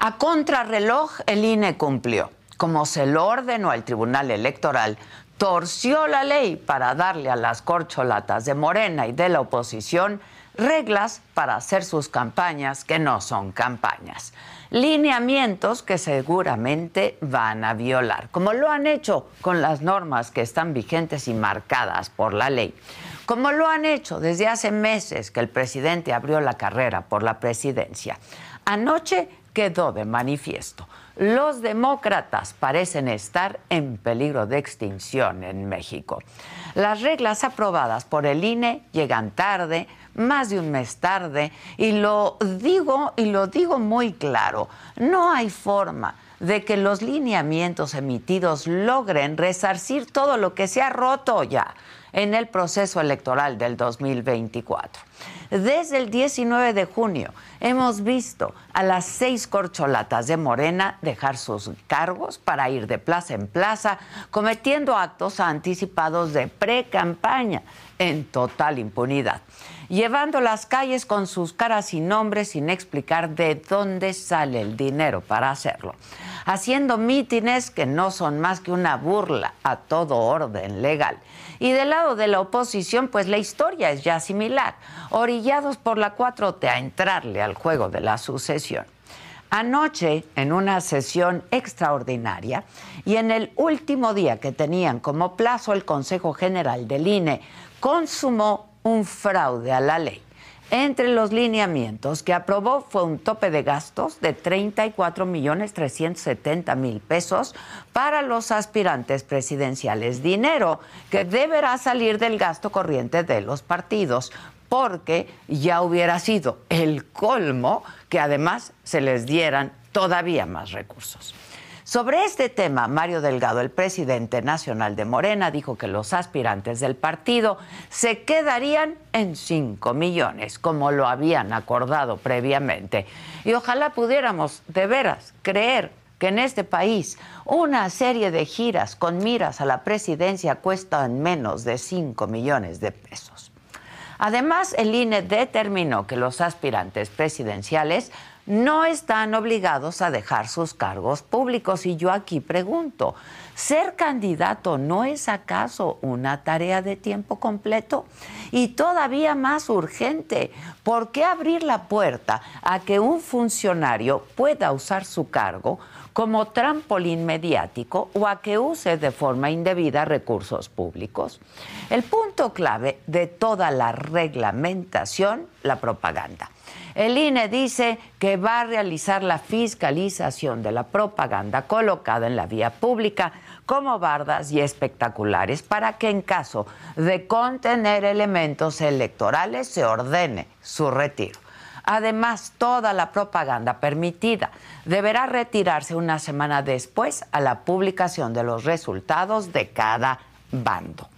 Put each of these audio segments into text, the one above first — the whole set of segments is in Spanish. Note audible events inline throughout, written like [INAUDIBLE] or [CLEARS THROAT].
A contrarreloj, el INE cumplió. como se lo ordenó el Tribunal Electoral, torció la ley para darle a las corcholatas de Morena y de la oposición reglas para hacer sus campañas que no son campañas. Lineamientos que seguramente van a violar, como lo han hecho con las normas que están vigentes y marcadas por la ley, como lo han hecho desde hace meses que el presidente abrió la carrera por la presidencia. Anoche quedó de manifiesto los demócratas parecen estar en peligro de extinción en México. Las reglas aprobadas por el INE llegan tarde, más de un mes tarde, y lo digo y lo digo muy claro, no hay forma de que los lineamientos emitidos logren resarcir todo lo que se ha roto ya en el proceso electoral del 2024. Desde el 19 de junio. Hemos visto a las seis corcholatas de Morena dejar sus cargos para ir de plaza en plaza, cometiendo actos anticipados de pre-campaña en total impunidad, llevando las calles con sus caras y nombres sin explicar de dónde sale el dinero para hacerlo, haciendo mítines que no son más que una burla a todo orden legal y del lado de la oposición, pues la historia es ya similar, orillados por la 4T a entrarle al juego de la sucesión. Anoche, en una sesión extraordinaria y en el último día que tenían como plazo el Consejo General del INE, consumó un fraude a la ley. Entre los lineamientos que aprobó fue un tope de gastos de 34 millones 370 mil pesos para los aspirantes presidenciales, dinero que deberá salir del gasto corriente de los partidos, porque ya hubiera sido el colmo que además se les dieran todavía más recursos. Sobre este tema, Mario Delgado, el presidente nacional de Morena, dijo que los aspirantes del partido se quedarían en 5 millones, como lo habían acordado previamente. Y ojalá pudiéramos de veras creer que en este país una serie de giras con miras a la presidencia cuestan menos de 5 millones de pesos. Además, el INE determinó que los aspirantes presidenciales no están obligados a dejar sus cargos públicos. Y yo aquí pregunto, ¿ser candidato no es acaso una tarea de tiempo completo? Y todavía más urgente, ¿por qué abrir la puerta a que un funcionario pueda usar su cargo como trampolín mediático o a que use de forma indebida recursos públicos? El punto clave de toda la reglamentación, la propaganda. El INE dice que va a realizar la fiscalización de la propaganda colocada en la vía pública como bardas y espectaculares para que en caso de contener elementos electorales se ordene su retiro. Además, toda la propaganda permitida deberá retirarse una semana después a la publicación de los resultados de cada bando.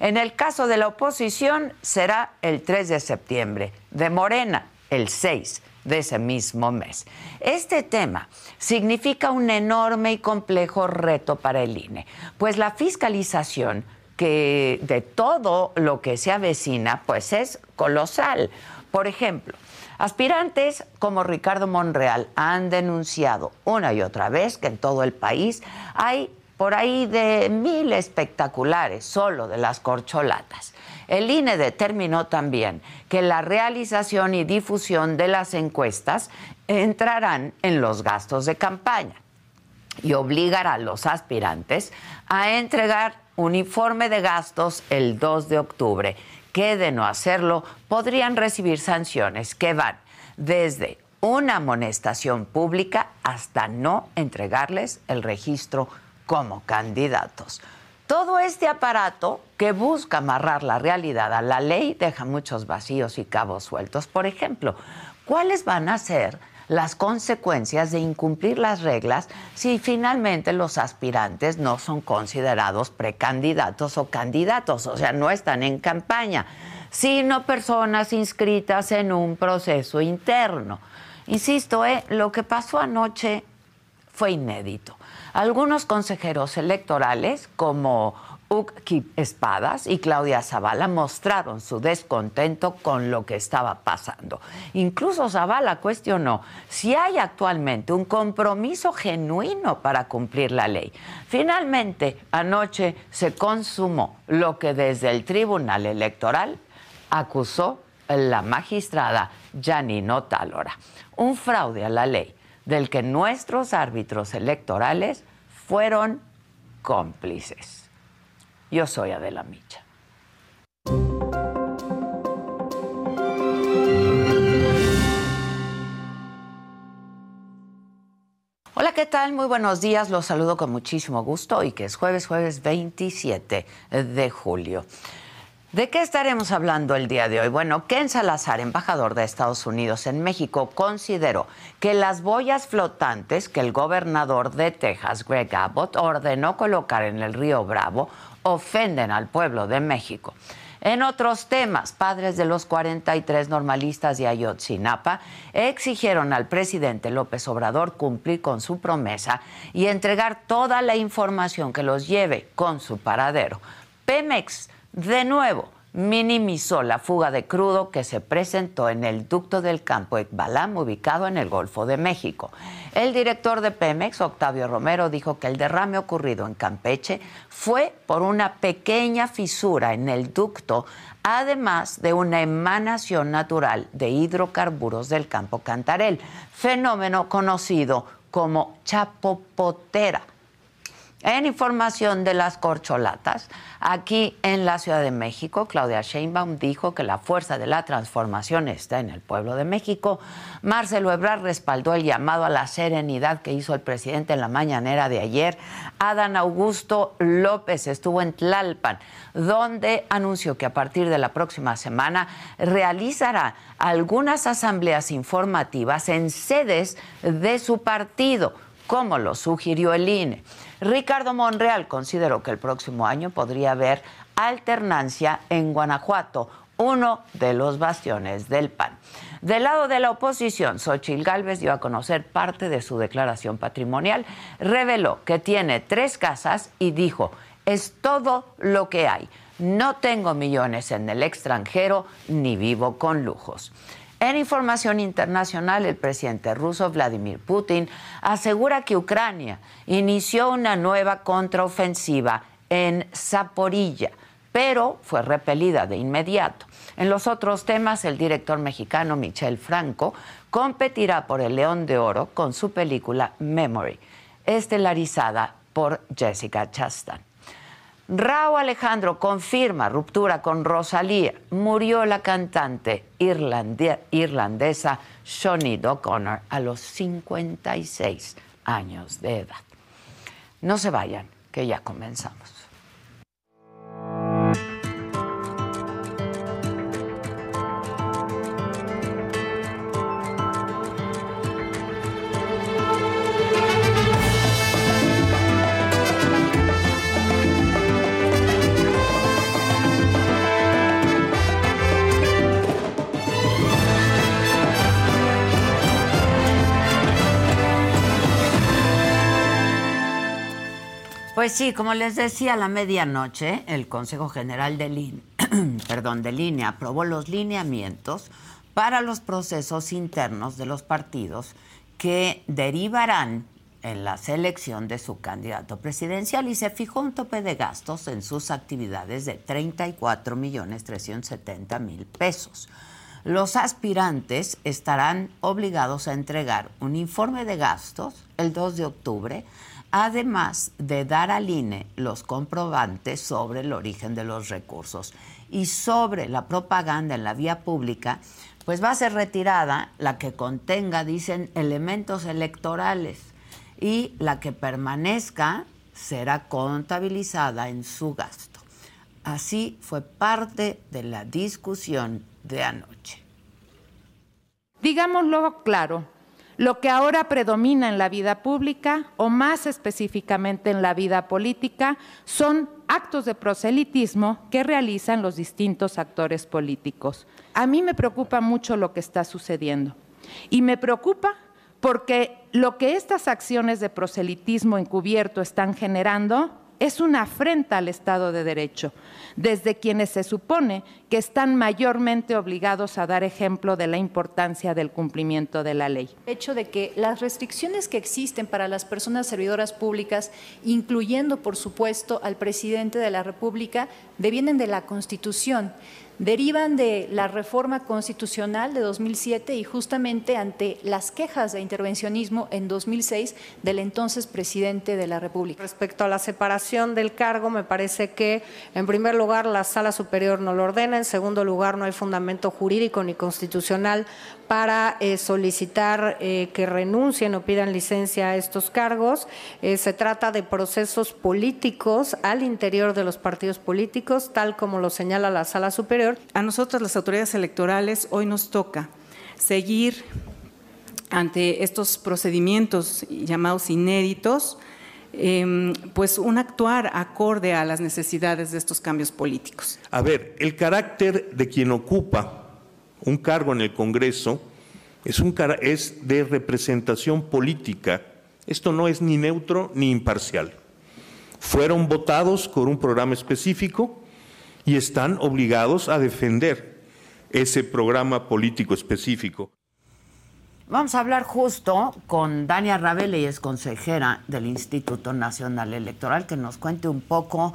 En el caso de la oposición será el 3 de septiembre, de Morena el 6 de ese mismo mes. Este tema significa un enorme y complejo reto para el INE, pues la fiscalización que de todo lo que se avecina, pues es colosal. Por ejemplo, aspirantes como Ricardo Monreal han denunciado una y otra vez que en todo el país hay por ahí de mil espectaculares solo de las corcholatas. El INE determinó también que la realización y difusión de las encuestas entrarán en los gastos de campaña y obligará a los aspirantes a entregar un informe de gastos el 2 de octubre, que de no hacerlo podrían recibir sanciones que van desde una amonestación pública hasta no entregarles el registro como candidatos. Todo este aparato que busca amarrar la realidad a la ley deja muchos vacíos y cabos sueltos. Por ejemplo, ¿cuáles van a ser las consecuencias de incumplir las reglas si finalmente los aspirantes no son considerados precandidatos o candidatos, o sea, no están en campaña, sino personas inscritas en un proceso interno? Insisto, eh, lo que pasó anoche fue inédito. Algunos consejeros electorales, como Uki Espadas y Claudia Zavala mostraron su descontento con lo que estaba pasando. Incluso Zavala cuestionó si hay actualmente un compromiso genuino para cumplir la ley. Finalmente, anoche se consumó lo que desde el Tribunal Electoral acusó la magistrada Janino Talora, un fraude a la ley del que nuestros árbitros electorales fueron cómplices. Yo soy Adela Micha. Hola, ¿qué tal? Muy buenos días. Los saludo con muchísimo gusto y que es jueves, jueves 27 de julio. ¿De qué estaremos hablando el día de hoy? Bueno, Ken Salazar, embajador de Estados Unidos en México, consideró que las boyas flotantes que el gobernador de Texas, Greg Abbott, ordenó colocar en el río Bravo ofenden al pueblo de México. En otros temas, padres de los 43 normalistas de Ayotzinapa exigieron al presidente López Obrador cumplir con su promesa y entregar toda la información que los lleve con su paradero. Pemex de nuevo minimizó la fuga de crudo que se presentó en el ducto del campo Ekbalam ubicado en el Golfo de México. El director de Pemex, Octavio Romero, dijo que el derrame ocurrido en Campeche fue por una pequeña fisura en el ducto, además de una emanación natural de hidrocarburos del campo Cantarel, fenómeno conocido como chapopotera en información de las corcholatas, aquí en la Ciudad de México, Claudia Sheinbaum dijo que la fuerza de la transformación está en el pueblo de México. Marcelo Ebrard respaldó el llamado a la serenidad que hizo el presidente en la mañanera de ayer. Adán Augusto López estuvo en Tlalpan, donde anunció que a partir de la próxima semana realizará algunas asambleas informativas en sedes de su partido, como lo sugirió el INE. Ricardo Monreal consideró que el próximo año podría haber alternancia en Guanajuato, uno de los bastiones del PAN. Del lado de la oposición, Xochil Gálvez dio a conocer parte de su declaración patrimonial, reveló que tiene tres casas y dijo, es todo lo que hay. No tengo millones en el extranjero ni vivo con lujos. En información internacional, el presidente ruso Vladimir Putin asegura que Ucrania inició una nueva contraofensiva en Zaporilla, pero fue repelida de inmediato. En los otros temas, el director mexicano Michel Franco competirá por el León de Oro con su película Memory, estelarizada por Jessica Chastain. Rao Alejandro confirma ruptura con Rosalía. Murió la cantante irlandesa Sinead O'Connor a los 56 años de edad. No se vayan, que ya comenzamos. Pues sí, como les decía, a la medianoche el Consejo General de, Línea, [CLEARS THROAT] perdón, Línea aprobó los lineamientos para los procesos internos de los partidos que derivarán en la selección de su candidato presidencial y se fijó un tope de gastos en sus actividades de 34 millones 370 mil pesos. Los aspirantes estarán obligados a entregar un informe de gastos el 2 de octubre, además de dar al INE los comprobantes sobre el origen de los recursos y sobre la propaganda en la vía pública, pues va a ser retirada la que contenga, dicen, elementos electorales y la que permanezca será contabilizada en su gasto. Así fue parte de la discusión de anoche. Digámoslo claro, lo que ahora predomina en la vida pública, o más específicamente en la vida política, son actos de proselitismo que realizan los distintos actores políticos. A mí me preocupa mucho lo que está sucediendo. Y me preocupa porque lo que estas acciones de proselitismo encubierto están generando es una afrenta al Estado de Derecho, desde quienes se supone que están mayormente obligados a dar ejemplo de la importancia del cumplimiento de la ley. El hecho de que las restricciones que existen para las personas servidoras públicas, incluyendo, por supuesto, al presidente de la República, devienen de la Constitución derivan de la reforma constitucional de 2007 y justamente ante las quejas de intervencionismo en 2006 del entonces presidente de la República. Respecto a la separación del cargo, me parece que en primer lugar la Sala Superior no lo ordena, en segundo lugar no hay fundamento jurídico ni constitucional para eh, solicitar eh, que renuncien o pidan licencia a estos cargos. Eh, se trata de procesos políticos al interior de los partidos políticos, tal como lo señala la Sala Superior. A nosotros, las autoridades electorales, hoy nos toca seguir ante estos procedimientos llamados inéditos, em, pues un actuar acorde a las necesidades de estos cambios políticos. A ver, el carácter de quien ocupa un cargo en el Congreso es, un, es de representación política. Esto no es ni neutro ni imparcial. Fueron votados con un programa específico y están obligados a defender ese programa político específico. Vamos a hablar justo con Dania Rabele, y es consejera del Instituto Nacional Electoral, que nos cuente un poco,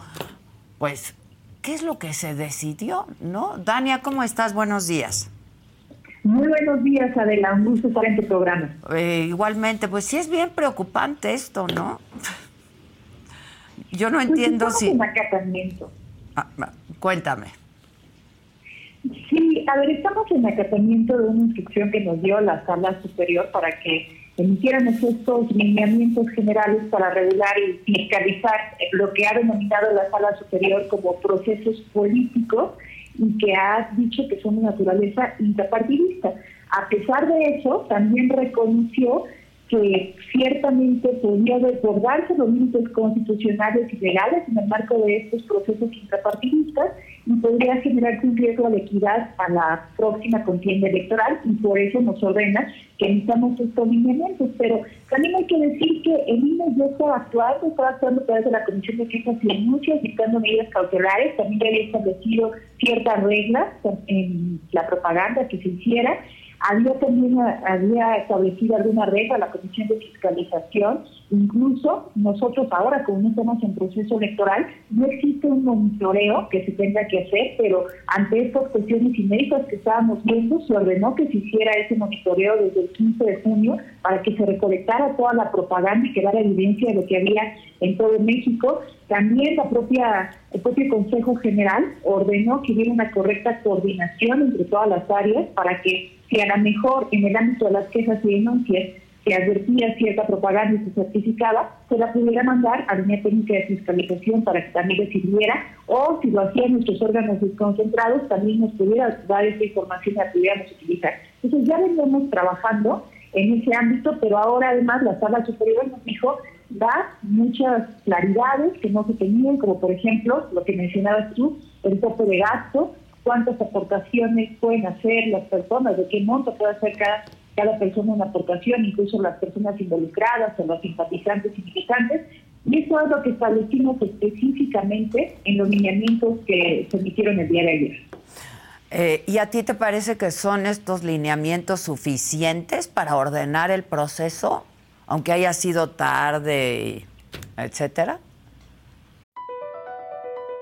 pues, qué es lo que se decidió, ¿no? Dania, ¿cómo estás? Buenos días. Muy buenos días, Adela. Un gusto estar en tu programa. Eh, igualmente, pues sí es bien preocupante esto, ¿no? Yo no pues entiendo si. En acatamiento. Ah, cuéntame. Sí, a ver, estamos en acatamiento de una instrucción que nos dio la sala superior para que emitiéramos estos lineamientos generales para regular y fiscalizar lo que ha denominado la sala superior como procesos políticos y que ha dicho que son de naturaleza interpartidista. A pesar de eso, también reconoció que ciertamente podría desbordarse los límites constitucionales y legales en el marco de estos procesos intrapartidistas y podría generar un riesgo de equidad a la próxima contienda electoral y por eso nos ordena que necesitamos estos lineamientos. Pero también hay que decir que el INE ya está actuando, está actuando a través de la Comisión de Quejas y Denuncias, dictando medidas cautelares, también ya había establecido ciertas reglas en la propaganda que se hiciera había también había establecido alguna regla la Comisión de Fiscalización. Incluso nosotros ahora, como no estamos en proceso electoral, no existe un monitoreo que se tenga que hacer, pero ante estas cuestiones inéditas que estábamos viendo, se ordenó que se hiciera ese monitoreo desde el 15 de junio para que se recolectara toda la propaganda y quedara evidencia de lo que había en todo México. También la propia, el propio Consejo General ordenó que hubiera una correcta coordinación entre todas las áreas para que si a lo mejor en el ámbito de las quejas y denuncias se advertía cierta propaganda y se certificaba, se la pudiera mandar a línea técnica de fiscalización para que también le sirviera, o si lo hacían nuestros órganos desconcentrados, también nos pudiera dar esa información y la pudiéramos utilizar. Entonces ya veníamos trabajando en ese ámbito, pero ahora además la sala superior nos dijo da muchas claridades que no se tenían, como por ejemplo lo que mencionabas tú, el tope de gasto, cuántas aportaciones pueden hacer las personas, de qué monto puede hacer cada, cada persona una aportación, incluso las personas involucradas o los simpatizantes y militantes. Y eso es lo que establecimos específicamente en los lineamientos que se emitieron el día de ayer. Eh, ¿Y a ti te parece que son estos lineamientos suficientes para ordenar el proceso? aunque haya sido tarde, etcétera?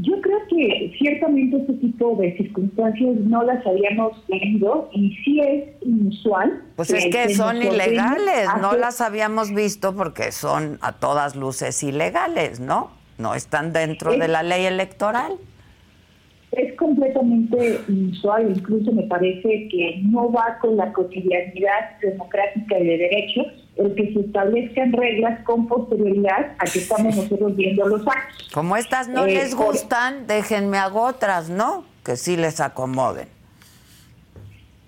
Yo creo que ciertamente este tipo de circunstancias no las habíamos tenido y sí es inusual. Pues es que son ilegales, no las habíamos visto porque son a todas luces ilegales, ¿no? No están dentro de la ley electoral. Es completamente inusual, incluso me parece que no va con la cotidianidad democrática y de derecho el que se establezcan reglas con posterioridad a que estamos nosotros viendo los actos. Como estas no Eh, les por- gustan, déjenme hago otras, ¿no? Que sí les acomoden.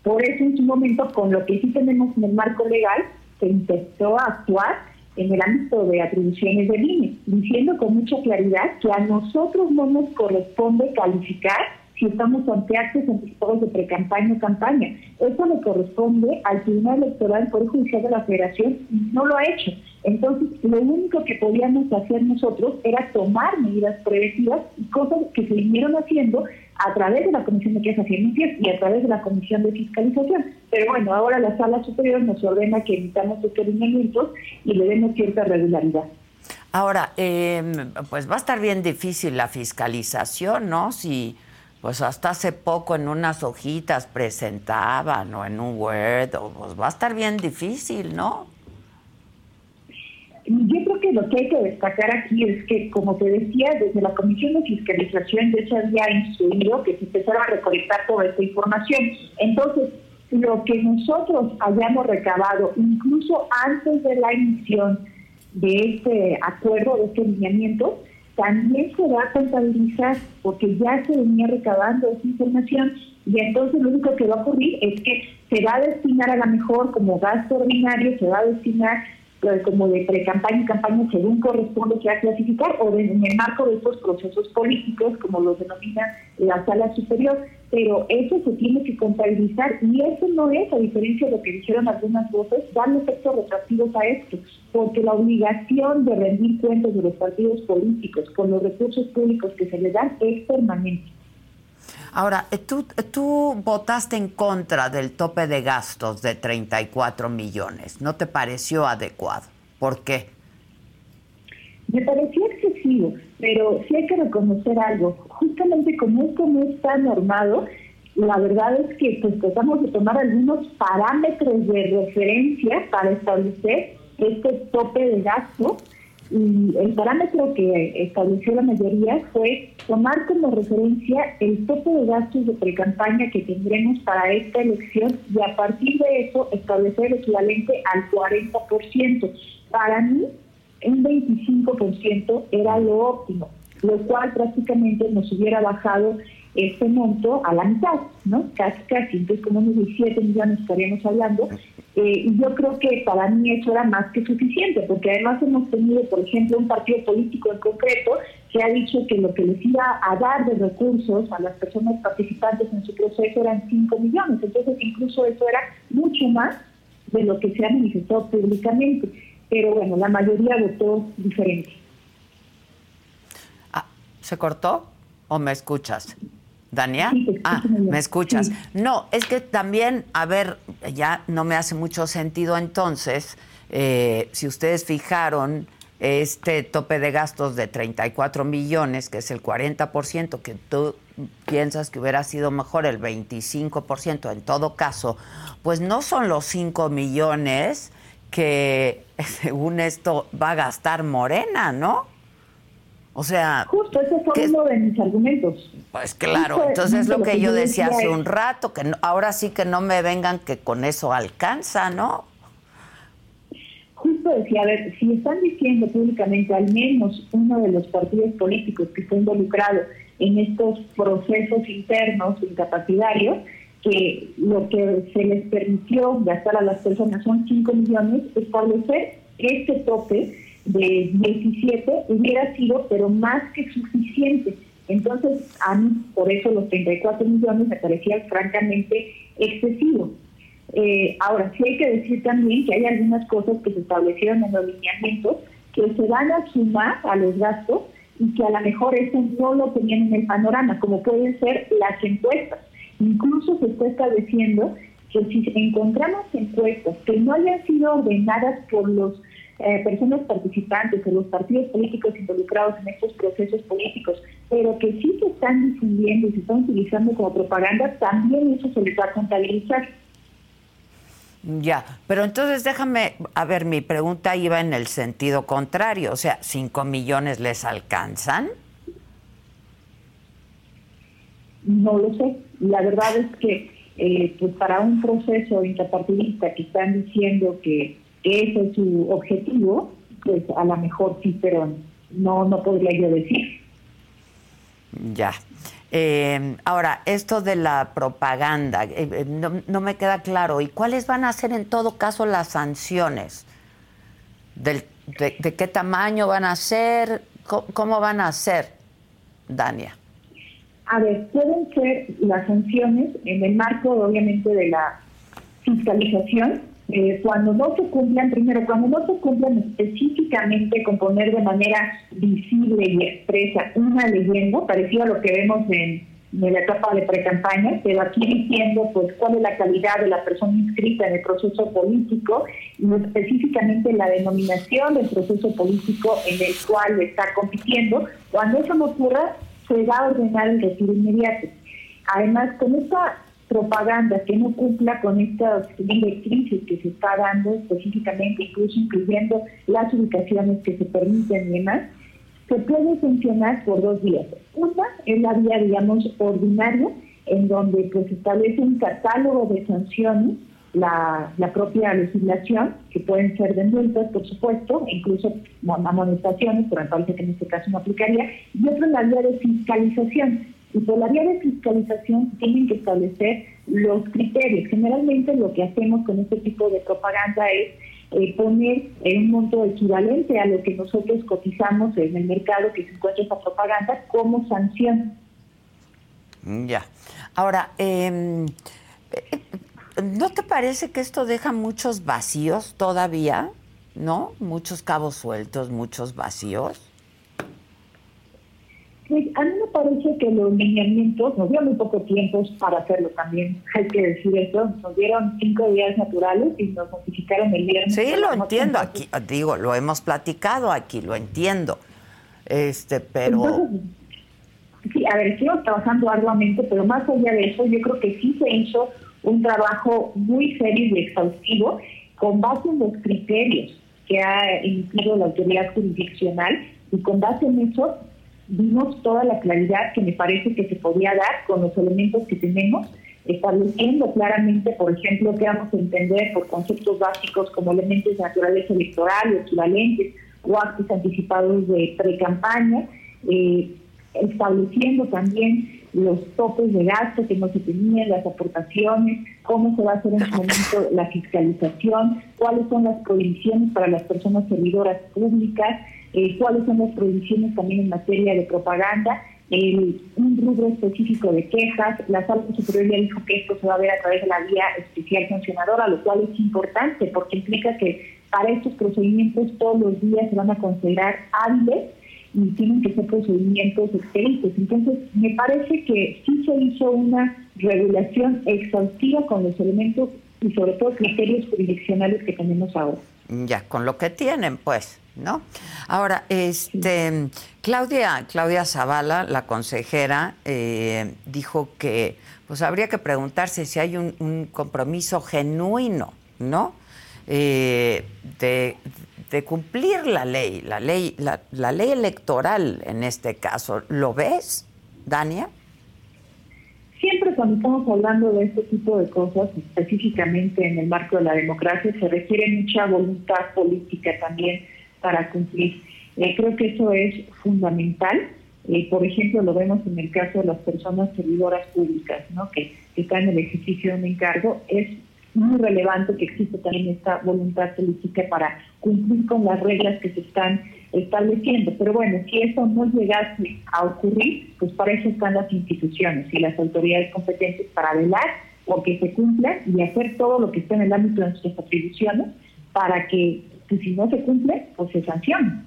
Por eso en su momento, con lo que sí tenemos en el marco legal, se empezó a actuar en el ámbito de atribuciones del INE, diciendo con mucha claridad que a nosotros no nos corresponde calificar si estamos ante actos anticipados de precampaña o campaña. Eso le corresponde al Tribunal Electoral del Poder Judicial de la Federación no lo ha hecho. Entonces, lo único que podíamos hacer nosotros era tomar medidas preventivas y cosas que se vinieron haciendo a través de la Comisión de Quejas y y a través de la Comisión de Fiscalización. Pero bueno, ahora la Sala Superior nos ordena que evitamos estos lineamientos y le demos cierta regularidad. Ahora, eh, pues va a estar bien difícil la fiscalización, ¿no? Si, pues hasta hace poco en unas hojitas presentaban o en un Word, pues va a estar bien difícil, ¿no? Yo creo que lo que hay que destacar aquí es que, como te decía, desde la Comisión de Fiscalización ya se había instruido que se empezara a recolectar toda esta información. Entonces, lo que nosotros hayamos recabado, incluso antes de la emisión de este acuerdo, de este lineamiento, también se va a contabilizar porque ya se venía recabando esa información y entonces lo único que va a ocurrir es que se va a destinar a la mejor como gasto ordinario, se va a destinar eh, como de pre-campaña y campaña según corresponde que va a clasificar o de- en el marco de estos procesos políticos como los denomina la sala superior, pero eso se tiene que contabilizar y eso no es, a diferencia de lo que dijeron algunas voces, darle efectos retroactivos a esto, porque la obligación de rendir cuentas de los partidos políticos con los recursos públicos que se les dan es permanente. Ahora, tú, tú votaste en contra del tope de gastos de 34 millones. ¿No te pareció adecuado? ¿Por qué? Me pareció excesivo, pero sí hay que reconocer algo. Justamente como esto no está normado, la verdad es que pues tratamos de tomar algunos parámetros de referencia para establecer este tope de gasto y el parámetro que estableció la mayoría fue tomar como referencia el tope de gastos de precampaña que tendremos para esta elección y a partir de eso establecer el equivalente al 40%. Para mí, un 25% era lo óptimo, lo cual prácticamente nos hubiera bajado este monto a la mitad, ¿no? Casi, casi, entonces como unos 17 millones estaríamos hablando. Eh, y yo creo que para mí eso era más que suficiente, porque además hemos tenido, por ejemplo, un partido político en concreto que ha dicho que lo que les iba a dar de recursos a las personas participantes en su proceso eran 5 millones, entonces incluso eso era mucho más de lo que se ha manifestado públicamente. Pero bueno, la mayoría votó diferente. Ah, ¿Se cortó o me escuchas? Dania, ah, me escuchas. No, es que también, a ver, ya no me hace mucho sentido entonces, eh, si ustedes fijaron este tope de gastos de 34 millones, que es el 40% que tú piensas que hubiera sido mejor el 25%, en todo caso, pues no son los 5 millones que [LAUGHS] según esto va a gastar Morena, ¿no? O sea... Justo, ese fue uno de mis argumentos. Pues claro, entonces es lo que yo decía hace un rato, que ahora sí que no me vengan que con eso alcanza, ¿no? Justo decía, a ver, si están diciendo públicamente al menos uno de los partidos políticos que está involucrado en estos procesos internos incapacitarios, que lo que se les permitió gastar a las personas son 5 millones, establecer este tope de 17 hubiera sido, pero más que suficiente. Entonces, a mí, por eso los 34 millones me parecían francamente excesivos. Eh, ahora, sí hay que decir también que hay algunas cosas que se establecieron en los lineamientos que se van a sumar a los gastos y que a lo mejor eso no lo tenían en el panorama, como pueden ser las encuestas. Incluso se está estableciendo que si encontramos encuestas que no hayan sido ordenadas por los eh, personas participantes o los partidos políticos involucrados en estos procesos políticos, pero que sí se están difundiendo y se están utilizando como propaganda, también eso se les va a contabilizar. Ya, pero entonces déjame, a ver, mi pregunta iba en el sentido contrario, o sea, ¿cinco millones les alcanzan? No lo sé. La verdad es que eh, pues para un proceso interpartidista que están diciendo que, ese es su objetivo, pues a lo mejor sí, pero no, no podría yo decir. Ya. Eh, ahora, esto de la propaganda, eh, eh, no, me queda claro. ¿Y cuáles van a ser en todo caso las sanciones? de, qué tamaño van a ser? ¿Cómo, van a ser, Dania? A ver, pueden ser las sanciones en el marco, obviamente, de la fiscalización, eh, cuando no se cumplan, primero, cuando no se cumplan específicamente con poner de manera visible y expresa una leyenda, parecido a lo que vemos en, en la etapa de pre-campaña, pero aquí diciendo pues cuál es la calidad de la persona inscrita en el proceso político y específicamente la denominación del proceso político en el cual está compitiendo, cuando eso no ocurra, se va a ordenar el retiro inmediato. Además, con esta propaganda que no cumpla con estas directrices que se está dando específicamente, incluso incluyendo las ubicaciones que se permiten y demás, se puede sancionar por dos vías. Una es la vía, digamos, ordinaria, en donde pues, se establece un catálogo de sanciones, la, propia legislación, que pueden ser denuncias, por supuesto, incluso amonestaciones, pero que en este caso no aplicaría, y otra es la vía de fiscalización, y por la vía de fiscalización tienen que establecer los criterios. Generalmente lo que hacemos con este tipo de propaganda es eh, poner un monto equivalente a lo que nosotros cotizamos en el mercado que se encuentra esa propaganda como sanción. Ya. Ahora, em, ¿no te parece que esto deja muchos vacíos todavía? ¿No? Muchos cabos sueltos, muchos vacíos. Pues a mí me parece que los lineamientos nos dieron muy poco tiempo para hacerlo también, hay que decir eso, nos dieron cinco días naturales y nos notificaron el viernes. Sí, lo entiendo, aquí digo, lo hemos platicado aquí, lo entiendo, este, pero... sí, a ver, estamos trabajando arduamente, pero más allá de eso, yo creo que sí se hizo un trabajo muy serio y exhaustivo con base en los criterios que ha emitido la autoridad jurisdiccional y con base en eso vimos toda la claridad que me parece que se podía dar con los elementos que tenemos, estableciendo claramente, por ejemplo, que vamos a entender por conceptos básicos como elementos de naturaleza electoral, equivalentes o actos anticipados de pre-campaña, eh, estableciendo también los topes de gasto que no se tenían, las aportaciones, cómo se va a hacer en su momento la fiscalización, cuáles son las prohibiciones para las personas servidoras públicas, eh, cuáles son las prohibiciones también en materia de propaganda, un rubro específico de quejas. La Sala Superior ya dijo que esto se va a ver a través de la vía especial sancionadora, lo cual es importante porque implica que para estos procedimientos todos los días se van a considerar hábiles y tienen que ser procedimientos expedientes. Entonces, me parece que sí se hizo una regulación exhaustiva con los elementos y sobre todo criterios jurisdiccionales que tenemos ahora. Ya, con lo que tienen, pues. ¿No? Ahora, este, Claudia, Claudia Zavala, la consejera, eh, dijo que pues habría que preguntarse si hay un, compromiso genuino, ¿no? Eh, de, cumplir la ley, la ley, la, la ley electoral en este caso. ¿Lo ves, Dania? Siempre cuando estamos hablando de este tipo de cosas, específicamente en el marco de la democracia, se requiere mucha voluntad política también para cumplir. Eh, creo que eso es fundamental. Eh, por ejemplo, lo vemos en el caso de las personas servidoras públicas, ¿no? que, están en el ejercicio de un encargo. Es muy relevante que exista también esta voluntad política para cumplir con las reglas que se están estableciendo. Pero bueno, si eso no llegase a ocurrir, pues para eso están las instituciones y las autoridades competentes para velar porque se cumpla y hacer todo lo que está en el ámbito de nuestras atribuciones para que si no se cumple, pues se sancione.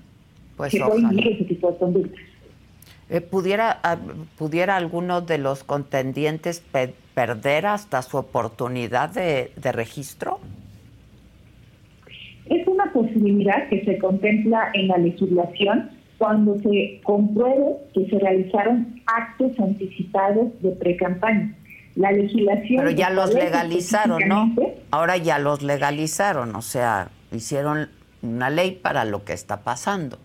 Pues se ese tipo de conductas. Eh, ¿pudiera, ah, ¿Pudiera alguno de los contendientes perder hasta su oportunidad de registro? Es una posibilidad que se contempla en la legislación cuando se compruebe que se realizaron actos anticipados de precampaña. La legislación... Pero ya los legalizaron, ¿no? Ahora ya los legalizaron, o sea, hicieron una ley para lo que está pasando.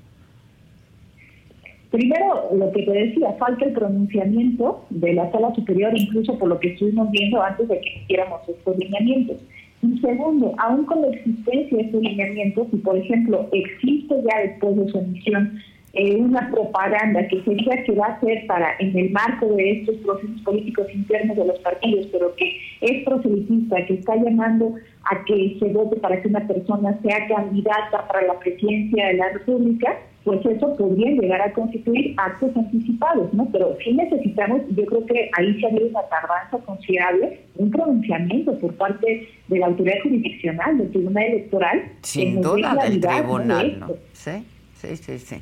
Primero, lo que te decía, falta el pronunciamiento de la sala superior, incluso por lo que estuvimos viendo antes de que hiciéramos estos lineamientos. Y segundo, aún con la existencia de estos lineamientos, si por ejemplo existe ya después de su emisión eh, una propaganda que se diga que va a ser para, en el marco de estos procesos políticos internos de los partidos, pero que es proselitista, que está llamando a que se vote para que una persona sea candidata para la presidencia de la República, pues eso podría llegar a constituir actos anticipados, ¿no? Pero sí necesitamos, yo creo que ahí se ha habido una tardanza considerable, un pronunciamiento por parte de la autoridad jurisdiccional, del Tribunal Electoral. Sin duda, del Tribunal, ¿no? Sí, sí, sí, sí.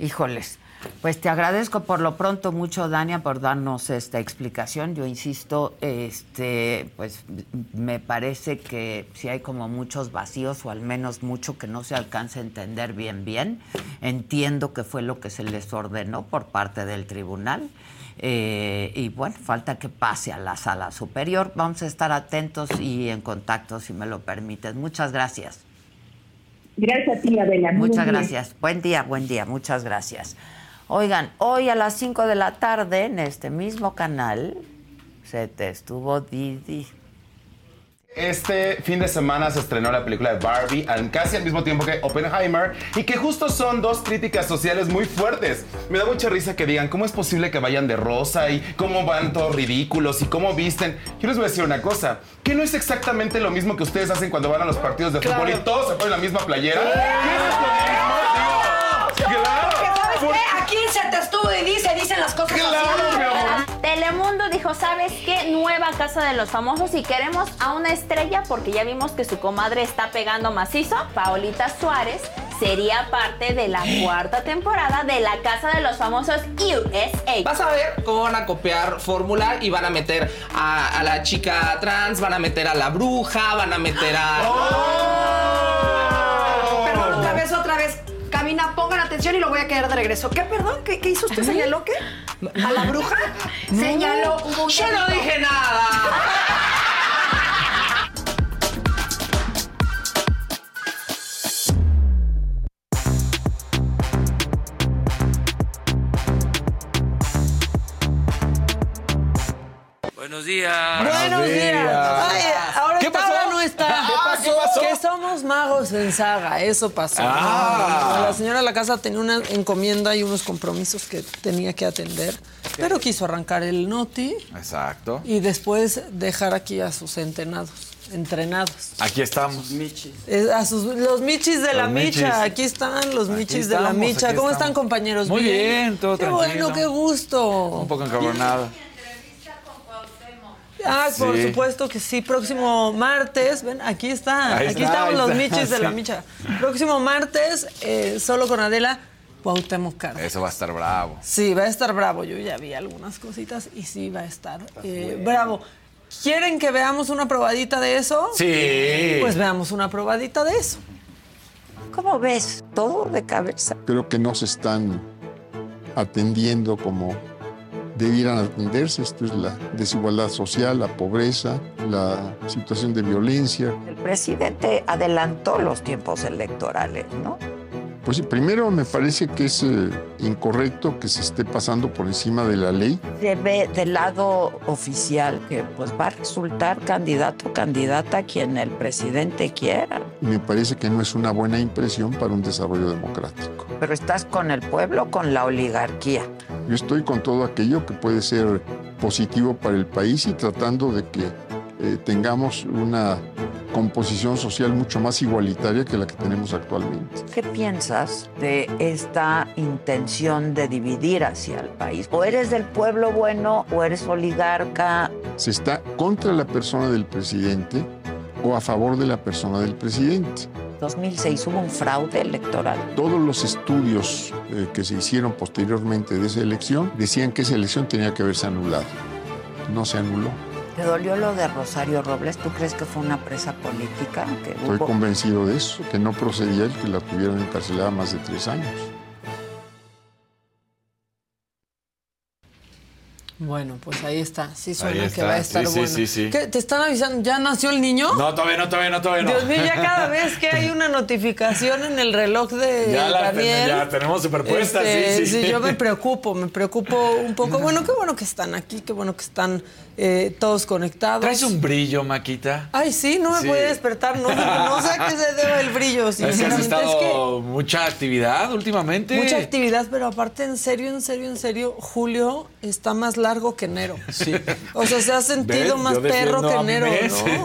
Híjoles. Pues te agradezco por lo pronto mucho, Dania, por darnos esta explicación. Yo insisto, este, pues me parece que si hay como muchos vacíos o al menos mucho que no se alcance a entender bien bien, entiendo que fue lo que se les ordenó por parte del tribunal. Eh, y bueno, falta que pase a la sala superior. Vamos a estar atentos y en contacto, si me lo permites. Muchas gracias. Gracias a ti, Adela. Muchas gracias. Buen día, buen día. Muchas gracias. Oigan, hoy a las 5 de la tarde en este mismo canal se te estuvo Didi. Este fin de semana se estrenó la película de Barbie casi al mismo tiempo que Oppenheimer y que justo son dos críticas sociales muy fuertes. Me da mucha risa que digan cómo es posible que vayan de rosa y cómo van todos ridículos y cómo visten. Yo les voy a decir una cosa, que no es exactamente lo mismo que ustedes hacen cuando van a los partidos de fútbol y todos se ponen la misma playera. ¿Qué es lo mismo? Digo, Aquí se te estuvo y dice, dicen las cosas Telemundo dijo, ¿sabes qué? Nueva Casa de los Famosos y queremos a una estrella porque ya vimos que su comadre está pegando macizo. Paolita Suárez sería parte de la cuarta temporada de la Casa de los Famosos USA. Vas a ver cómo van a copiar fórmula y van a meter a, la chica trans, van a meter a la bruja, van a meter a... ¡Oh! Perdón, otra vez, otra vez. Camina, pongan atención y lo voy a quedar de regreso. ¿Qué, perdón? ¿Qué, hizo usted? ¿Señaló qué? ¿A la bruja? Señaló. Yo no dije nada. Buenos días. Buenos días. ahora. Magos en saga. Eso pasó. Ah. La señora de la casa tenía una encomienda y unos compromisos que tenía que atender. Pero quiso arrancar el noti. Exacto. Y después dejar aquí a sus entrenados. Entrenados. Aquí estamos. A sus, los michis de la micha. Aquí están los michis de la micha. ¿Cómo están, compañeros? Muy bien, todo Qué tranquilo. bueno, qué gusto. Un poco encabronado. Ah, por supuesto que sí. Próximo martes, ven, aquí está. Ahí aquí está, estamos los está, michis de la micha. Próximo martes, eh, solo con Adela, Cuauhtémoc Cárdenas. Eso va a estar bravo. Sí, va a estar bravo. Yo ya vi algunas cositas y sí va a estar eh, bravo. ¿Quieren que veamos una probadita de eso? Sí. Pues veamos una probadita de eso. ¿Cómo ves? Todo de cabeza. Creo que no se están atendiendo como debieran atenderse. Esto es la desigualdad social, la pobreza, la situación de violencia. El presidente adelantó los tiempos electorales, ¿no? Pues primero me parece que es eh, incorrecto que se esté pasando por encima de la ley. Se ve del lado oficial que pues va a resultar candidato o candidata quien el presidente quiera. Me parece que no es una buena impresión para un desarrollo democrático. Pero estás con el pueblo o con la oligarquía. Yo estoy con todo aquello que puede ser positivo para el país y tratando de que eh, tengamos una composición social mucho más igualitaria que la que tenemos actualmente. ¿Qué piensas de esta intención de dividir hacia el país? O eres del pueblo bueno o eres oligarca. Se está contra la persona del presidente o a favor de la persona del presidente. 2006 hubo un fraude electoral. Todos los estudios eh, que se hicieron posteriormente de esa elección decían que esa elección tenía que haberse anulado. No se anuló. ¿Te dolió lo de Rosario Robles? ¿Tú crees que fue una presa política? Que Estoy hubo- convencido de eso, que no procedía el que la tuvieran encarcelada más de tres años. Bueno, pues ahí está. Sí suena que va a estar Sí, sí, bueno. sí, sí. ¿Qué, ¿Te están avisando? ¿Ya nació el niño? No, todavía no, todavía no, todavía no. Dios mío, ya cada [LAUGHS] vez que hay una notificación en el reloj de Ya la ten- Daniel. ya tenemos superpuesta, este, sí, sí. yo me [LAUGHS] preocupo, me preocupo un poco. Bueno, qué bueno que están aquí, qué bueno que están eh, todos conectados. Traes un brillo, Maquita. Ay, sí, no me Sí. puede despertar, no, no sé a qué se debe el brillo, [LAUGHS] Es que has estado Es que mucha actividad últimamente. mucha actividad, pero aparte, en serio, en serio, en serio, julio está más largo que enero. Sí. O sea, se ha sentido ¿Ves? más Yo perro que enero.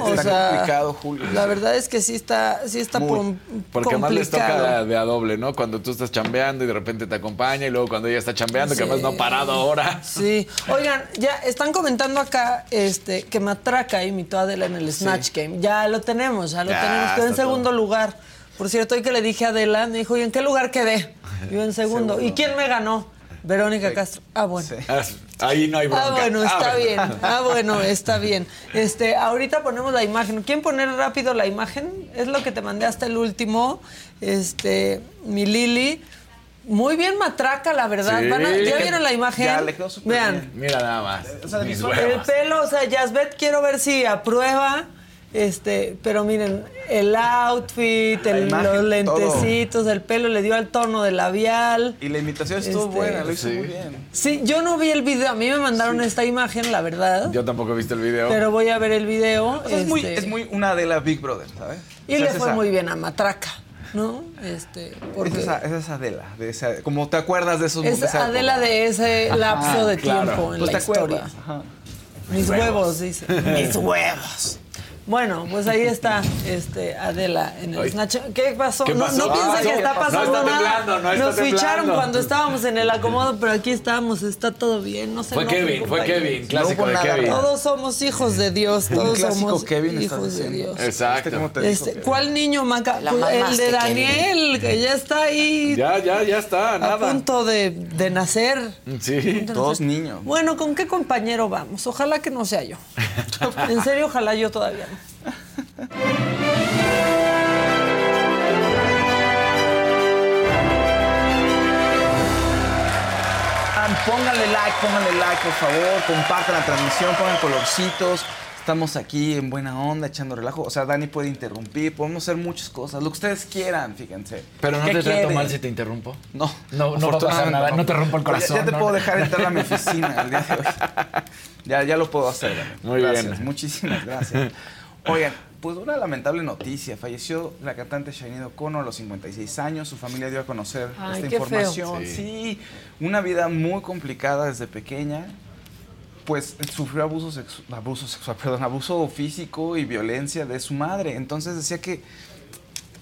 O Está sea, complicado, Julio. La verdad es que sí está, sí está Muy. Porque más les toca complicado. de a doble, ¿no? Cuando tú estás chambeando y de repente te acompaña y luego cuando ella está chambeando, que además no ha parado ahora. Sí. Oigan, ya están comentando acá este, que Matraca imitó a Adela en el Snatch Game. Ya lo tenemos, ya lo Ya, tenemos. Quedó en segundo lugar. Por cierto, hoy que le dije a Adela, me dijo, ¿y en qué lugar quedé? Yo en segundo. ¿Y quién me ganó? Verónica Castro. Ah, bueno. Ah, Ahí no hay bronca. Ah, bueno, está Ah, bien. Ah, bueno, [LAUGHS] está bien. Este, ahorita ponemos la imagen. ¿Quién poner rápido la imagen? Es lo que te mandé hasta el último. Este, mi Lili. Muy bien matraca, la verdad. Sí. Van a- ¿Ya vieron la imagen? Ya, le quedó. Mira nada más. Mis El huevos. pelo, o sea, Yasbet, quiero ver si aprueba. Este, pero miren, el outfit, el- imagen, los lentecitos, el pelo le dio al tono de labial. Y la imitación estuvo Este, buena, lo hizo sí. muy bien. Sí, yo no vi el video. A mí me mandaron esta imagen, la verdad. Yo tampoco he visto el video. Pero voy a ver el video. O sea, es, muy, este, es muy una de la Big Brother, ¿sabes? Y O sea, le es fue esa- muy bien a Matraca, ¿no? Este, Es esa, es esa Adela, de esa, como te acuerdas de esos es de Adela época. de ese Ajá, lapso de claro. tiempo en Pues la te historia. ajá. Mis Huevos. huevos, dice. [LAUGHS] Mis huevos. Bueno, pues ahí está este, Adela en el Ay. Snatch. ¿Qué pasó? ¿Qué No, pasó? no piensa Ay, que no, está no pasando está nada. temblando, no está Nos ficharon cuando estábamos en el acomodo, pero aquí estábamos, está todo bien. No se Fue Kevin, fue. Kevin, clásico de Kevin. Todos somos hijos de Dios, todos clásico somos Kevin, hijos de. Dios. Exacto. ¿Cómo te dijo Este, Kevin? ¿Cuál niño, Maca? La Pues el de Kevin. Daniel, que ya está ahí Ya, ya, ya está, a nada. punto de, de nacer. Sí. Dos niños. Bueno, ¿con qué compañero vamos? Ojalá que no sea yo. [LAUGHS] En serio, ojalá yo todavía no. Pónganle like, pónganle like, por favor. Compartan la transmisión, pongan colorcitos. Estamos aquí en buena onda, echando relajo. O sea, Dani puede interrumpir, podemos hacer muchas cosas, lo que ustedes quieran, fíjense. Pero no ¿Qué te trato mal si te interrumpo. No, No, no va a pasar nada, no te rompo el corazón. Ya, te no, puedo dejar entrar a mi oficina el día de hoy. [LAUGHS] Ya, ya lo puedo hacer. Dani. Muy gracias, bien. Muchísimas gracias. Oigan, pues una lamentable noticia. Falleció la cantante Sinead O'Connor a los 56 años. Su familia dio a conocer Ay, esta qué feo. información. Sí. Sí, una vida muy complicada desde pequeña. Pues sufrió abuso, sexu- abuso sexual, [LAUGHS] perdón, abuso físico y violencia de su madre. Entonces decía que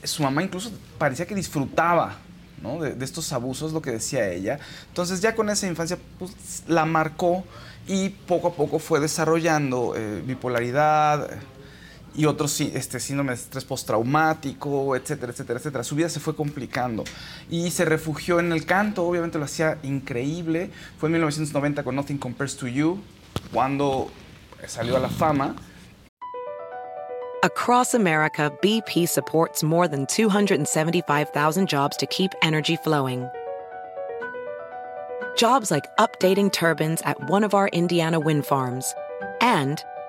su mamá incluso parecía que disfrutaba ¿no? de, de estos abusos, lo que decía ella. Entonces ya con esa infancia pues, la marcó y poco a poco fue desarrollando eh, bipolaridad eh, y otros este, síndrome de estrés postraumático, etcétera, etcétera, etcétera. Su vida se fue complicando y se refugió en el canto, obviamente lo hacía increíble. Fue en 1990 con Nothing Compares to You, cuando salió a la fama Across America, BP supports more than 275,000 jobs to keep energy flowing. Jobs like updating turbines at one of our Indiana wind farms and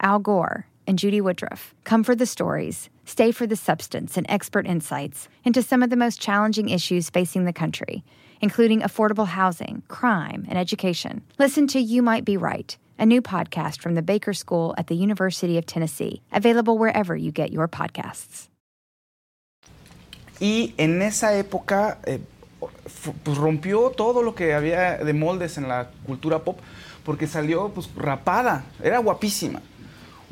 Al Gore, and Judy Woodruff. Come for the stories, stay for the substance and expert insights into some of the most challenging issues facing the country, including affordable housing, crime, and education. Listen to You Might Be Right a new podcast from the Baker School at the University of Tennessee, available wherever you get your podcasts. Y en esa época eh, rompió todo lo que había de moldes en la cultura pop porque salió pues rapada, era guapísima.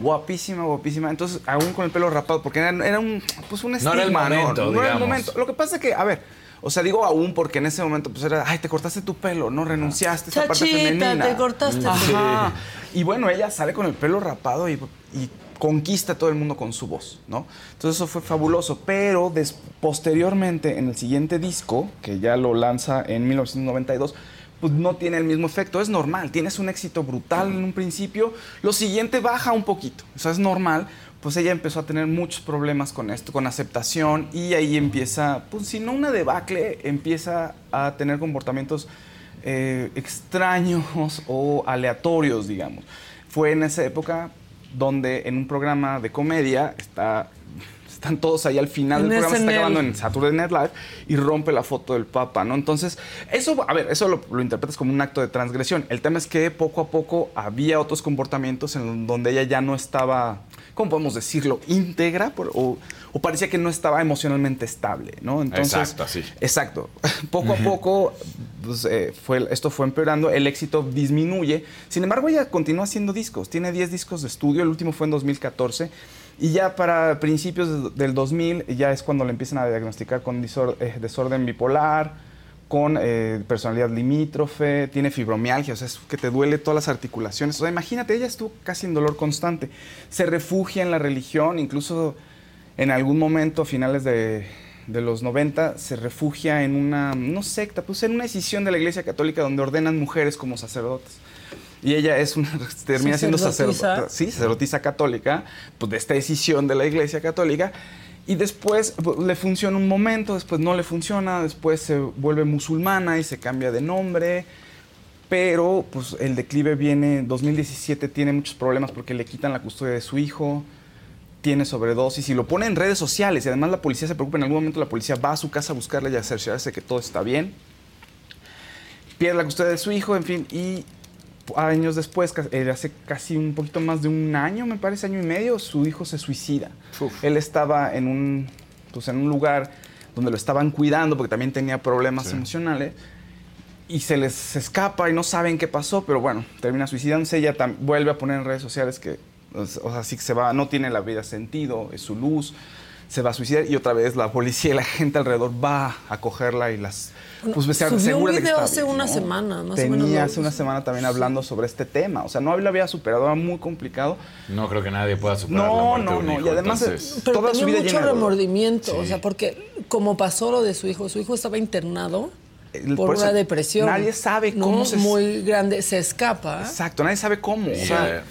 Guapísima, guapísima. Entonces, aún con el pelo rapado, porque era, era un, pues un estigma. No era el momento, no, no era el momento. Lo que pasa es que, a ver, o sea, digo aún porque en ese momento pues era, ay, te cortaste tu pelo, no renunciaste a esa parte femenina. te cortaste tu Ajá. Y bueno, ella sale con el pelo rapado y, y conquista a todo el mundo con su voz, ¿no? Entonces eso fue fabuloso, pero des- posteriormente en el siguiente disco, que ya lo lanza en 1992, pues no tiene el mismo efecto, es normal, tienes un éxito brutal en un principio, lo siguiente baja un poquito, o sea, es normal, pues ella empezó a tener muchos problemas con esto, con aceptación, y ahí empieza, pues si no una debacle, empieza a tener comportamientos eh, extraños o aleatorios, digamos. Fue en esa época donde en un programa de comedia está, están todos ahí al final En del programa, se está SNL. grabando en Saturday Night Live y rompe la foto del Papa, ¿no? Entonces, eso, a ver, eso lo, lo interpretas como un acto de transgresión. El tema es que poco a poco había otros comportamientos en donde ella ya no estaba, ¿cómo podemos decirlo? íntegra por- o, o parecía que no estaba emocionalmente estable, ¿no? Entonces, Exacto, así. Exacto. [LAUGHS] Poco a poco, pues, eh, fue, esto fue empeorando, el éxito disminuye. Sin embargo, ella continúa haciendo discos. Tiene 10 discos de estudio, el último fue en 2014. Y ya para principios de- del 2000, ya es cuando le empiezan a diagnosticar con eh, desorden bipolar, con eh, personalidad limítrofe, tiene fibromialgia, o sea, es que te duele todas las articulaciones. O sea, imagínate, ella estuvo casi en dolor constante. Se refugia en la religión, incluso en algún momento, a finales de, de los 90, se refugia en una, no secta, pues en una decisión de la Iglesia Católica donde ordenan mujeres como sacerdotes. Y ella es una, [LAUGHS] termina siendo ¿Sacerdotisa? sí, sacerdotisa católica, pues de esta decisión de la Iglesia Católica. Y después pues, le funciona un momento, después no le funciona, después se vuelve musulmana y se cambia de nombre. Pero pues el declive viene, en 2017 tiene muchos problemas porque le quitan la custodia de su hijo, tiene sobredosis y lo pone en redes sociales y además la policía se preocupa, en algún momento la policía va a su casa a buscarle y a cerciorarse que todo está bien. Pierde la custodia de su hijo, en fin, y años después, eh, hace casi un poquito más de un año, me parece, año y medio, su hijo se suicida. Él estaba en un, pues, en un lugar donde lo estaban cuidando porque también tenía problemas emocionales y se les escapa y no saben qué pasó, pero bueno, termina suicidándose. Ella vuelve a poner en redes sociales que, o sea, sí que se va, no tiene la vida sentido, es su luz, se va a suicidar y otra vez la policía y la gente alrededor va a cogerla y las. Pues se Subió un de que video está hace bien, una ¿no? semana, más o Tenía menos, ¿no? hace una semana también hablando sobre este tema. O sea, no lo había superado, era muy complicado. No creo que nadie pueda superar No, la muerte no, de un no, hijo, y además, entonces- Pero toda su tenía vida mucho remordimiento, o sea, porque como pasó lo de su hijo, su hijo estaba internado por, una depresión. nadie sabe ¿no? cómo se- Muy grande, se escapa. Exacto, nadie sabe cómo. O sea,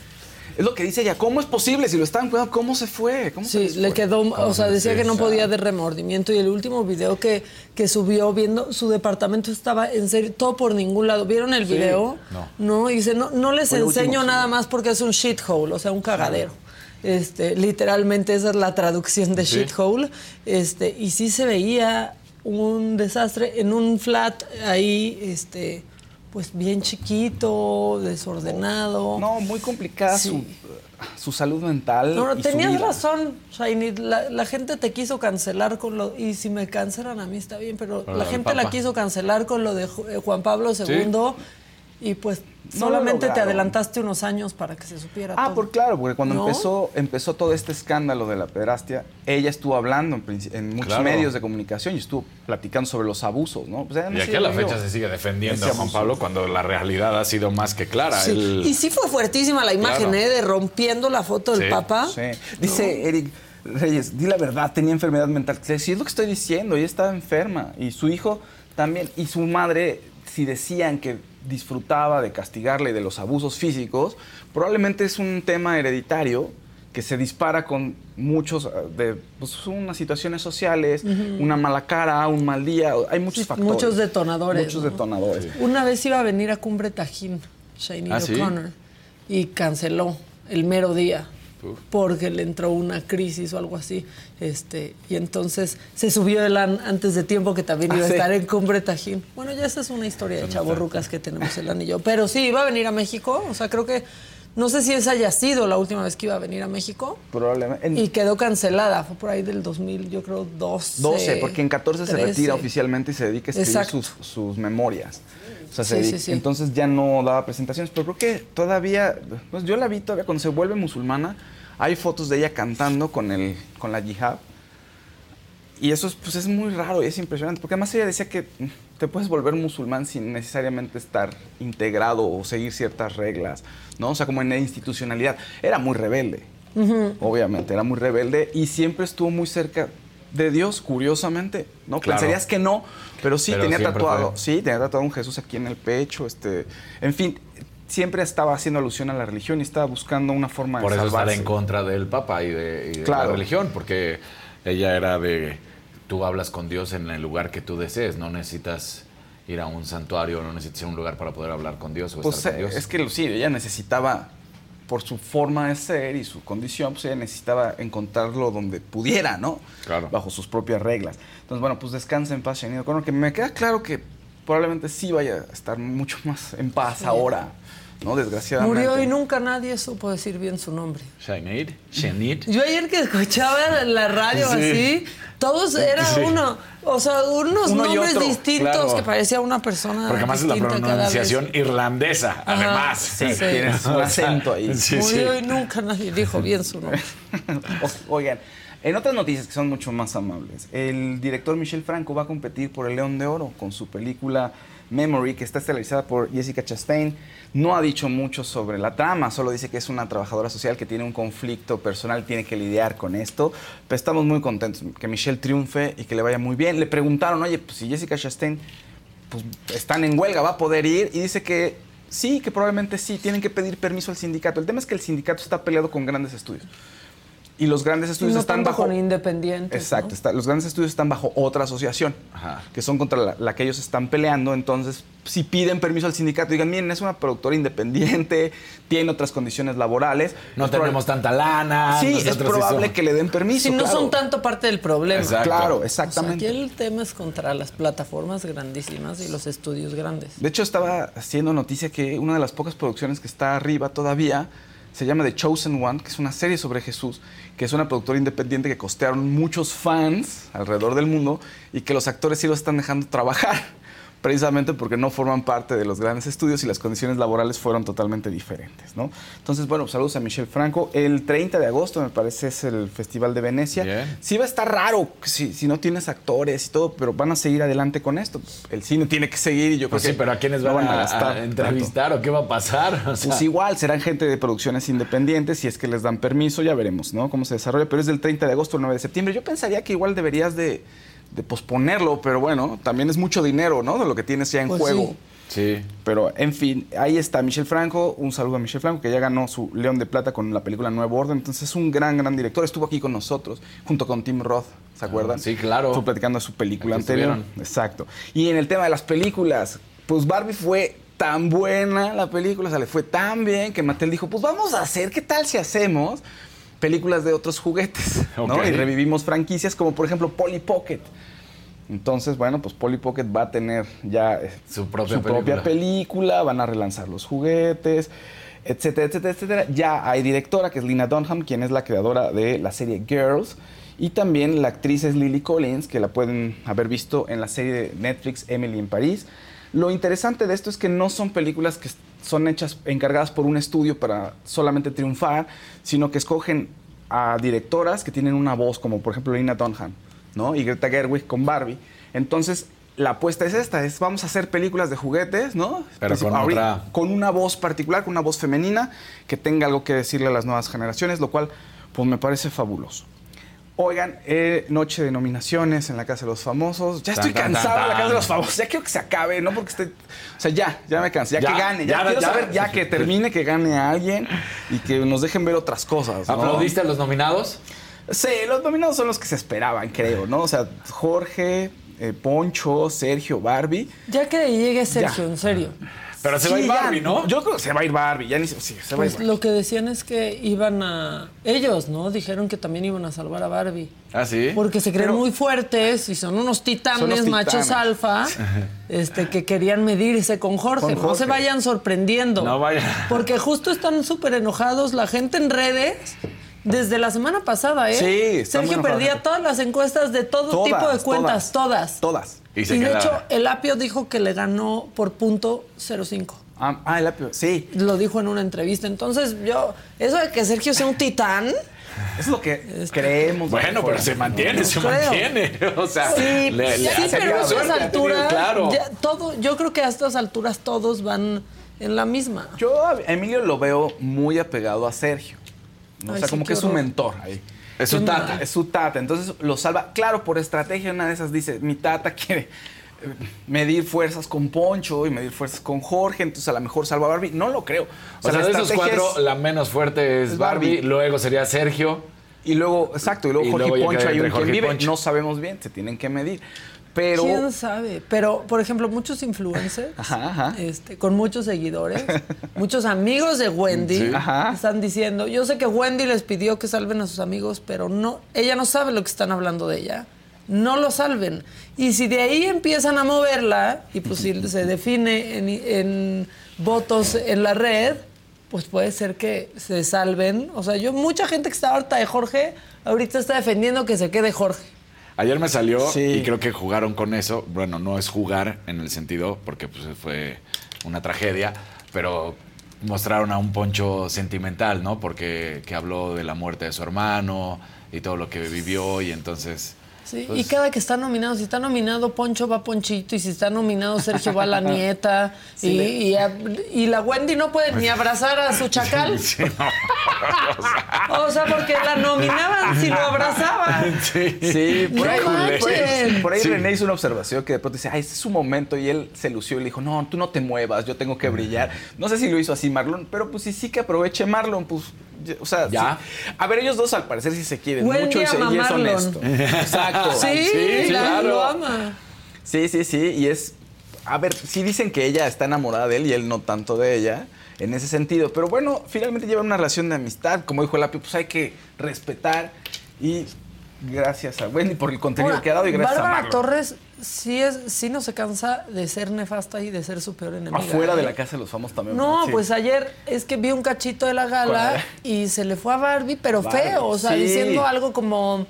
es lo que dice ella. ¿Cómo es posible? Si lo estaban cuidando, ¿cómo se fue? ¿Cómo se Sí, les le fue? quedó, o sea, decía que no podía de remordimiento y el último video que, que subió viendo su departamento estaba en serio, todo por ningún lado. ¿Vieron el Sí. video? No. No, y dice, no, no les Fue enseño sí. nada más porque es un shithole, o sea, un cagadero. Este, literalmente esa es la traducción de Sí. shithole. Este, y sí se veía un desastre en un flat ahí, este, pues bien chiquito, desordenado. No, muy complicada su, su salud mental. No, y su tenías vida. razón, Shaini. La, la gente te quiso cancelar con lo. Y si me cancelan a mí está bien, pero Pero la gente la quiso cancelar con lo de eh, Juan Pablo II. Y pues No lo solamente te adelantaste unos años para que se supiera Ah, todo. por claro, porque cuando ¿No? empezó, empezó todo este escándalo de la pederastia, ella estuvo hablando en, muchos Claro. medios de comunicación y estuvo platicando sobre los abusos, ¿no? Pues, Y aquí a la fecha se sigue defendiendo a Juan. Pablo cuando la realidad ha sido más que clara. Sí. Y sí fue fuertísima la imagen, Claro. ¿eh? De rompiendo la foto del Sí. papá. Sí. Dice Eric Reyes, di la verdad, tenía enfermedad mental. Sí, es lo que estoy diciendo, ella estaba enferma. Y su hijo también. Y su madre, si decían que disfrutaba de castigarle y de los abusos físicos, probablemente es un tema hereditario que se dispara con muchos, eh, de pues, unas situaciones sociales, una mala cara, un mal día. Hay muchos factores. Muchos detonadores. Muchos ¿no? detonadores. Una vez iba a venir a Cumbre Tajín, Shane ¿Ah, sí? O'Connor, y canceló el mero día porque le entró una crisis o algo así. Este, y entonces se subió el an antes de tiempo que también Ah, iba a sí. estar en Cumbre Tajín. Bueno, ya esa es una historia de chavorrucas que tenemos el anillo. Pero sí, iba a venir a México. O sea, creo que. No sé si esa haya sido la última vez que iba a venir a México. Probablemente. En Y quedó cancelada. Fue por ahí del 2000, yo creo, 12. 12, porque en 14 se 13. retira oficialmente y se dedica a escribir sus memorias. O sea, se Sí, dedica- sí, sí. entonces ya no daba presentaciones, pero creo que todavía, pues yo la vi todavía cuando se vuelve musulmana, hay fotos de ella cantando con, el, con la yihad. Y eso es, pues, es muy raro y es impresionante, porque además ella decía que te puedes volver musulmán sin necesariamente estar integrado o seguir ciertas reglas, ¿no? O sea, como en la institucionalidad. Era muy rebelde Ujú. obviamente, era muy rebelde y siempre estuvo muy cerca de Dios, curiosamente, ¿no? Claro. Pensarías que no, pero sí Pero tenía tatuado, fue. sí, tenía tatuado un Jesús aquí en el pecho, este, en fin, siempre estaba haciendo alusión a la religión y estaba buscando una forma Por de eso estar salvarse. en contra del Papa y de, y de Claro. la religión, porque ella era de, tú hablas con Dios en el lugar que tú desees, no necesitas ir a un santuario, no necesitas ir a un lugar para poder hablar con Dios o Pues estar con eh, Dios. es que sí, ella necesitaba, por su forma de ser y su condición, pues ella necesitaba encontrarlo donde pudiera, ¿no? Claro. Bajo sus propias reglas. Entonces, bueno, pues descansa en paz, Shane O'Connor, que me queda claro que probablemente sí vaya a estar mucho más en paz Sí. ahora, ¿no? Desgraciadamente. Murió y nunca nadie supo decir bien su nombre. Sinead, Sinead. Yo ayer que escuchaba la radio Sí. así, todos era Sí. uno, o sea, unos Uno nombres otro, distintos claro. que parecía una persona Porque además es la pronunciación irlandesa, además. Sí, tienes un acento ahí. Sí, [LAUGHS] sí. Murió y nunca nadie dijo bien su nombre. [LAUGHS] O- Oigan, en otras noticias que son mucho más amables, el director Michel Franco va a competir por el León de Oro con su película Memory, que está estelarizada por Jessica Chastain. No ha dicho mucho sobre la trama, solo dice que es una trabajadora social que tiene un conflicto personal, tiene que lidiar con esto. Pero estamos muy contentos que Michelle triunfe y que le vaya muy bien. Le preguntaron, oye, pues si Jessica Chastain pues, están en huelga, va a poder ir. Y dice que sí, que probablemente sí, tienen que pedir permiso al sindicato. El tema es que el sindicato está peleado con grandes estudios. Y los grandes estudios no están bajo... con independientes. Exacto, ¿no? está- los grandes estudios están bajo otra asociación, que son contra la, la que ellos están peleando. Entonces, si piden permiso al sindicato, digan, miren, es una productora independiente, tiene otras condiciones laborales. No Es tenemos tanta lana. Sí, es probable que le den permiso. Si no claro. son tanto parte del problema. Exacto. Claro, O sea, exactamente. aquí el tema es contra las plataformas grandísimas y los estudios grandes. De hecho, estaba haciendo noticia que una de las pocas producciones que está arriba todavía se llama The Chosen One, que es una serie sobre Jesús, que es una productora independiente que costearon muchos fans alrededor del mundo y que los actores sí los están dejando trabajar, precisamente porque no forman parte de los grandes estudios y las condiciones laborales fueron totalmente diferentes, ¿no? Entonces, bueno, saludos a Michelle Franco. El 30 de agosto, me parece, es el Festival de Venecia. Bien. Sí va a estar raro si, si no tienes actores y todo, pero van a seguir adelante con esto. El cine tiene que seguir y yo Pues creo sí, que pero ¿a quiénes no van, a, gastar a tanto. entrevistar o qué va a pasar? [LAUGHS] O sea, Pues igual, serán gente de producciones independientes, si es que les dan permiso, ya veremos, ¿no? Cómo se desarrolla, pero es del 30 de agosto al 9 de septiembre. Yo pensaría que igual deberías de, de posponerlo, pero bueno, también es mucho dinero, ¿no? De lo que tienes ya en Pues juego. Sí. Pero, en fin, ahí está Michel Franco. Un saludo a Michel Franco, que ya ganó su León de Plata con la película Nuevo Orden. Entonces, es un gran, gran director. Estuvo aquí con nosotros, junto con Tim Roth, ¿se acuerdan? sí, claro. Estuvo platicando de su película Aquí anterior. estuvieron. Exacto. Y en el tema de las películas, pues Barbie fue tan buena la película, o sea, le fue tan bien que Mattel dijo, pues vamos a hacer, ¿qué tal si hacemos películas de otros juguetes? [LAUGHS] ¿no? Y revivimos franquicias como por ejemplo Polly Pocket. Entonces, bueno, pues Polly Pocket va a tener ya eh, Su propia su propia película. película, van a relanzar los juguetes, etcétera, etcétera, etcétera. Ya hay directora, que es Lina Dunham, quien es la creadora de la serie Girls. Y también la actriz es Lily Collins, que la pueden haber visto en la serie de Netflix Emily en París. Lo interesante de esto es que no son películas que son hechas, encargadas por un estudio para solamente triunfar, sino que escogen a directoras que tienen una voz, como por ejemplo Lina Dunham, ¿no? Y Greta Gerwig con Barbie. Entonces, la apuesta es esta, es vamos a hacer películas de juguetes, ¿no? Pero con ahorita, otra- con una voz particular, con una voz femenina, que tenga algo que decirle a las nuevas generaciones, lo cual, pues me parece fabuloso. Oigan, eh, noche de nominaciones en la Casa de los Famosos. Ya estoy tan, cansado tan, de la Casa de los Famosos. Ya quiero que se acabe, ¿no? Porque estoy... O sea, ya, ya me cansé. Ya, Ya, que gane. Ya, ya, quiero ya. saber, ya que termine, que gane a alguien y que nos dejen ver otras cosas. ¿no? ¿Aplaudiste a los nominados? Sí, los nominados son los que se esperaban, creo, ¿no? O sea, Jorge, eh, Poncho, Sergio, Barbie. Ya que llegue Sergio, Ya. en serio. Pero se va a ir Barbie, ¿no? Yo creo que se va a ir Barbie. Ya ni sí, se va a ir Pues Barbie. lo que decían es que iban a. Ellos, ¿no? Dijeron que también iban a salvar a Barbie. ¿Ah, sí? Porque se creen Pero- muy fuertes y son unos titanes, Son machos alfa, [LAUGHS] este, que querían medirse con Jorge. Con No se vayan sorprendiendo. No vayan. Porque justo están súper enojados la gente en redes. Desde la semana pasada, ¿eh? Sí, Sergio perdía todas las encuestas de todo Todas, tipo de cuentas, todas. Todas. Y, se de hecho, el Apio dijo que le ganó por punto 05. Ah, ah, el apio. Sí. Lo dijo en una entrevista. Entonces, yo, eso de que Sergio sea un titán. Es lo que creemos. Bueno, pero se mantiene, se creo. mantiene. [LAUGHS] O sea, Sí, le- le sí, pero a estas alturas, Claro. ya todo, yo creo que a estas alturas todos van en la misma. Yo a Emilio lo veo muy apegado a Sergio. ¿no? O Ay, sea, sí, como que es su horror. mentor ahí. Es su tata. Es su tata. Entonces lo salva. Claro, por estrategia, una de esas dice: mi tata quiere eh, medir fuerzas con Poncho y medir fuerzas con Jorge, entonces a lo mejor salva a Barbie. No lo creo. O sea, de esos cuatro, es- la menos fuerte es es Barbie, Barbie. luego sería Sergio. Y luego, exacto, y luego Y Jorge luego Poncho hay un quien vive. Poncho. No sabemos bien, se tienen que medir. Pero. ¿Quién sabe? Pero, por ejemplo, muchos influencers Ajá, ajá. este, con muchos seguidores, muchos amigos de Wendy Sí. Están diciendo, yo sé que Wendy les pidió que salven a sus amigos, pero no, ella no sabe lo que están hablando de ella. No lo salven. Y si de ahí empiezan a moverla, y pues si se define en, en votos en la red, pues puede ser que se salven. O sea, yo, mucha gente que está harta de Jorge, ahorita está defendiendo que se quede Jorge. Ayer me salió Sí. y creo que jugaron con eso. Bueno, no es jugar en el sentido, porque pues, fue una tragedia, pero mostraron a un poncho sentimental, ¿no? Porque que habló de la muerte de su hermano y todo lo que vivió y entonces... Sí, pues, y cada que está nominado, si está nominado Poncho va Ponchito y si está nominado Sergio va la [LAUGHS] nieta y, y a- y la Wendy no puede ni abrazar a su chacal. [LAUGHS] Sí, no. [LAUGHS] O sea, porque la nominaban si lo abrazaban. Sí, Sí, por No ahí, por ahí- manchen. por ahí Sí. René hizo una observación que de pronto dice, ay, este es su momento, y él se lució y le dijo, no, tú no te muevas, yo tengo que brillar. No sé si lo hizo así Marlon, pero pues sí, sí que aproveche Marlon, pues, o sea, Ya. sí. A ver, ellos dos al parecer sí se quieren Wendy mucho y, se- y es honesto. [LAUGHS] Exacto. Sí, la- claro. lo ama. Sí, sí, sí, y es, a ver, sí dicen que ella está enamorada de él y él no tanto de ella. En ese sentido, pero bueno, finalmente llevan una relación de amistad, como dijo el Apio, pues hay que respetar y gracias a Wendy por el contenido Ahora, que ha dado y gracias a Bárbara Marlon. Torres sí, es, sí no se cansa de ser nefasta y de ser su peor enemiga. Afuera de ¿eh? la casa de los famosos también. No, Sí. pues ayer es que vi un cachito de la gala y se le fue a Barbie, pero Barbie, feo, o sea, sí. diciendo algo como.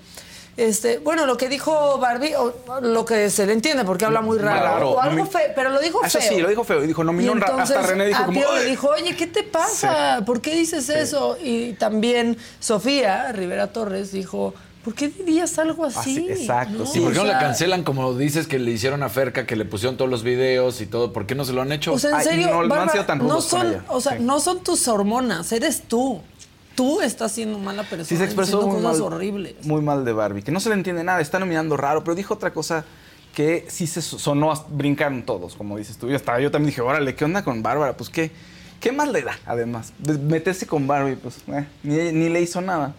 Este, bueno, lo que dijo Barbie, o lo que se le entiende porque habla muy raro, Claro, o no algo me- feo, pero lo dijo Eso feo. sí, lo dijo feo. Y dijo, no, no, entonces, hasta René dijo como... Le dijo, oye, ¿qué te pasa? ¿Por qué dices eso? Y también Sofía Rivera Torres dijo, ¿por qué dirías algo así? exacto, ¿No? Sí, ¿por qué no O la sea, cancelan como dices que le hicieron a Ferca, que le pusieron todos los videos y todo? ¿Por qué no se lo han hecho? O sea, en Ay, serio, no, no han Bárbara, sido tan no rudos con son, o sea, Sí. no son tus hormonas, eres tú. Tú estás siendo mala persona, Sí, se expresó muy cosas mal, horribles. muy mal de Barbie, que no se le entiende nada, está nominando raro, pero dijo otra cosa que sí se sonó, brincaron todos, como dices tú. Y hasta yo también dije, órale, ¿qué onda con Bárbara? Pues qué, qué más le da, además. De meterse con Barbie, pues eh, ni, ni le hizo nada.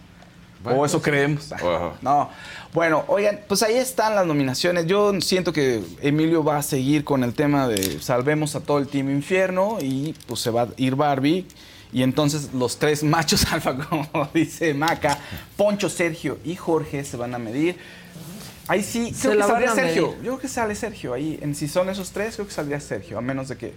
Bueno, o eso pues, creemos. [LAUGHS] No. Bueno, oigan, pues ahí están las nominaciones. Yo siento que Emilio va a seguir con el tema de salvemos a todo el Team Infierno y pues se va a ir Barbie. Y entonces los tres machos [LAUGHS] alfa, como dice Maca, Poncho, Sergio y Jorge se van a medir. Ahí sí, Se creo la que saldría Sergio. Yo creo que sale Sergio ahí. En si son esos tres, creo que saldría Sergio, a menos de que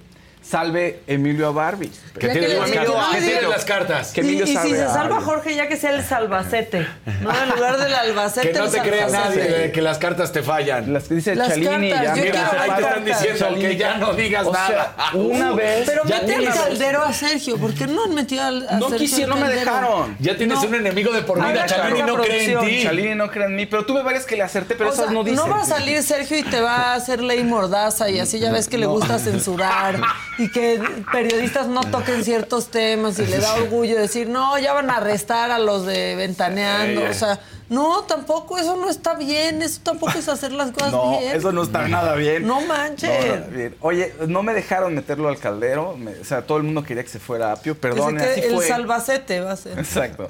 salve Emilio a Barbie. Que tiene las cartas. Que tiene las cartas. Que Y, Emilio y si salve se salva. Jorge, ya que sea el salvacete. No, en lugar del albacete. Que no te crea nadie de que las cartas te fallan. Las que dice Las Chalini cartas, ya. mira, las para- están diciendo Chalini. que ya no digas O sea, nada. una vez. Pero Ya mete al caldero a Sergio. ¿Por qué no han metido al a No Sergio quisieron, no me dejaron. Ya tienes No. un enemigo de por Ah, vida. Chalini no cree en ti. Chalini no cree en mí, pero tuve varias que le acerté, pero O esas sea, no dicen. va a salir Sergio y te va a hacer ley mordaza y así ya ves que le gusta censurar [LAUGHS] y que periodistas no toquen ciertos temas y le da orgullo decir, no, ya van a arrestar a los de Ventaneando. O sea, no, tampoco, eso no está bien, eso tampoco es hacer las cosas [LAUGHS] No, bien. eso no está nada bien. No manches. No, nada bien. Oye, no me dejaron meterlo al caldero. me- o sea, todo el mundo quería que se fuera Apio. Perdón, así el fue. salvacete va a ser. Exacto.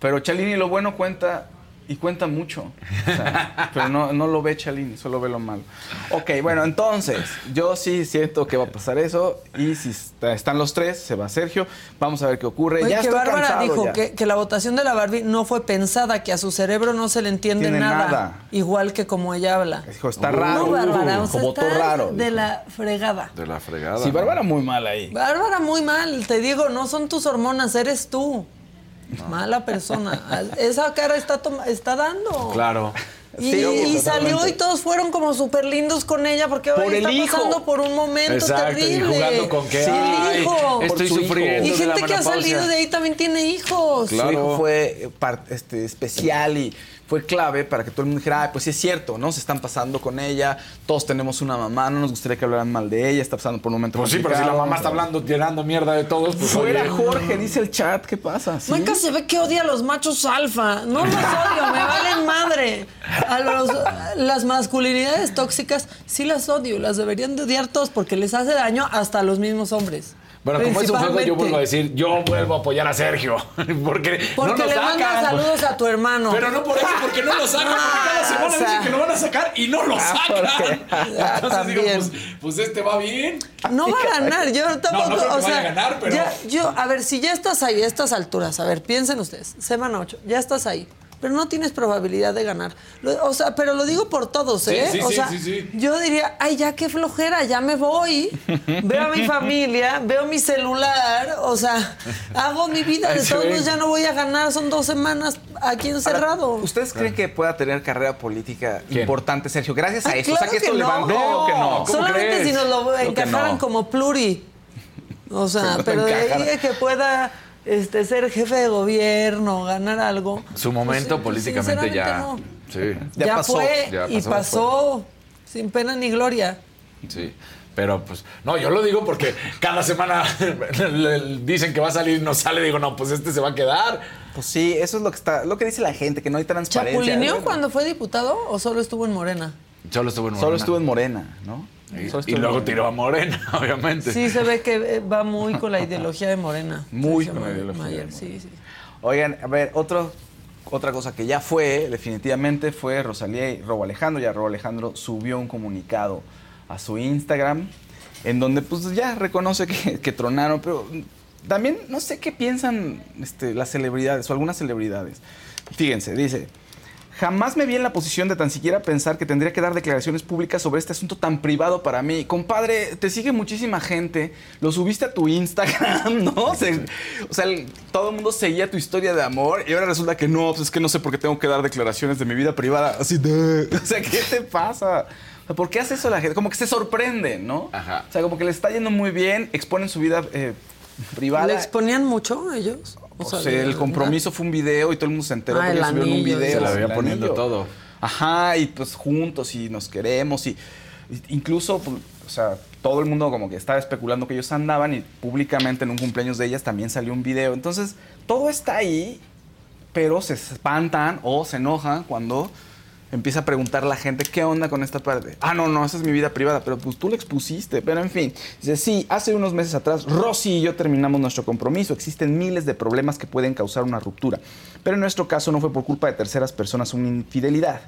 Pero Chalini lo bueno cuenta y cuenta mucho. O sea, pero no, no lo ve Chalini, solo ve lo malo. Ok, bueno, entonces, yo sí siento que va a pasar eso. Y si está- están los tres, se va Sergio. Vamos a ver qué ocurre. Oye, ya que estoy Bárbara cansado dijo ya. que, que la votación de la Barbie no fue pensada, que a su cerebro no se le entiende Tiene nada, nada. Igual que como ella habla. Dijo, está raro. No, Bárbara, o sea, como todo está raro. de la fregada. De la fregada. Sí, Bárbara muy mal ahí. Bárbara, muy mal. Te digo, no son tus hormonas, eres tú. Mala persona. [LAUGHS] Esa cara está, está dando. Claro. Y, Sí, y salió y todos fueron como súper lindos con ella porque Por hoy el está hijo. pasando por un momento Exacto, y terrible. jugando con que, Sí, el hijo. estoy Por su sufriendo Y gente que ha salido de ahí también tiene hijos. Su hijo fue este, especial y fue clave para que todo el mundo dijera, "Ay, pues sí es cierto, ¿no? Se están pasando con ella, todos tenemos una mamá, no nos gustaría que hablaran mal de ella, está pasando por un momento Pues sí, pero si la complicado". mamá está hablando, llenando mierda de todos, pues Fuera oye. Jorge, dice el chat, ¿qué pasa? ¿Sí? Maca se ve que odia a los machos alfa. No los odio, me valen madre. A los, las masculinidades tóxicas sí las odio. Las deberían de odiar todos porque les hace daño hasta a los mismos hombres. Bueno, como es un juego, yo vuelvo a decir, yo vuelvo a apoyar a Sergio. Porque, [LAUGHS] Porque no le sacan. mandas saludos a tu hermano. Pero no por eso, porque no lo sacan. porque cada semana o sea. dicen que lo van a sacar y no lo Ah, sacan. Ah, [LAUGHS] Entonces digo, también. pues, pues este va bien. No va a ganar, yo tampoco, no creo que o sea, vaya a ganar, pero- ya- yo, a ver, si ya estás ahí a estas alturas, a ver, piensen ustedes, semana 8, ya estás ahí, pero no tienes probabilidad de ganar. Lo- O sea, pero lo digo por todos, ¿eh? sí, o sí, sea, sí, sí. yo diría, ay, ya qué flojera, ya me voy, [LAUGHS] veo a mi familia, veo mi celular, o sea, hago mi vida, de todos modos ya no voy a ganar, son dos semanas aquí encerrado. ¿Ustedes creen que pueda tener carrera política ¿Quién? importante, Sergio? Gracias a Ay, eso. o claro sea, que esto no. levante o que no. ¿Cómo Solamente crees? si nos lo encajaran no. como pluri. O sea, pero de ahí a que pueda este, ser jefe de gobierno, ganar algo. Su momento Pues, políticamente ya. Sí. Ya, fue Ya y pasó sin pena ni gloria. Sí. Pero pues, no, yo lo digo porque cada semana [LAUGHS] le- dicen que va a salir y no sale. Digo, no, pues este se va a quedar. Pues sí, eso es lo que está, lo que dice la gente, que no hay transparencia. ¿Chapulineó Bueno, cuando fue diputado o solo estuvo en Morena? Solo estuvo en Morena. Solo estuvo en Morena, ¿no? Y, luego Morena. tiró a Morena, [LAUGHS] obviamente. Sí, se ve que va muy con la ideología de Morena. [LAUGHS] Muy con la ideología Mayer, de sí, sí. Oigan, a ver, otro, otra cosa que ya fue, definitivamente, fue Rosalía y Robo Alejandro. Ya Robo Alejandro subió un comunicado a su Instagram en donde pues ya reconoce que, que tronaron, pero también no sé qué piensan este, las celebridades o algunas celebridades. Fíjense, dice... Jamás me vi en la posición de tan siquiera pensar que tendría que dar declaraciones públicas sobre este asunto tan privado para mí. Compadre, te sigue muchísima gente, lo subiste a tu Instagram, [LAUGHS] ¿no? O sea, el- todo el mundo seguía tu historia de amor y ahora resulta que no, pues es que no sé por qué tengo que dar declaraciones de mi vida privada. Así de... [LAUGHS] O sea, ¿qué te pasa? O sea, ¿Por qué hace eso la gente? Como que se sorprenden, ¿no? Ajá. O sea, como que le está yendo muy bien, exponen su vida eh, privada. ¿Le exponían mucho ellos? O O sea, el compromiso fue un video y todo el mundo se enteró Ah, porque subieron un video. Se la veía poniendo anillo. todo. Ajá, y pues juntos y nos queremos y, y incluso, pues, o sea, todo el mundo como que estaba especulando que ellos andaban y públicamente en un cumpleaños de ellas también salió un video. Entonces, todo está ahí, pero se espantan o se enojan cuando empieza a preguntar la gente qué onda con esta parte. Ah, no, no, esa es mi vida privada, pero pues tú la expusiste. Pero en fin, dice, sí, hace unos meses atrás Rosy y yo terminamos nuestro compromiso. Existen miles de problemas que pueden causar una ruptura, pero en nuestro caso no fue por culpa de terceras personas una infidelidad.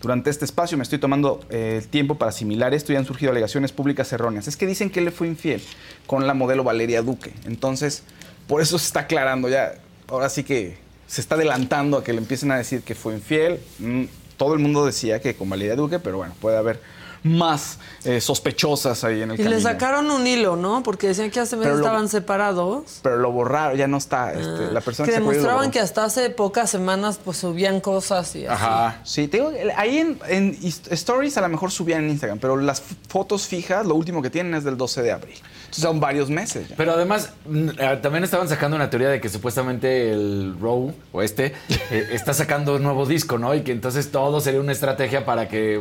Durante este espacio me estoy tomando eh, el tiempo para asimilar esto y han surgido alegaciones públicas erróneas. Es que dicen que él le fue infiel con la modelo Valeria Duque. Entonces, por eso se está aclarando ya. Ahora sí que se está adelantando a que le empiecen a decir que fue infiel. Mm, todo el mundo decía que con Valeria Duque, pero bueno, puede haber más eh, sospechosas ahí en el Y camino. le sacaron un hilo, ¿no? Porque decían que hace meses estaban separados. Pero lo borraron, ya no está. este, la persona que que, demostraban que hasta hace pocas semanas pues subían cosas y así. Ajá. Sí, te digo, el- ahí en, Stories a lo mejor subían en Instagram, pero las fotos fijas, lo último que tienen es del 12 de abril. Entonces son varios meses ya. Pero además, eh, también estaban sacando una teoría de que supuestamente el Row o este [LAUGHS] eh, está sacando un nuevo disco, ¿no? Y que entonces todo sería una estrategia para que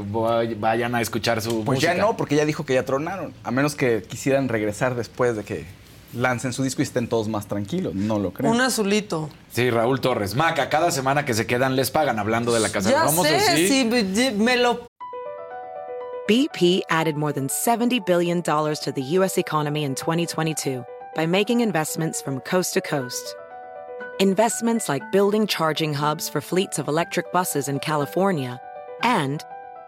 vayan a escuchar su Pues música. ya no, porque ya dijo que ya tronaron. A menos que quisieran regresar después de que lancen su disco y estén todos más tranquilos. No lo creo. Un azulito. Sí, Raúl Torres. Maca, cada semana que se quedan les pagan hablando de la casa de Ya los famosos. sé, ¿sí? sí, me- me lo BP added more than $70 billion to the U.S. economy in 2022 by making investments from coast to coast. Investments like building charging hubs for fleets of electric buses in California and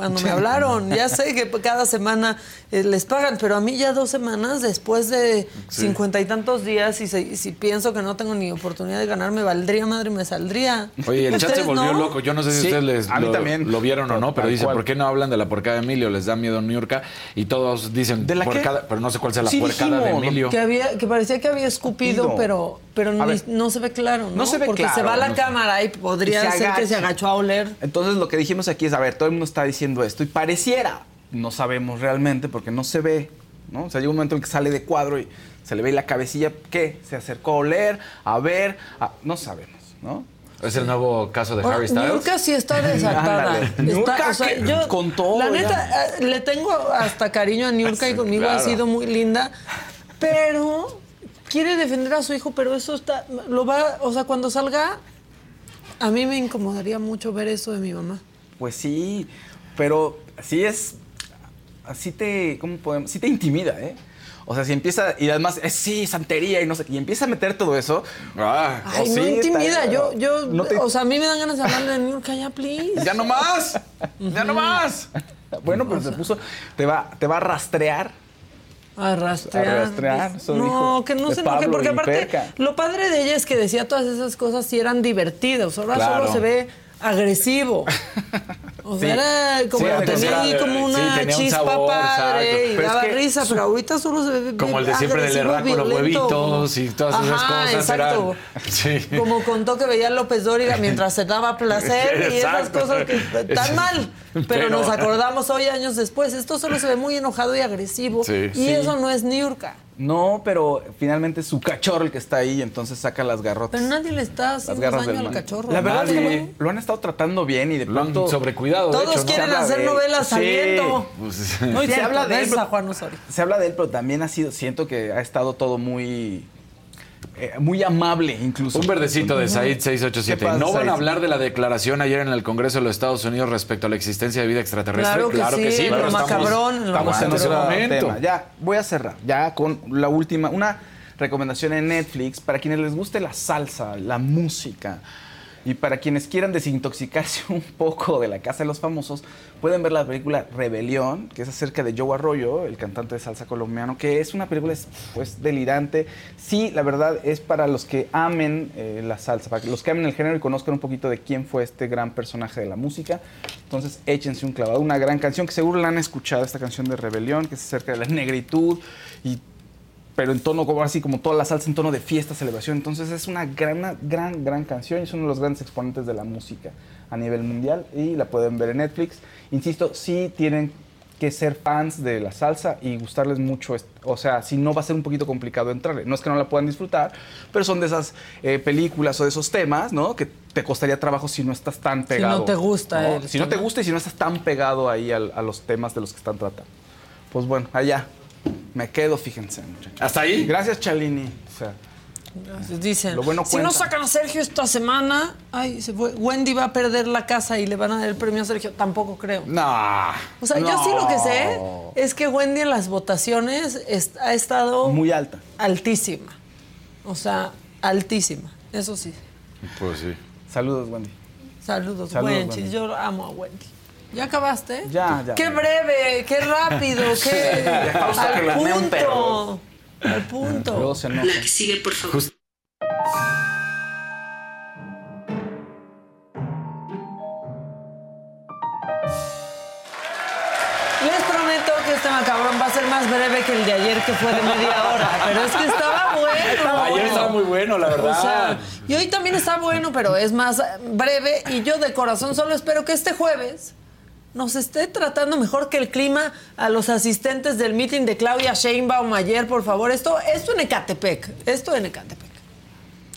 cuando me hablaron. Ya sé que cada semana eh, les pagan, pero a mí ya dos semanas después de Sí. cincuenta y tantos días y si, si pienso que no tengo ni oportunidad de ganar, me valdría madre, me saldría. Oye, el chat se ¿Ustedes volvió no? loco. Yo no sé si Sí, ustedes les a mí lo, también. lo vieron o no, pero dice, cual. ¿por qué no hablan de la porcada de Emilio? Les da miedo Niurka y todos dicen ¿De la qué? puercada, pero no sé cuál sea la Sí, puercada de Emilio. Que, había, que parecía que había escupido, Escupido. pero, pero A ni- ver. no se ve claro, ¿no? No se ve Porque claro, se va a la no cámara y podría Y se ser que se agachó a oler. Entonces lo que dijimos aquí es, a ver, todo el mundo está diciendo esto y pareciera, no sabemos realmente porque no se ve, ¿no? O sea, llega un momento en que sale de cuadro y se le ve la cabecilla, ¿qué? Se acercó a oler, a ver, a- no sabemos, ¿no? Es el nuevo caso de Bueno, Harry Styles. Niurka sí está [LAUGHS] desatada. Niurka, o sea, yo, con todo La ya. neta, eh, le tengo hasta cariño a Niurka y conmigo ha claro. sido muy linda, pero quiere defender a su hijo, pero eso está, lo va, o sea, cuando salga, a mí me incomodaría mucho ver eso de mi mamá. Pues sí, pero sí es, así te, ¿cómo podemos? Sí te intimida, ¿eh? O sea, si empieza, y además, es sí, santería y no sé, y empieza a meter todo eso. Ah, Ay, no intimida, yo, yo, no te- o sea, a mí me dan ganas de hablarle de Niurka ya, please. ¡Ya no más! ¡Ya no más! Bueno, pero se puso, te va, te va a rastrear. A rastrear. A rastrear, No, que no se enoje, porque aparte, lo padre de ella es que decía todas esas cosas y eran divertidas. Ahora Claro. solo se ve agresivo. [LAUGHS] O sea, Sí. era como, Sí, tenía ahí como una un chispa sabor, padre y es daba que risa, pero ahorita solo se ve Como el de siempre del con los huevitos y todas esas cosas exacto. eran. Como contó que veía a López Dóriga mientras se daba placer y esas cosas que están mal. Pero, Pero- nos acordamos hoy, años después. Esto solo se ve muy enojado y agresivo. Y eso no es Niurka. No, pero finalmente es su cachorro el que está ahí, entonces saca las garrotas. Pero nadie le está las haciendo garras daño al cachorro. La verdad Nadie. es que lo han estado tratando bien y de Lo han pronto... sobrecuidado. de Todos hecho, ¿no? quieren hacer novelas Sí. saliendo. Pues, No, y Se se habla de él, Juan Osorio. Se habla de él, pero también ha sido, siento que ha estado todo muy... eh, muy amable incluso. Un verdecito de Said ¿Qué 687. pasa, ¿No van Said? a hablar de la declaración ayer en el Congreso de los Estados Unidos respecto a la existencia de vida extraterrestre? Claro que sí, pero lo estamos- macabrón, lo Estamos en en ese momento. tema. Ya, voy a cerrar. Ya con la última, una recomendación en Netflix para quienes les guste la salsa, la música. Y para quienes quieran desintoxicarse [LAUGHS] un poco de la Casa de los Famosos, pueden ver la película Rebelión, que es acerca de Joe Arroyo, el cantante de salsa colombiano, que es una película pues, delirante. Sí, la verdad es para los que amen eh, la salsa, para los que amen el género y conozcan un poquito de quién fue este gran personaje de la música. Entonces, échense un clavado. Una gran canción que seguro la han escuchado, esta canción de Rebelión, que es acerca de la negritud y pero en tono como así como toda la salsa en tono de fiesta, celebración. Entonces es una gran, gran, gran canción y es uno de los grandes exponentes de la música a nivel mundial y la pueden ver en Netflix. Insisto, sí tienen que ser fans de la salsa y gustarles mucho. O sea, si no va a ser un poquito complicado entrarle. No es que no la puedan disfrutar, pero son de esas eh, películas o de esos temas, ¿no? Que te costaría trabajo si no estás tan pegado. no te gusta ¿no? el Si no te tema. gusta y si no estás tan pegado ahí al- a los temas de los que están tratando. Pues bueno, allá. Me quedo, fíjense, muchachos. ¿Hasta ahí? Gracias, Chalini. O sea, Dicen, Lo bueno si no sacan a Sergio esta semana, ay, se fue. Wendy va a perder la casa y le van a dar el premio a Sergio. Tampoco creo. No. O sea, yo sí lo que sé es que Wendy en las votaciones est- ha estado muy alta. altísima. O sea, altísima. Eso sí. Pues sí. Saludos, Wendy. Saludos, Saludos, Wendy. Wendy. Yo amo a Wendy. ¿Ya acabaste? Ya, ya. Qué breve, qué rápido, [LAUGHS] qué. Que al punto. perro. Al punto. Luego se enoja. Sigue, por favor. Les prometo que este macabrón va a ser más breve que el de ayer, que fue de media hora. Pero es que estaba [LAUGHS] bueno. Ayer estaba muy bueno, la verdad. O sea, y hoy también está bueno, pero es más breve. Y yo de corazón solo espero que este jueves nos esté tratando mejor que el clima a los asistentes del meeting de Claudia Sheinbaum ayer, por favor. Esto, esto en Ecatepec. Esto en Ecatepec.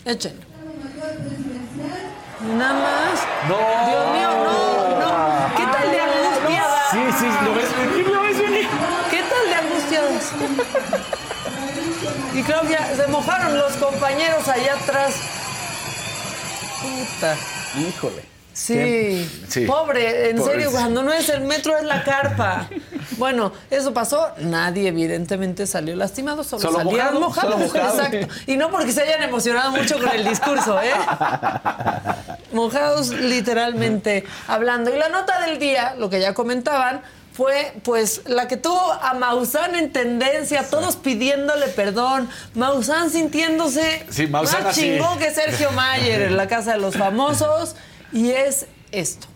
Échenlo. Nada más. No. Dios mío, no, no. ¿Qué tal de angustiada? Sí, sí, lo ves venir, lo ves venir. ¿Qué tal de angustiados? Y Claudia, se mojaron los compañeros allá atrás. Puta. Híjole. Sí. Sí. Pobre, en Pobre. serio, cuando no es el metro es la carpa. Bueno, eso pasó. Nadie, evidentemente, salió lastimado. Solo, Solo mojados. mojado. Exacto. Y no porque se hayan emocionado mucho con el discurso, ¿eh? Mojados literalmente hablando. Y la nota del día, lo que ya comentaban, fue pues la que tuvo a Maussan en tendencia, todos pidiéndole perdón, Maussan sintiéndose Sí, Maussan más así. chingón que Sergio Mayer en la Casa de los Famosos, y es esto.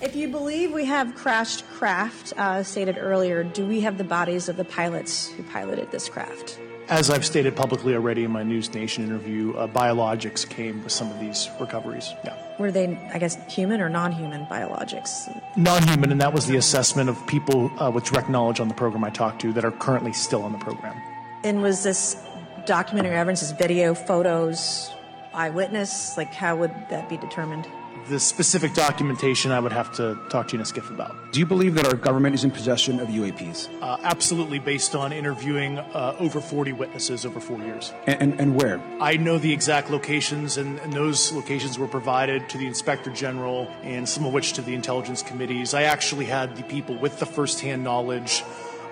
If you believe we have crashed craft, uh, stated earlier, do we have the bodies of the pilots who piloted this craft? As I've stated publicly already in my News Nation interview, uh, biologics came with some of these recoveries. Yeah. Were they, I guess, human or non human biologics? Non human, and that was the assessment of people uh, with direct knowledge on the program I talked to that are currently still on the program. And was this documentary evidence, is video, photos, eyewitness? Like, how would that be determined? The specific documentation I would have to talk to you in a Skiff about. Do you believe that our government is in possession of UAPs? Uh, absolutely, based on interviewing uh, over 40 witnesses over four years. And, and, and where? I know the exact locations, and, and those locations were provided to the Inspector General, and some of which to the intelligence committees. I actually had the people with the firsthand knowledge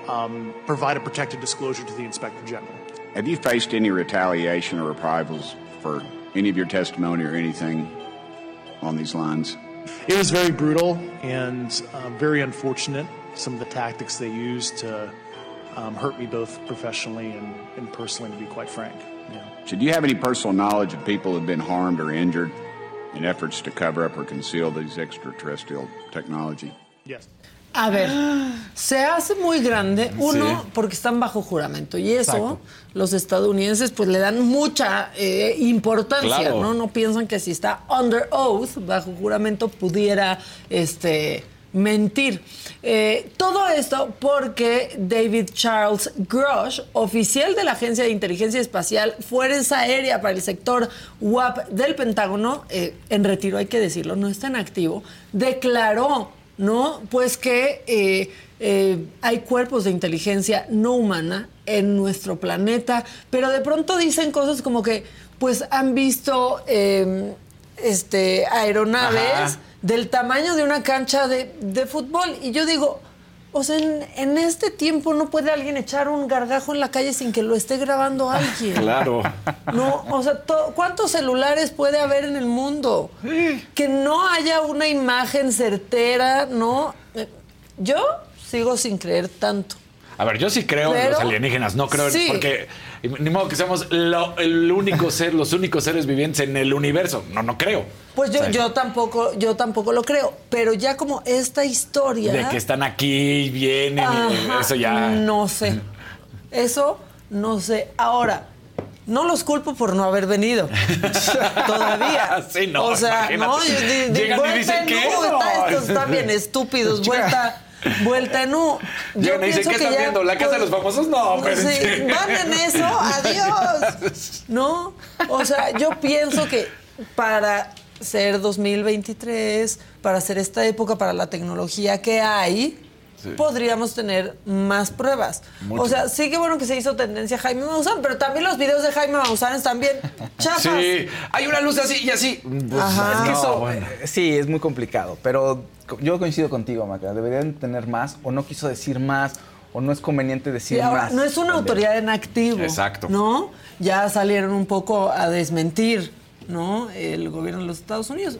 um, provide a protected disclosure to the Inspector General. Have you faced any retaliation or reprisals for any of your testimony or anything on these lines? It was very brutal and uh, very unfortunate. Some of the tactics they used to um, hurt me both professionally and, and personally, to be quite frank. Yeah. So, do you have any personal knowledge of people who have been harmed or injured in efforts to cover up or conceal these extraterrestrial technology? Yes. A ver, se hace muy grande, uno, Sí. porque están bajo juramento, y eso Exacto. los estadounidenses pues le dan mucha eh, importancia, Claro. ¿no? No piensan que si está under oath, bajo juramento, pudiera este, mentir. Eh, todo esto porque David Charles Grosh, oficial de la Agencia de Inteligencia Espacial, Fuerza Aérea para el sector UAP del Pentágono, eh, en retiro hay que decirlo, no está en activo, declaró, ¿no? Pues que eh, eh, hay cuerpos de inteligencia no humana en nuestro planeta, pero de pronto dicen cosas como que, pues han visto eh, este, aeronaves Ajá. del tamaño de una cancha de, de fútbol. Y yo digo, o sea, en, en este tiempo no puede alguien echar un gargajo en la calle sin que lo esté grabando alguien. Claro. No, o sea, to- ¿cuántos celulares puede haber en el mundo? Que no haya una imagen certera, ¿no? Eh, Yo sigo sin creer tanto. A ver, yo sí creo en los alienígenas, no creo en- Sí. porque ni modo que seamos lo- el único ser, los únicos seres vivientes en el universo. No, no creo. Pues yo, yo tampoco, yo tampoco lo creo. Pero ya como esta historia. De que están aquí, vienen, y Ajá, eso ya. No sé. [LAUGHS] Eso no sé. Ahora, no los culpo por no haber venido. [LAUGHS] Todavía. Sí, no, o sea, imagínate. no, yo Llegan y dicen en que no. está- estos están bien [LAUGHS] estúpidos. Vuelta vuelta en U. Yo Llegan y dicen, pienso ¿qué que están ya viendo? ¿La casa de los famosos? No, Sí, espérense. van en eso, adiós. ¿No? O sea, yo pienso que para ser 2023, para ser esta época, para la tecnología que hay, Sí. podríamos tener más pruebas. Mucho. O sea, sí que bueno que se hizo tendencia Jaime Maussan, pero también los videos de Jaime Maussan están bien chafas. Sí, hay una luz así y así. Pues, Es que no, eso, bueno. eh, sí, es muy complicado, pero yo coincido contigo, Maca. Deberían tener más, o no quiso decir más, o no es conveniente decir Y ahora, más. no es una autoridad en activo. Exacto. ¿No? Ya salieron un poco a desmentir, ¿no? El gobierno de los Estados Unidos.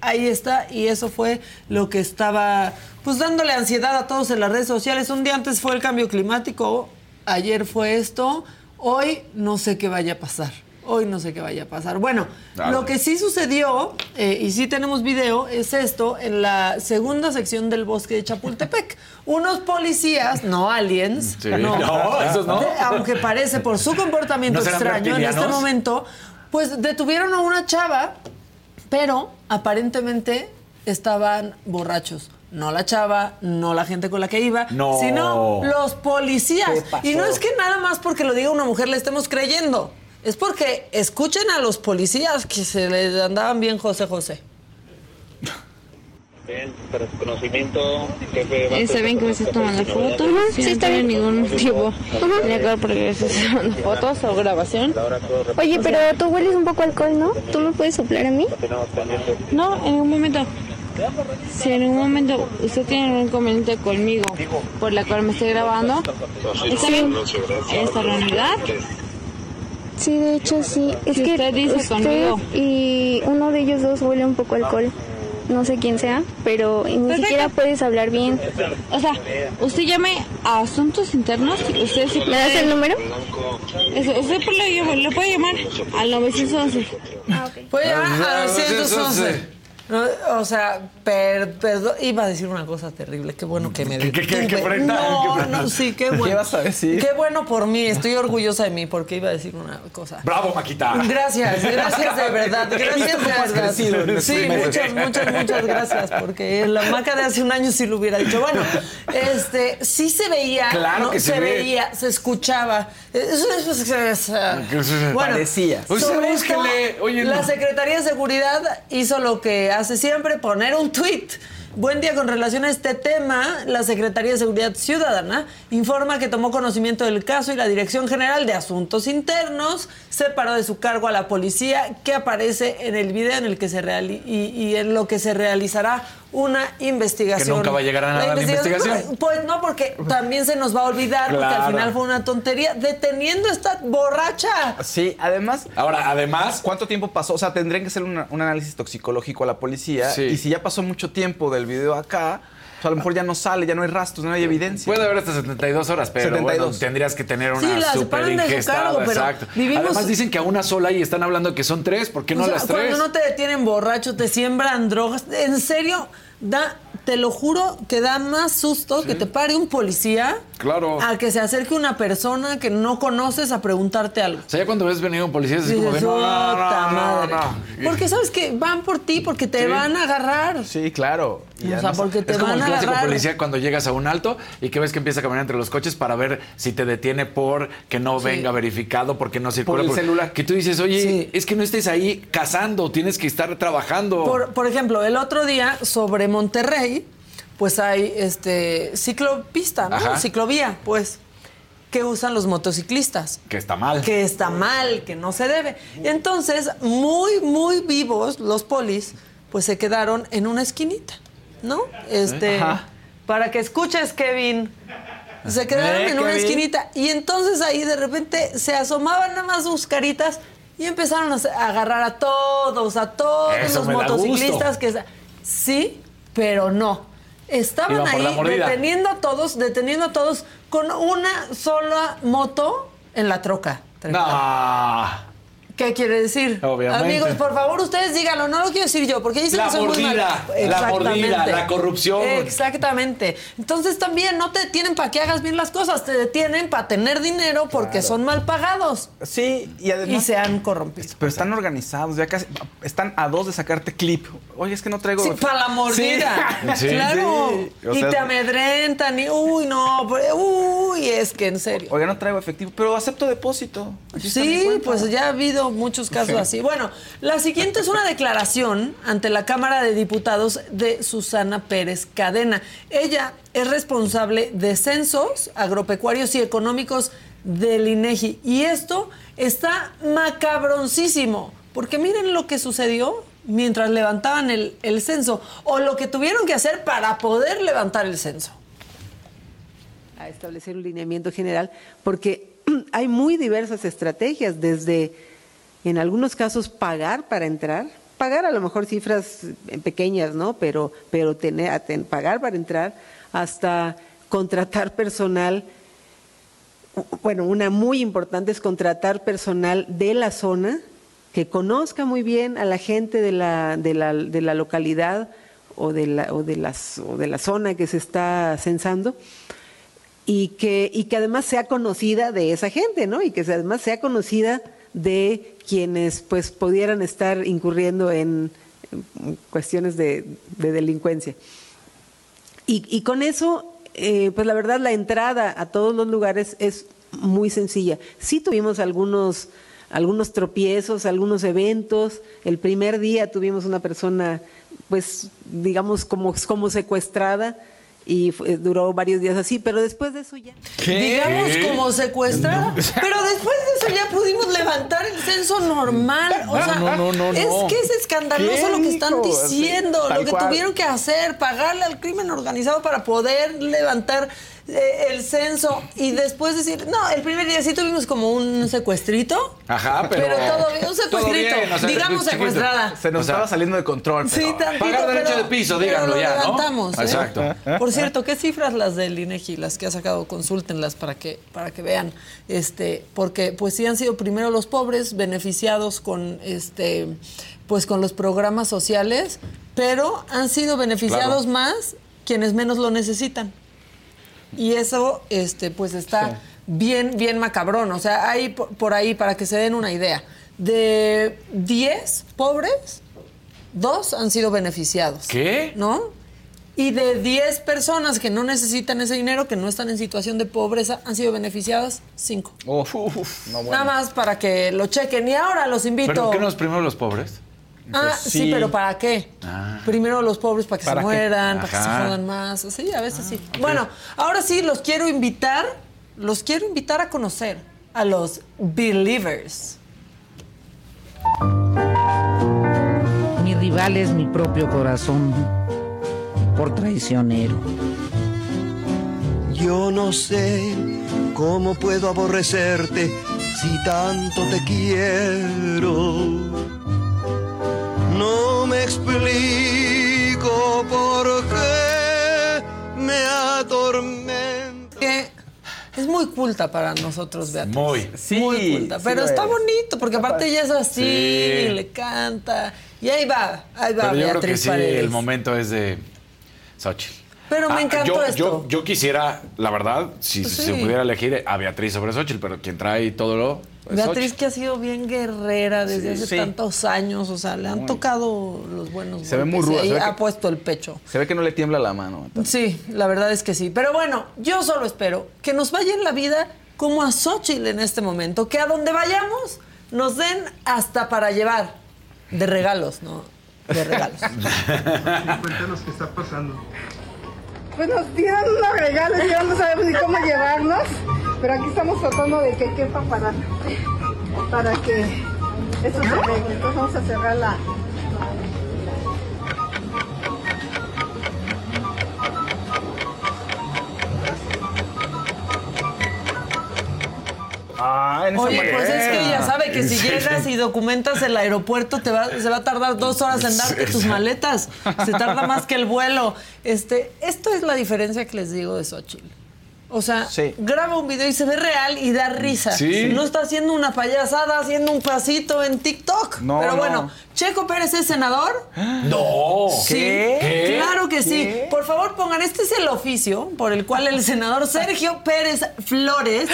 Ahí está, y eso fue lo que estaba, pues dándole ansiedad a todos en las redes sociales. Un día antes fue el cambio climático, ayer fue esto, hoy no sé qué vaya a pasar. Hoy no sé qué vaya a pasar. Bueno, lo que sí sucedió, eh, y sí tenemos video, es esto, en la segunda sección del bosque de Chapultepec. [LAUGHS] Unos policías, no aliens, Sí. No, esos no. de- aunque parece por su comportamiento [LAUGHS] ¿No serán extraño en este momento, pues detuvieron a una chava, pero aparentemente estaban borrachos. No la chava, no la gente con la que iba, No. sino los ¿Qué policías. Y no es que nada más porque lo diga una mujer le estemos creyendo. Es porque escuchen a los policías que se les andaban bien José José. Para su conocimiento, jefe. ¿Está bien que me estés tomando fotos? Sí, está bien. ningún motivo legal para que estés tomando fotos o grabación. Oye, pero tú hueles un poco alcohol, ¿no? ¿Tú me puedes soplar a mí? No, en ningún momento. Si en ningún momento usted tiene un inconveniente conmigo por la cual me esté grabando, ¿está bien? ¿Esta realidad? Sí, de hecho sí. Es Si que usted dice usted conmigo. y uno de ellos dos huele un poco alcohol. No sé quién sea, pero ni Perfecto. siquiera puedes hablar bien. O sea, usted llame a asuntos internos. Usted sí ¿Me das el número? Eso, usted le, le puede llamar al 911. Puede llamar Ah, a sí, 911. No, o sea, per- perdón, iba a decir una cosa terrible. Qué bueno que me ¿Qué- qué- qué- qué? No, ¿Qué no, sí, qué ¿Qué bueno. vas a decir? Qué bueno por mí. Estoy orgullosa de mí porque iba a decir una cosa. Bravo, Maquita. Gracias, gracias de verdad, [LAUGHS] gracias ¿Viste de verdad. Sí, muchas, muchas, muchas gracias, porque la maca de hace un año sí lo hubiera dicho. Bueno, este, sí se veía, Claro ¿no? que se ve. veía, se escuchaba. Eso, bueno, Parecía. Oye, sobre esto. Oye, la no. Secretaría de Seguridad hizo lo que hace siempre, poner un tuit. Buen día con relación a este tema. La Secretaría de Seguridad Ciudadana informa que tomó conocimiento del caso y la Dirección General de Asuntos Internos separó de su cargo a la policía que aparece en el video en el que se y en lo que se realizará una investigación. Que nunca va a llegar a nada la investigación. Pues no, porque también se nos va a olvidar, porque al Claro. final fue una tontería deteniendo a esta borracha. Sí, además. Ahora, además. ¿Cuánto tiempo pasó? O sea, tendrían que hacer una- un análisis toxicológico a la policía. Sí. Y si ya pasó mucho tiempo del video acá, pues a lo mejor ya no sale, ya no hay rastros, no hay evidencia. Puede haber hasta 72 horas, pero 72. bueno, tendrías que tener Sí, una la super separan de su ingestada, cargo, pero exacto. vivimos- Además dicen que a una sola y están hablando que son tres, ¿por qué no O sea, las tres? Cuando no te detienen borracho, te siembran drogas. En serio, da, te lo juro que da más susto que te pare un policía Claro. a que se acerque una persona que no conoces a preguntarte algo. O sea, ya cuando ves venir un policía es así como no, no, "Ota no, no, madre". no. Porque sabes que van por ti, porque te Sí. van a agarrar. Sí, claro. Y O sea, además- porque te Es como el clásico agarrar. policía cuando llegas a un alto y que ves que empieza a caminar entre los coches para ver si te detiene por que no Sí. venga verificado, porque no circula. el celular. Que tú dices, oye, es que no estés ahí cazando, tienes que estar trabajando. Por, por ejemplo, el otro día sobre Monterrey, pues hay este ciclopista, ¿no? Ciclovía, pues, que usan los motociclistas. Que está mal. Que está mal, que no se debe. Y entonces, muy, muy vivos los polis, pues se quedaron en una esquinita, ¿no? Este, para que escuches, Kevin. Se quedaron Eh, en una Kevin. esquinita. Y entonces ahí de repente se asomaban nada más sus caritas y empezaron a agarrar a todos, a todos Eso los motociclistas que sí, pero no. Estaban ahí deteniendo a todos, deteniendo a todos con una sola moto en la troca. No. ¿Qué quiere decir? Obviamente. Amigos, por favor, ustedes díganlo, no lo quiero decir yo, porque dicen La que soy muy mordida, mala. la mordida, Exactamente. la corrupción. Exactamente. Entonces también no te detienen para que hagas bien las cosas, te detienen para tener dinero porque son mal pagados. Sí, y además. Y se han corrompido. Pero están organizados, ya casi. Están a dos de sacarte clip. Oye, es que no traigo. Sí, para la mordida. Sí. Claro. Sí. O y te amedrentan y uy, no, pero- uy, es que en serio. Oye, no traigo efectivo, pero acepto depósito. Aquí Sí, pues ya ha habido muchos casos Sí. así. Bueno, la siguiente es una declaración ante la Cámara de Diputados de Susana Pérez Cadena. Ella es responsable de censos agropecuarios y económicos del INEGI. Y esto está macabroncísimo, porque miren lo que sucedió mientras levantaban el, el censo o lo que tuvieron que hacer para poder levantar el censo. a establecer un lineamiento general, porque [CLEARS THROAT] hay muy diversas estrategias, desde en algunos casos pagar para entrar, pagar a lo mejor cifras eh, pequeñas, ¿no? Pero, pero tener, pagar para entrar, hasta contratar personal. Bueno, una muy importante es contratar personal de la zona que conozca muy bien a la gente de la, de la, de la localidad o de la, o, de las, o de la zona que se está censando y que, y que además sea conocida de esa gente, ¿no? Y que además sea conocida de quienes pues pudieran estar incurriendo en, cuestiones de, de delincuencia. Y, y con eso, eh, pues la verdad, la entrada a todos los lugares es muy sencilla. Sí tuvimos algunos, algunos tropiezos, algunos eventos. El primer día tuvimos una persona, pues, digamos, como, como secuestrada y fue- duró varios días así, pero después de eso ya. Digamos como secuestrada. [LAUGHS] Pero después de eso ya pudimos levantar el censo normal. O No, sea, no, no, no, es que es escandaloso ¿Qué lo que están diciendo, Tal lo que cual. tuvieron que hacer, pagarle al crimen organizado para poder levantar eh, el censo y después decir, no, el primer día sí tuvimos como un secuestrito. Ajá, pero. Pero todo bien, un secuestrito, bien, o sea, digamos secuestrada. Se nos O sea, estaba saliendo de control. Sí, pero- tantito, Pagar derecho pero- de piso, pero díganlo lo ya, ¿no? levantamos, ¿eh? Exacto. Por cierto, ¿qué cifras las del INEGI, las que ha sacado? Consúltenlas para que, para que vean. Este, porque pues sí han sido primero los pobres beneficiados con este pues con los programas sociales, pero han sido beneficiados Claro. más quienes menos lo necesitan. Y eso este pues está bien bien macabrón, o sea, hay por, por ahí para que se den una idea. De 10 pobres, dos han sido beneficiados. ¿Qué? ¿No? Y de 10 personas que no necesitan ese dinero, que no están en situación de pobreza, han sido beneficiadas 5. Uf, uf, uf, no, bueno. Nada más para que lo chequen. Y ahora los invito. ¿Pero qué no es primero los pobres? Ah, Pues sí. sí. pero ¿para qué? Ah. Primero los pobres para que ¿Para se mueran, para que se jodan más. Sí, a veces sí. Bueno, ahora sí los quiero invitar, los quiero invitar a conocer a los Believers. Mi rival es mi propio corazón, por traicionero. Yo no sé cómo puedo aborrecerte si tanto te quiero. No me explico por qué me atormenta. Que es muy culta para nosotros, Beatriz. Muy. muy culta. sí Pero está es. bonito, porque aparte ella es así, Sí. le canta. Y ahí va, ahí va Pero yo creo Beatriz que sí, Paredes. el momento es de Xochitl. Pero me encantó yo, esto. Yo, yo quisiera, la verdad, si Pues se sí. pudiera elegir a Beatriz sobre Xochitl, pero quien trae todo lo. Es Beatriz que ha sido bien guerrera desde Sí, hace sí. tantos años, o sea, le han Muy. tocado los buenos Se ve muy y ruda, ahí ve ha que- puesto el pecho. Se ve que no le tiembla la mano. Sí, la verdad es que sí. Pero bueno, yo solo espero que nos vaya en la vida como a Xochitl en este momento, que a donde vayamos nos den hasta para llevar de regalos, ¿no? De regalos. [LAUGHS] Cuéntanos qué está pasando. Pues nos dieron unos regalos ya no sabemos ni cómo llevarnos, pero aquí estamos tratando de que quepa para, para que eso se arregle. Entonces vamos a cerrar la... Ah, en esa Oye, manera. pues es que ella sabe que si Sí. llegas y documentas el aeropuerto te va, se va a tardar dos horas en darte tus maletas. Se tarda más que el vuelo. Este, esto es la diferencia que les digo de Xochitl. O sea, Sí. graba un video y se ve real y da risa. Sí. No está haciendo una payasada, haciendo un pasito en TikTok. No, Pero no. Checo Pérez es senador. No. Sí, ¿Qué? claro que sí. ¿Qué? Por favor, pongan, este es el oficio por el cual el senador Sergio Pérez Flores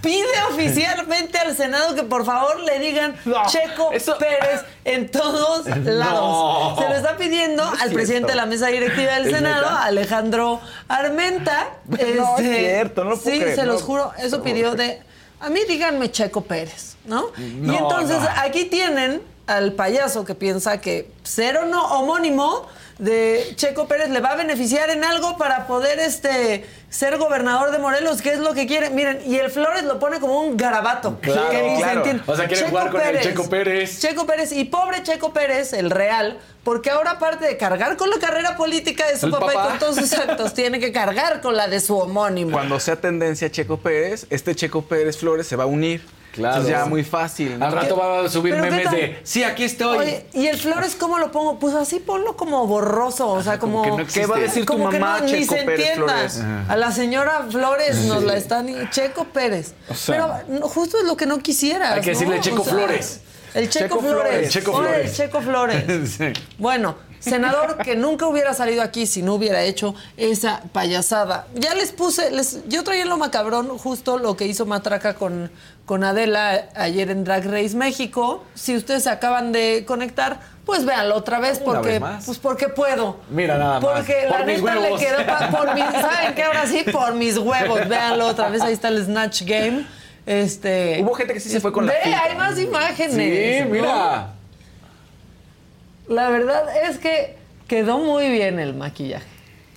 pide oficialmente al Senado que por favor le digan Checo Pérez en todos [LAUGHS] lados. No. Se lo está pidiendo No es al presidente de la mesa directiva del ¿Es Senado, neta? Alejandro Armenta. Este, [LAUGHS] No, es cierto, no lo puedo Sí, creer, se los juro, eso pidió de... A mí díganme Checo Pérez, ¿no? No, y entonces no. aquí tienen al payaso que piensa que ser o no homónimo de Checo Pérez le va a beneficiar en algo para poder este ser gobernador de Morelos, que es lo que quiere. Miren, y el Flores lo pone como un garabato. Claro, que ni claro. O sea, quiere jugar con el Checo Pérez. Checo Pérez y pobre Checo Pérez, el real, porque ahora aparte de cargar con la carrera política de su El papá, y papá. con todos sus actos, tiene que cargar con la de su homónimo. Cuando sea tendencia Checo Pérez, este Checo Pérez Flores se va a unir. Claro. Entonces ya muy fácil. ¿no? Al rato va a subir Pero ¿qué memes de, sí, aquí estoy. Oye, ¿y el Flores cómo lo pongo? Pues así ponlo como borroso, o sea, como... que no. ¿Qué va a decir tu como que mamá, no, ni se Pérez entienda. Flores? A la señora Flores nos la están... Checo Pérez. O sea- Pero no, justo es lo que no quisieras, Hay que decirle ¿no? Checo O sea, Flores. El Checo, Checo Flores. Flores. El Checo Oye, Flores. el Checo Flores. [LAUGHS] Sí. Bueno, senador que nunca hubiera salido aquí si no hubiera hecho esa payasada. Ya les puse, les, yo traía en lo macabrón justo lo que hizo Matraca con, con Adela ayer en Drag Race México. Si ustedes se acaban de conectar, pues véanlo otra vez porque, vez pues porque puedo. Mira nada más. Porque Por la mis neta le quedó pa- por mis, ¿saben qué? Ahora sí, por mis huevos. Véanlo otra vez, ahí está el Snatch Game. Este, Hubo gente que sí se fue con la hay más imágenes. Sí, ¿no? mira. La verdad es que quedó muy bien el maquillaje.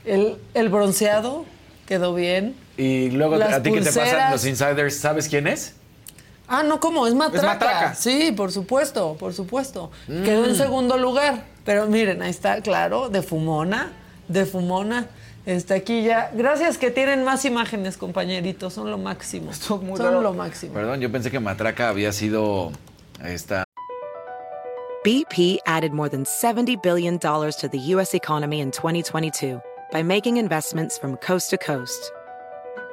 El, el bronceado quedó bien. Y luego, Las ¿a ti qué te pasan los insiders? ¿Sabes quién es? Ah, no, ¿cómo? Es matraca. matraca. Sí, por supuesto, por supuesto. Mm. Quedó en segundo lugar. Pero miren, ahí está, claro, de fumona, de fumona. Está aquí ya. Gracias que tienen más imágenes, compañeritos. Son lo máximo. [LAUGHS] Muy Son raro. lo máximo. Perdón, yo pensé que Matraca había sido esta. BP added more than $70 billion to the U.S. economy in 2022 by making investments from coast to coast.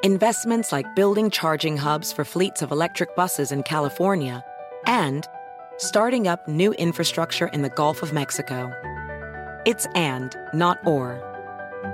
Investments like building charging hubs for fleets of electric buses in California and starting up new infrastructure in the Gulf of Mexico. It's and, not or.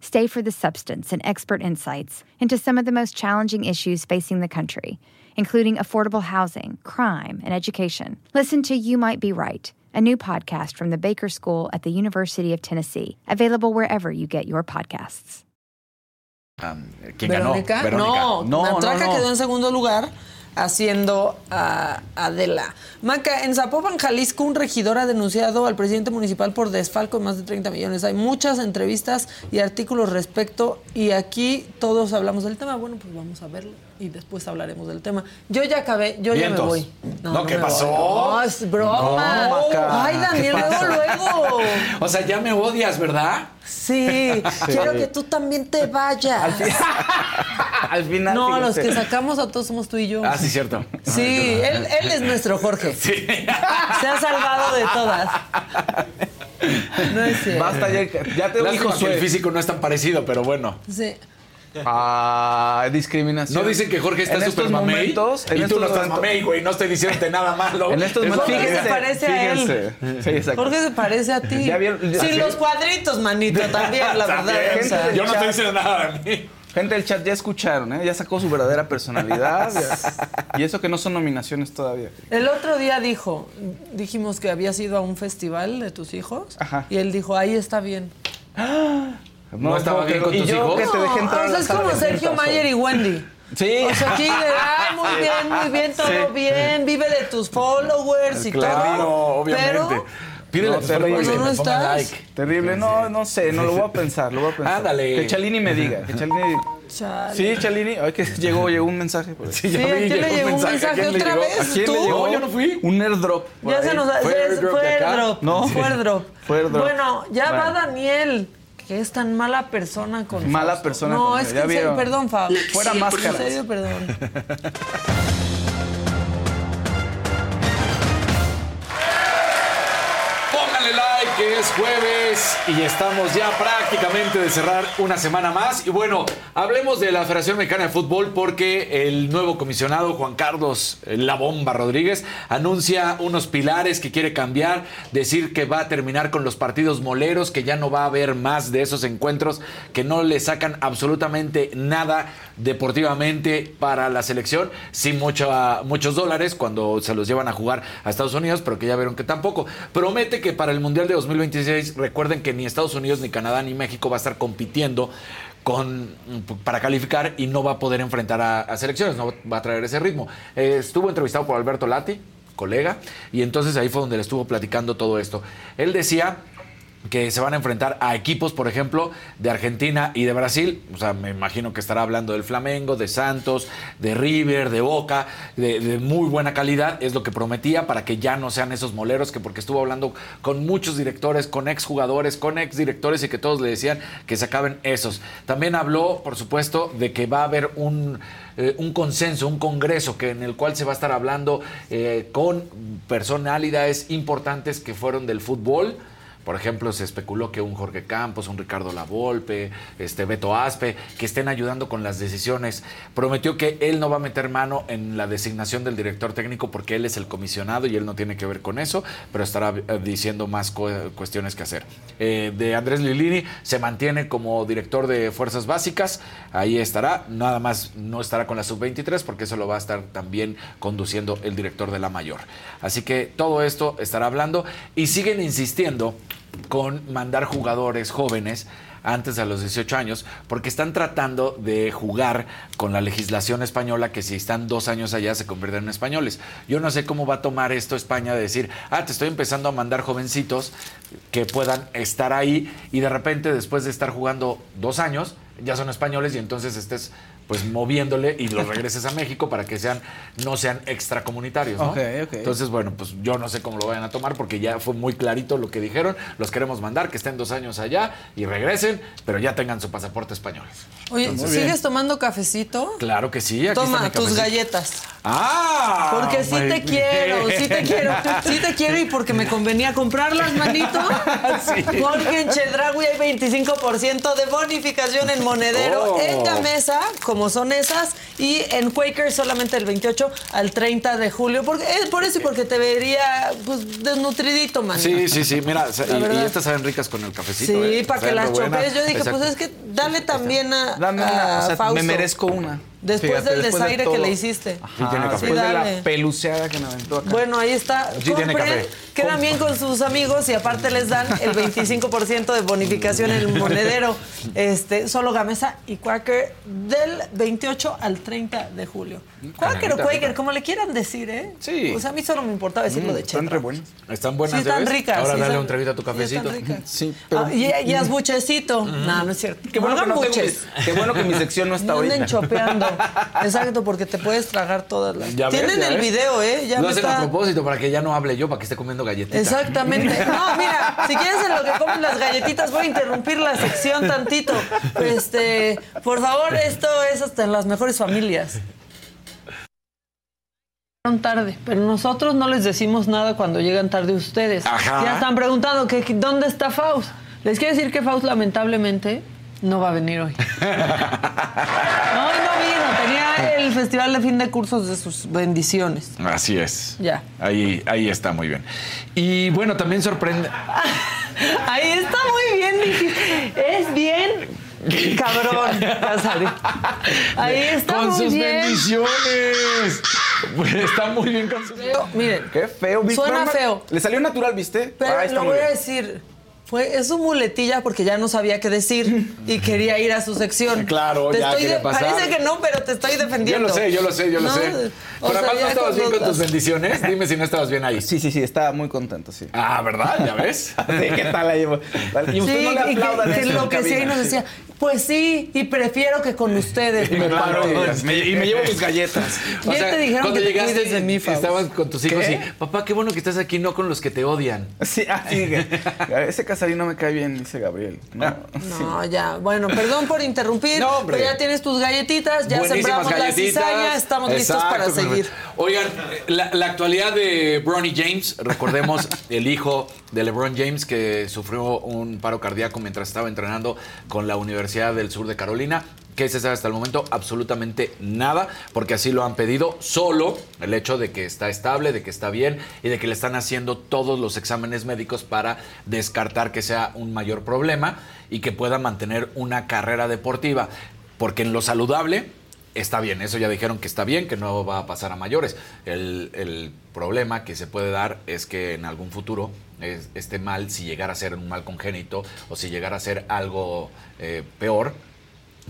stay for the substance and expert insights into some of the most challenging issues facing the country, including affordable housing, crime, and education. Listen to You Might Be Right a new podcast from the Baker School at the University of Tennessee, available wherever you get your podcasts. um, ¿Quién ¿Verónica? ganó? Verónica. No, No, Matraca no, no. quedó en segundo lugar haciendo a Adela. Maca, en Zapopan, Jalisco, un regidor ha denunciado al presidente municipal por desfalco de más de 30 millones. Hay muchas entrevistas y artículos respecto y aquí todos hablamos del tema. Bueno, pues vamos a verlo y después hablaremos del tema. Yo ya acabé, yo ya me voy. No, ¿qué me pasó? No, es broma. No, Maca. Ay, Daniel, ¿Qué luego, luego. [LAUGHS] O sea, ya me odias, ¿verdad? Sí, quiero que tú también te vayas. Al [LAUGHS] final. No, los que sacamos a todos somos tú y yo. Ah, sí, cierto. Sí, él, él es nuestro Jorge. Sí. Se ha salvado de todas. No es cierto. Basta, ya, ya te dijo que el físico no es tan parecido, pero bueno. Sí. Ah, discriminación. No dicen que Jorge está En estos súper mamey. momentos, en y tú estos no estás mamey, güey. No estoy diciéndote nada malo. En estos Es momentos. Jorge se parece a él. Sí, exacto. Jorge se parece a ti. Ya vieron- ¿sí? los cuadritos, manito, también, la [LAUGHS] verdad. También. o sea. Yo no estoy diciendo nada de mí. Gente del chat ya escucharon, ¿eh? Ya sacó su verdadera personalidad. [LAUGHS] Y eso que no son nominaciones todavía. El otro día dijo, dijimos que habías ido a un festival de tus hijos. Ajá. Y él dijo, ahí está bien. ¿No estaba bien con y tus yo hijos? que te dejé entrar o a sea, la es como Sergio Mayer y Wendy. Sí. O sea, aquí de, ay, muy bien, muy bien, todo Sí. bien, vive de tus followers y Claro, todo. obviamente. Pero, Pídele No, terrible. ¿No me pongan estás? like. Terrible, no, no sé, no lo voy a pensar, lo voy a pensar. Ándale. Que Chalini me diga, que Chalini Chale. Sí, Chalini, ay, que llegó, llegó un mensaje. por ahí. Sí, ya vi, ¿a quién llegó le llegó un mensaje? mensaje ¿A quién le otra llegó? vez? ¿A quién ¿Tú? le llegó? No, yo no fui. Un airdrop. Ya se nos ha- ¿Fue airdrop fue airdrop. No. Fue airdrop. Fue airdrop. Bueno, ya va. Daniel, que es tan mala persona con Mala Fausto. persona No, con es que en serio, perdón, Fausto. Fuera máscaras. En serio, perdón. [LAUGHS] que es jueves y estamos ya prácticamente de cerrar una semana más. Y bueno, hablemos de la Federación Mexicana de Fútbol porque el nuevo comisionado Juan Carlos eh, La Bomba Rodríguez anuncia unos pilares que quiere cambiar, decir que va a terminar con los partidos moleros, que ya no va a haber más de esos encuentros que no le sacan absolutamente nada deportivamente para la selección, sin muchos dólares cuando se los llevan a jugar a Estados Unidos, pero que ya vieron que tampoco. Promete que para el Mundial de 2026, recuerden que ni Estados Unidos, ni Canadá, ni México va a estar compitiendo con, para calificar y no va a poder enfrentar a, selecciones, no va a traer ese ritmo. Eh, estuvo entrevistado por Alberto Lati, colega, y entonces ahí fue donde le estuvo platicando todo esto. Él decía que se van a enfrentar a equipos, por ejemplo, de Argentina y de Brasil. O sea, me imagino que estará hablando del Flamengo, de Santos, de River, de Boca, de, muy buena calidad, es lo que prometía para que ya no sean esos moleros, que porque estuvo hablando con muchos directores, con exjugadores, con exdirectores y que todos le decían que se acaben esos. También habló, por supuesto, de que va a haber un eh, un consenso, un congreso que en el cual se va a estar hablando eh, con personalidades importantes que fueron del fútbol. Por ejemplo, se especuló que un Jorge Campos, un Ricardo Lavolpe, este Beto Aspe, que estén ayudando con las decisiones. Prometió que él no va a meter mano en la designación del director técnico porque él es el comisionado y él no tiene que ver con eso, pero estará eh, diciendo más cu- cuestiones que hacer. Eh, de Andrés Lilini se mantiene como director de Fuerzas Básicas, ahí estará, nada más no estará con la sub-23 porque eso lo va a estar también conduciendo el director de la mayor. Así que todo esto estará hablando y siguen insistiendo con mandar jugadores jóvenes antes de los 18 años, porque están tratando de jugar con la legislación española que si están dos años allá se convierten en españoles. Yo no sé cómo va a tomar esto España de decir, ah, te estoy empezando a mandar jovencitos que puedan estar ahí y de repente después de estar jugando dos años ya son españoles y entonces estés pues moviéndole y los regreses a México para que sean no sean extracomunitarios, ¿no? Ok, ok. Entonces, bueno, pues yo no sé cómo lo vayan a tomar porque ya fue muy clarito lo que dijeron. Los queremos mandar, que estén dos años allá y regresen, pero ya tengan su pasaporte español. Oye, Entonces, ¿sigues tomando cafecito? Claro que sí. Aquí Toma tus galletas. ¡Ah! Porque sí te quiero, sí te quiero, sí te quiero y porque me convenía comprarlas, manito. [LAUGHS] Sí. Porque en Chedraui hay 25% de bonificación en monedero, Oh. en Gamesa, como son esas, y en Quaker solamente del 28 al 30 de julio. Porque, es por eso y porque te vería pues, desnutridito, man. Sí, sí, sí. Mira, y, y estas saben ricas con el cafecito. Sí, ¿eh? para que las chopes. Yo dije, Exacto. pues es que dale también a, Dame a una, o sea, Fausto. me merezco una. Después Fíjate, del después de desaire que le hiciste. Ajá, tiene café. después de la peluceada que me aventó acá. Bueno, ahí está. Sí tiene Compren, café. quedan bien con sus amigos y aparte les dan el 25% de bonificación en el monedero. Este, solo Gamesa y Quaker del 28 al 30 de julio. Quaker o Quaker, como le quieran decir, ¿eh? Sí. O sea, a mí solo me importaba decirlo de Están Chetra. re buenas. Están buenas, Sí, están ricas, Ahora sí, dale están- un traguito a tu sí, están cafecito. [LAUGHS] Sí, pero... Ah, y, y azbuchecito. No, no es cierto. Qué bueno, No que tengo qué bueno que mi sección no está [LAUGHS] ahorita. chopeando. [LAUGHS] Exacto, porque te puedes tragar todas las. Ya Tienen el ves. video, ¿eh? Ya Lo hacen está- a propósito para que ya no hable yo, para que esté comiendo galletitas. Exactamente. [LAUGHS] No, mira, si quieres en lo que comen las galletitas, voy a interrumpir la sección tantito. Este, por favor, esto es hasta en las mejores familias. Tarde, pero nosotros no les decimos nada cuando llegan tarde ustedes. Ajá. Ya están preguntando que que dónde está Faust. Les quiero decir que Faust lamentablemente no va a venir hoy. [LAUGHS] No, no vino, tenía el festival de fin de cursos de sus bendiciones. Así es. Ya. Ahí, ahí está muy bien. Y bueno, también sorprende. [LAUGHS] Ahí está muy bien. Es bien cabrón. Ahí está con muy sus bien. bendiciones. Pues está muy bien con sus Miren, Qué feo, ¿viste? Suena feo. Le salió natural, ¿viste? pero Ah, lo voy a decir. Fue, es su muletilla porque ya no sabía qué decir y quería ir a su sección. Claro, Te ya estoy quería de- pasar. Parece que no, pero te estoy Yo defendiendo. lo sé, yo lo sé, yo lo No, sé. sea, además no estabas bien con tus bendiciones. Dime si no estabas bien ahí. Sí, sí, sí, estaba muy contento, sí. Ah, ¿verdad? ¿Ya ves? [LAUGHS] Sí, ¿qué tal la llevo? Vale, Y usted Sí, no le y que- aplaudan que, eso en enloquecía y nos decía, pues sí, y prefiero que con ustedes. Y me paro y, me, y me llevo mis [LAUGHS] galletas. O Ya sea, te dijeron cuando que te llegaste cuides de mí, estabas con tus hijos ¿Qué? y, papá, qué bueno que estás aquí, no con los que te odian. Sí, ah, sí, que- [LAUGHS] ese Casarín no me cae bien, dice Gabriel. No, [LAUGHS] No, ya. Bueno, perdón por interrumpir. [LAUGHS] No, pero ya tienes tus galletitas, ya Buenísimas sembramos la cizaña, estamos listos para seguir. Oigan, la, la actualidad de Bronny James, recordemos [LAUGHS] el hijo de LeBron James que sufrió un paro cardíaco mientras estaba entrenando con la Universidad del Sur de Carolina. ¿Qué se sabe hasta el momento? Absolutamente nada, porque así lo han pedido. Solo el hecho de que está estable, de que está bien y de que le están haciendo todos los exámenes médicos para descartar que sea un mayor problema y que pueda mantener una carrera deportiva. Porque en lo saludable está bien, eso ya dijeron que está bien, que no va a pasar a mayores. El, el problema que se puede dar es que en algún futuro es- esté mal, si llegara a ser un mal congénito o si llegara a ser algo eh, peor,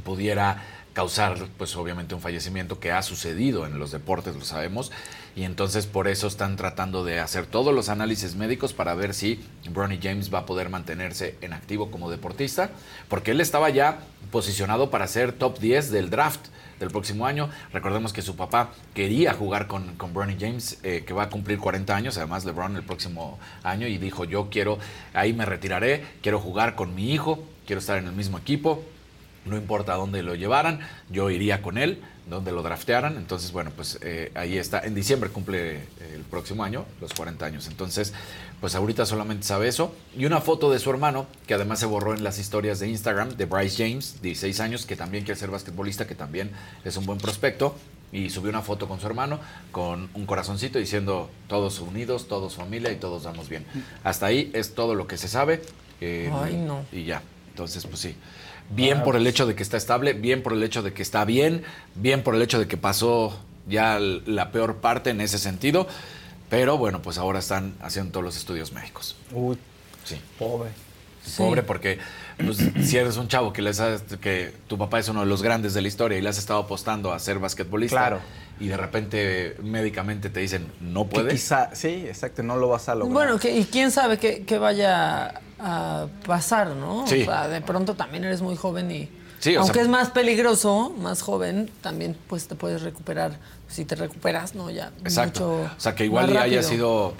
pudiera causar, pues obviamente un fallecimiento que ha sucedido en los deportes, lo sabemos, y entonces por eso están tratando de hacer todos los análisis médicos para ver si Bronny James va a poder mantenerse en activo como deportista, porque él estaba ya posicionado para ser top 10 del draft del próximo año. Recordemos que su papá quería jugar con, con Bronny James, eh, que va a cumplir 40 años, además LeBron el próximo año, y dijo, yo quiero, ahí me retiraré, quiero jugar con mi hijo, quiero estar en el mismo equipo, no importa dónde lo llevaran, yo iría con él, donde lo draftearan. Entonces, bueno, pues eh, ahí está. En diciembre cumple eh, el próximo año, los 40 años. Entonces, pues ahorita solamente sabe eso. Y una foto de su hermano, que además se borró en las historias de Instagram, de Bryce James, 16 años, que también quiere ser basquetbolista, que también es un buen prospecto. Y subió una foto con su hermano, con un corazoncito diciendo todos unidos, todos familia y todos vamos bien. Hasta ahí es todo lo que se sabe. eh, Ay, no. Y ya. Entonces, pues sí. Bien Ah, por el hecho de que está estable, bien por el hecho de que está bien, bien por el hecho de que pasó ya la peor parte en ese sentido. Pero bueno, pues ahora están haciendo todos los estudios médicos. Uy, Sí. pobre. Pobre porque pues, si eres un chavo que, les has- que tu papá es uno de los grandes de la historia y le has estado apostando a ser basquetbolista Claro. y de repente médicamente te dicen no Que puedes. quizá, sí, exacto, no lo vas a lograr. Bueno, que- y quién sabe qué, qué vaya a pasar, ¿no? Sí. O sea, de pronto también eres muy joven y. Sí, o aunque sea- es más peligroso, más joven, también pues te puedes recuperar. Si te recuperas, ¿no? Ya. Exacto. mucho o sea, que igual haya sido,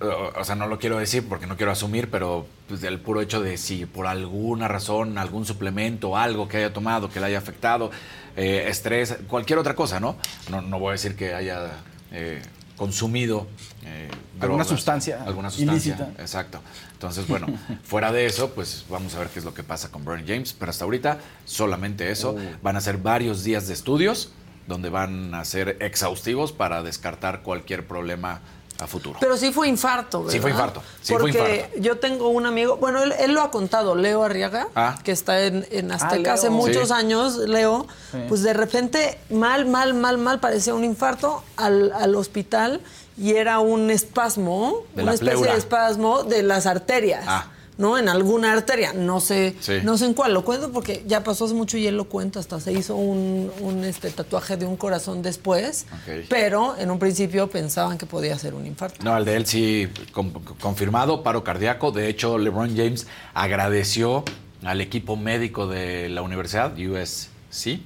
o sea, no lo quiero decir porque no quiero asumir, pero pues, el puro hecho de si por alguna razón, algún suplemento, algo que haya tomado, que le haya afectado, eh, estrés, cualquier otra cosa, ¿no? No, no voy a decir que haya eh, consumido eh, Alguna drogas, sustancia alguna sustancia, ilícita. exacto. Entonces, bueno, [LAUGHS] fuera de eso, pues vamos a ver qué es lo que pasa con Bernie James, pero hasta ahorita solamente eso. Oh. Van a ser varios días de estudios donde van a ser exhaustivos para descartar cualquier problema a futuro. Pero sí fue infarto, ¿verdad? Sí fue infarto, sí fue Porque infarto. yo tengo un amigo, bueno, él, él lo ha contado, Leo Arriaga, Ah. que está en, en Azteca Leo. hace muchos Sí. años, Leo, Sí. pues de repente mal, mal, mal, mal, parecía un infarto al, al hospital y era un espasmo, De una especie pleura. de espasmo de las arterias. Ah. ¿No? En alguna arteria. No sé, Sí. no sé en cuál. Lo cuento porque ya pasó hace mucho y él lo cuenta. Hasta se hizo un, un, este, tatuaje de un corazón después. Pero en un principio pensaban que podía ser un infarto. No, el de él sí con- confirmado, paro cardíaco. De hecho, LeBron James agradeció al equipo médico de la universidad, USC,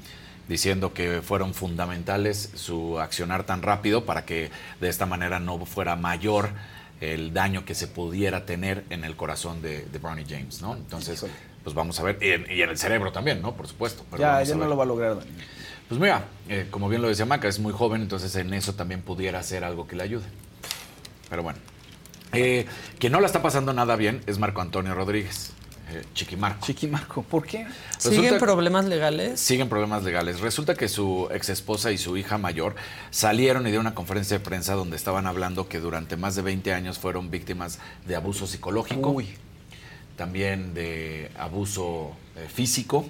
diciendo que fueron fundamentales su accionar tan rápido para que de esta manera no fuera mayor el daño que se pudiera tener en el corazón de, de James, ¿no? Entonces, pues vamos a ver. Y en, y en el cerebro también, ¿no? Por supuesto. pero ya, ya no lo va a lograr. Pues mira, eh, como bien lo decía Maca, es muy joven, entonces en eso también pudiera ser algo que le ayude. Pero bueno. Eh, quien no la está pasando nada bien es Marco Antonio Rodríguez, Chiquimarco. Chiquimarco, ¿por qué? ¿Siguen problemas legales? Siguen problemas legales. Resulta que su ex esposa y su hija mayor salieron y dieron una conferencia de prensa donde estaban hablando que durante más de 20 años fueron víctimas de abuso psicológico, también de abuso eh, físico,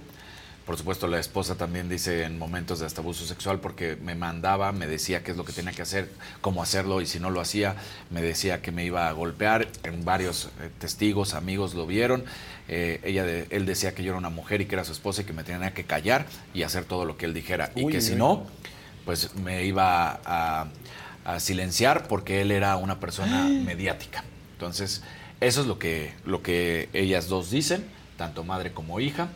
Por supuesto, la esposa también dice en momentos de hasta abuso sexual porque me mandaba, me decía qué es lo que tenía que hacer, cómo hacerlo y si no lo hacía, me decía que me iba a golpear. En varios eh, testigos, amigos lo vieron. Eh, ella de- él decía que yo era una mujer y que era su esposa y que me tenía que callar y hacer todo lo que él dijera. y que si no, pues me iba a, a silenciar porque él era una persona mediática. Entonces, eso es lo que, lo que ellas dos dicen, tanto madre como hija,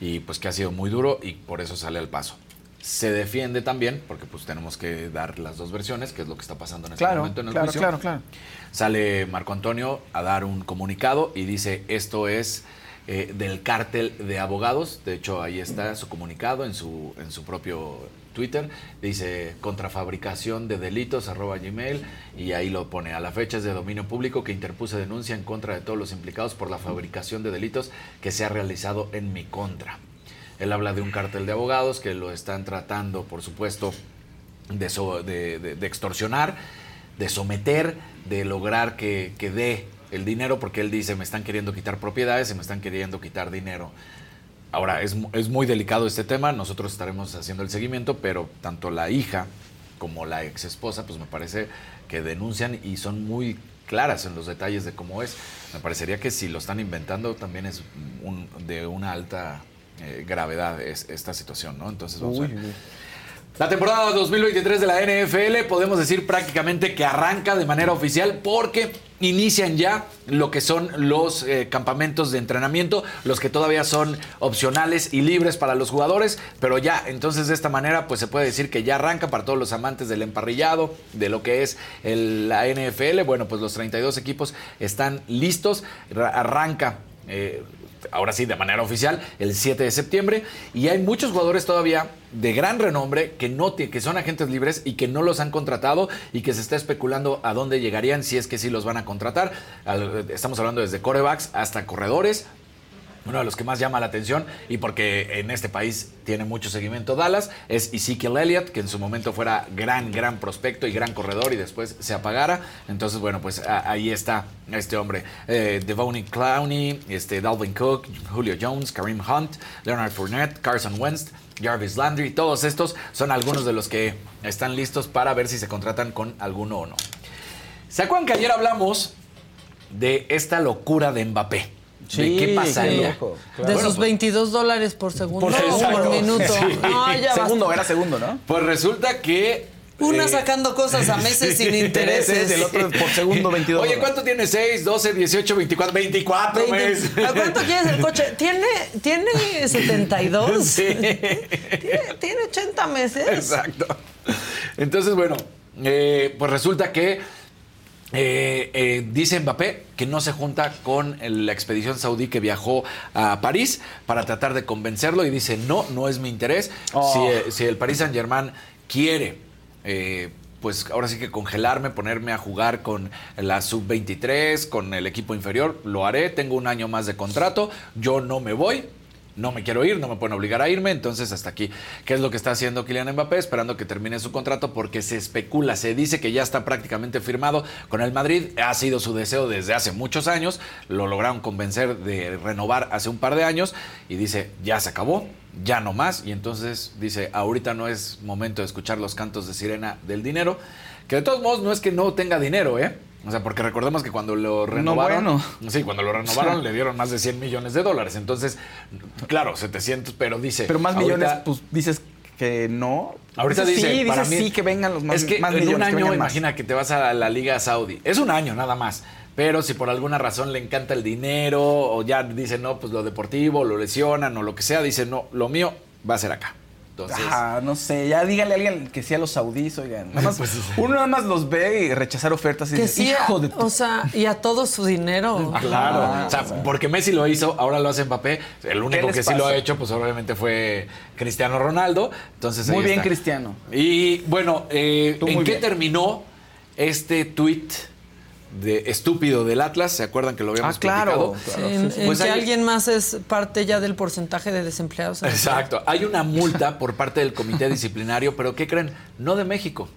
y pues que ha sido muy duro y por eso sale al paso. Se defiende también, porque pues tenemos que dar las dos versiones, que es lo que está pasando en este Claro, momento en el claro, juicio. claro, claro. Sale Marco Antonio a dar un comunicado y dice, esto es eh, del cártel de abogados. De hecho, ahí está su comunicado en su, en su propio Twitter. Dice, contrafabricación de delitos, arroba gmail. Y ahí lo pone, a la fecha es de dominio público que interpuse denuncia en contra de todos los implicados por la fabricación de delitos que se ha realizado en mi contra. Él habla de un cártel de abogados que lo están tratando, por supuesto, de, extorsionar, de someter, de lograr que, dé el dinero, porque él dice, me están queriendo quitar propiedades y me están queriendo quitar dinero. Ahora, es, es muy delicado este tema, nosotros estaremos haciendo el seguimiento, pero tanto la hija como la ex esposa, pues me parece que denuncian y son muy claras en los detalles de cómo es. Me parecería que si lo están inventando también es un- de una alta eh, gravedad es- esta situación, ¿no? Entonces vamos a ver. La temporada 2023 de la NFL podemos decir prácticamente que arranca de manera oficial porque inician ya lo que son los eh, campamentos de entrenamiento, los que todavía son opcionales y libres para los jugadores, pero ya entonces de esta manera pues se puede decir que ya arranca para todos los amantes del emparrillado, de lo que es el- la NFL. Bueno, pues los 32 equipos están listos, Ra- arranca eh, ahora sí, de manera oficial, el 7 de septiembre. Y hay muchos jugadores todavía de gran renombre que, no, que son agentes libres y que no los han contratado y que se está especulando a dónde llegarían si es que sí los van a contratar. Estamos hablando desde corebacks hasta corredores. Uno de los que más llama la atención y porque en este país tiene mucho seguimiento Dallas es Ezekiel Elliott, que en su momento fuera gran, gran prospecto y gran corredor y después se apagara. Entonces, bueno, pues ahí está este hombre. Eh, Clowney, este, Dalvin Cook, Julio Jones, Kareem Hunt, Leonard Fournette, Carson Wentz, Jarvis Landry, todos estos son algunos de los que están listos para ver si se contratan con alguno o no. ¿Se acuerdan que ayer hablamos de esta locura de Mbappé? ¿De qué pasaría? De Bueno, sus pues- 22 dólares por segundo Por o segundo. por [LAUGHS] minuto. Sí. [LAUGHS] No, ya Segundo, basta. era segundo, ¿no? Pues resulta que. Una eh, sacando cosas a meses [LAUGHS] sin intereses. El otro por segundo, 22 Oye. ¿cuánto tiene? 6, 12, 18, 24, 24 Veinte- meses. ¿A cuánto quieres el coche? ¿Tiene, tiene 72? Sí. ¿Tiene, tiene 80 meses? Exacto. Entonces, bueno, eh, pues resulta que eh, eh, dice Mbappé que no se junta con la expedición saudí que viajó a París para tratar de convencerlo y dice, no, no es mi interés. Oh. Si, eh, si el Paris Saint Germain quiere... eh, pues ahora sí que congelarme, ponerme a jugar con la sub-23, con el equipo inferior, lo haré, tengo un año más de contrato, yo no me voy, no me quiero ir, no me pueden obligar a irme, entonces hasta aquí. ¿Qué es lo que está haciendo Kylian Mbappé? Esperando que termine su contrato porque se especula, se dice que ya está prácticamente firmado con el Madrid, ha sido su deseo desde hace muchos años, lo lograron convencer de renovar hace un par de años y dice, ya se acabó, ya no más, y entonces dice, ahorita no es momento de escuchar los cantos de sirena del dinero, que de todos modos no es que no tenga dinero, ¿eh? O sea, porque recordemos que cuando lo renovaron, bueno. sí, cuando lo renovaron [LAUGHS] le dieron más de 100 millones de dólares. Entonces, claro, 700, pero dice. Pero más ahorita- millones, pues dices que no. Ahorita Dices dice, sí, para dices mí- sí que vengan los más, es que más en millones. un que año, más. imagina que te vas a la Liga Saudí. Es un año nada más. Pero si por alguna razón le encanta el dinero o ya dice, no, pues lo deportivo, lo lesionan o lo que sea, dice, no, lo mío va a ser acá. Entonces, Ah, no sé, ya díganle a alguien que sea los saudíes, oigan. Nada más, Pues sí. uno nada más los ve y rechazar ofertas y Que dice, sí, hijo de o sea, y a todo su dinero. Claro, Ah, o sea, porque Messi lo hizo, ahora lo hace Mbappé. El único que sí lo ha hecho, pues obviamente fue Cristiano Ronaldo. Entonces, Muy ahí bien, está. Cristiano. Y bueno, eh, ¿en qué bien. terminó este tuit de estúpido del Atlas? ¿Se acuerdan que lo habíamos Ah, claro, platicado? claro. En, en Pues que hay- alguien más es parte ya del porcentaje de desempleados. en el Exacto. Hay una multa por parte del comité [LAUGHS] disciplinario, pero ¿qué creen? No de México.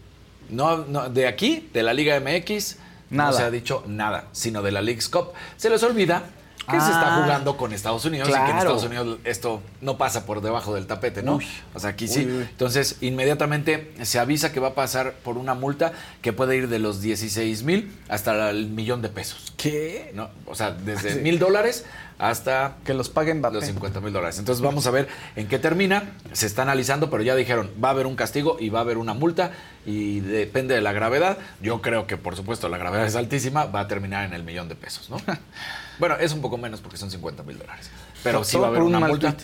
No, no, de aquí, de la Liga MX, no Nada. se ha dicho nada, sino de la League's Cup. Se les olvida que se está Ah. jugando con Estados Unidos y que en. Estados Unidos esto no pasa por debajo del tapete, ¿no? Uy. O sea, aquí sí. uy. Entonces, inmediatamente se avisa que va a pasar por una multa que puede ir de los 16 mil hasta el millón de pesos. ¿Qué? ¿No? O sea, desde Sí. mil dólares hasta que los paguen los 50 mil dólares. Entonces vamos a ver en qué termina. Se está analizando, pero ya dijeron, va a haber un castigo y va a haber una multa y depende de la gravedad. Yo creo que, por supuesto, la gravedad es altísima, va a terminar en el millón de pesos, ¿no? [LAUGHS] bueno, es un poco menos porque son 50 mil dólares. Pero sí va a haber un una mal multa.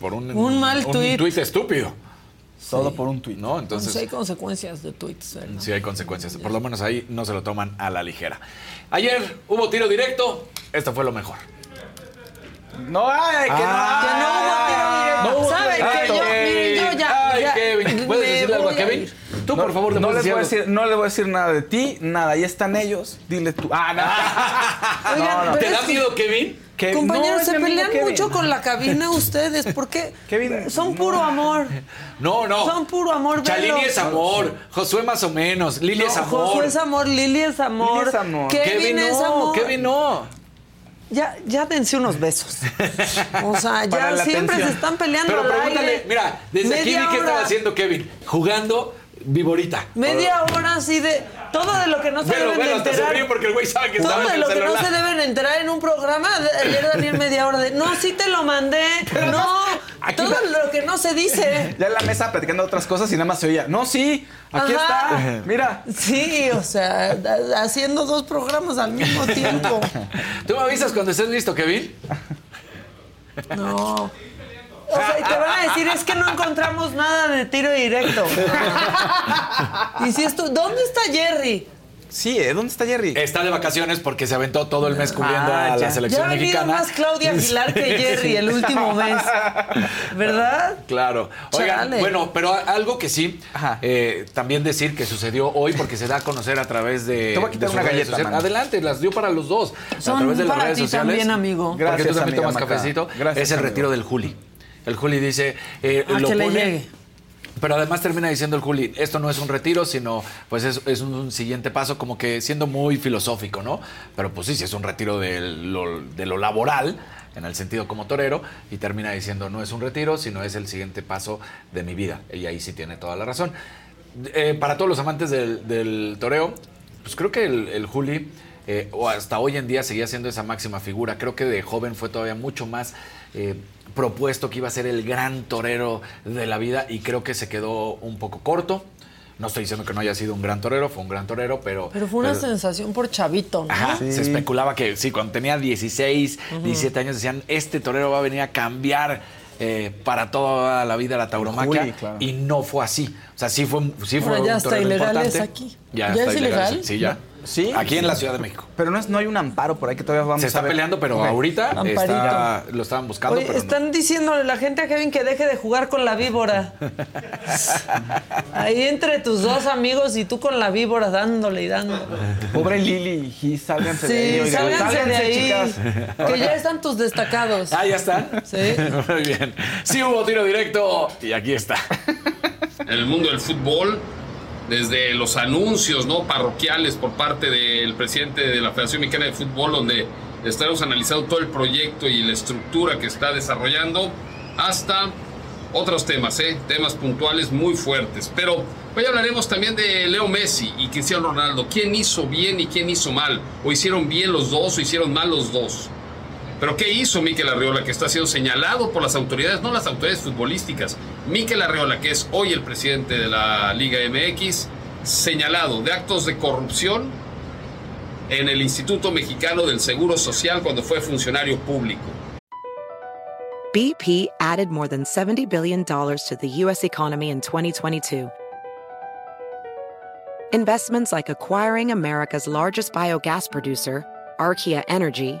Por un, Un mal tuit. tuit estúpido. Todo por un tuit. ¿No? Entonces, Entonces, hay consecuencias de tweets. ¿verdad? sí hay consecuencias. Por lo menos ahí no se lo toman a la ligera. Ayer hubo tiro directo. Esto fue lo mejor. No, ay, que Ah, no. no hubo ¿Saben tiro que yo, directo. miren, yo ya, Ay, ya Kevin, ¿puedes decirle algo a Kevin? ir. Tú, por favor, no les voy a decir no les voy a decir nada de ti, nada. Ahí están ellos. Dile tú. Ah, no. [LAUGHS] Oigan, No, no. pero ¿Te da miedo, Kevin? Que- Compañeros, se pelean Kevin. mucho con la cabina [LAUGHS] ustedes. ¿Por qué? Kevin, Son puro amor. No, no. Son puro amor. Chalini velo. es amor. Josué más o menos. Lili es amor. Josué es amor, Lili es amor. Lili es amor. Kevin, Kevin es no. amor. Kevin no. Ya, ya dense unos besos. [LAUGHS] O sea, ya siempre atención. se están peleando Pero al pregúntale, aire. mira, desde aquí vi qué estaba haciendo Kevin. Jugando Viborita. Media hora así de todo de lo que no se Velo, deben velo, de se enterar. ríe porque el güey sabe que todo de lo que no se deben enterar en un programa. Ayer Daniel [LAUGHS] media hora de no, sí te lo mandé. No, todo lo que no se dice. Ya en la mesa platicando otras cosas y nada más se oía. No, sí, aquí Ajá. está. Mira. Sí, o sea, haciendo dos programas al mismo tiempo. ¿Tú me avisas cuando estés listo, Kevin? No. O sea, y te van a decir, es que no encontramos nada de tiro directo. Y si esto, ¿dónde está Jerry? Sí, ¿eh? ¿dónde está Jerry? Está de vacaciones porque se aventó todo el mes cubriendo Ah, a ya. la selección Ya ha venido mexicana. más Claudia Aguilar que [LAUGHS] Jerry el último mes. ¿Verdad? Claro. Oigan, Chale. bueno, pero a- algo que sí, eh, también decir que sucedió hoy porque se da a conocer a través de. Te voy a quitar una galleta. Adelante, las dio para los dos. Son a través de las para redes ti sociales. también, amigo. Porque Gracias, tú también amiga tomas Maca. cafecito. Gracias, es el amigo. retiro del Juli. El Juli dice. eh, A lo que pone-. Pero además termina diciendo el Juli, esto no es un retiro, sino pues es, es un, siguiente paso, como que siendo muy filosófico, ¿no? Pero pues sí, sí es un retiro de lo, de lo laboral, en el sentido como torero, y termina diciendo, no es un retiro, sino es el siguiente paso de mi vida. Y ahí sí tiene toda la razón. Eh, para todos los amantes del, del toreo, pues creo que el, el Juli, eh, o hasta hoy en día, seguía siendo esa máxima figura. Creo que de joven fue todavía mucho más eh, propuesto que iba a ser el gran torero de la vida y creo que se quedó un poco corto. No estoy diciendo que no haya sido un gran torero, fue un gran torero, pero... Pero fue una sensación por chavito, ¿no? Ajá, se especulaba que sí, cuando tenía 16, 17 años decían, este torero va a venir a cambiar eh, para toda la vida la tauromaquia. Juli, claro. Y no fue así. O sea, sí fue, sí fue ya un torero ilegal importante. es aquí. Ya, ¿Ya está es ilegal? Sí, ya. Sí. Aquí en la Ciudad de México. Pero no, es, no hay un amparo por ahí que todavía vamos Se está a ver. peleando, pero ahorita está- lo estaban buscando, Oye, pero no. están diciéndole a la gente a Kevin que deje de jugar con la víbora. Ahí entre tus dos amigos y tú con la víbora dándole y dándole. Pobre Lili, y sálganse de ahí. Sálganse de ahí. chicas. Que ya están tus destacados. Ah, ya están. Sí. [LAUGHS] Muy bien. Sí hubo tiro directo y aquí está. en el mundo del fútbol, desde los anuncios no parroquiales por parte del presidente de la Federación Mexicana de Fútbol, donde estaremos analizando todo el proyecto y la estructura que está desarrollando, hasta otros temas, ¿eh? temas puntuales muy fuertes. Pero hoy hablaremos también de Leo Messi y Cristiano Ronaldo. ¿Quién hizo bien y quién hizo mal? ¿O hicieron bien los dos o hicieron mal los dos? Pero ¿qué hizo Mikel Arriola que está siendo señalado por las autoridades, no las autoridades futbolísticas? Mikel Arriola, que es hoy el presidente de la Liga MX, señalado de actos de corrupción en el Instituto Mexicano del Seguro Social cuando fue funcionario público. BP added more than $70 billion to the U.S. economy in 2022. Investments like acquiring America's largest biogas producer, Archaea Energy,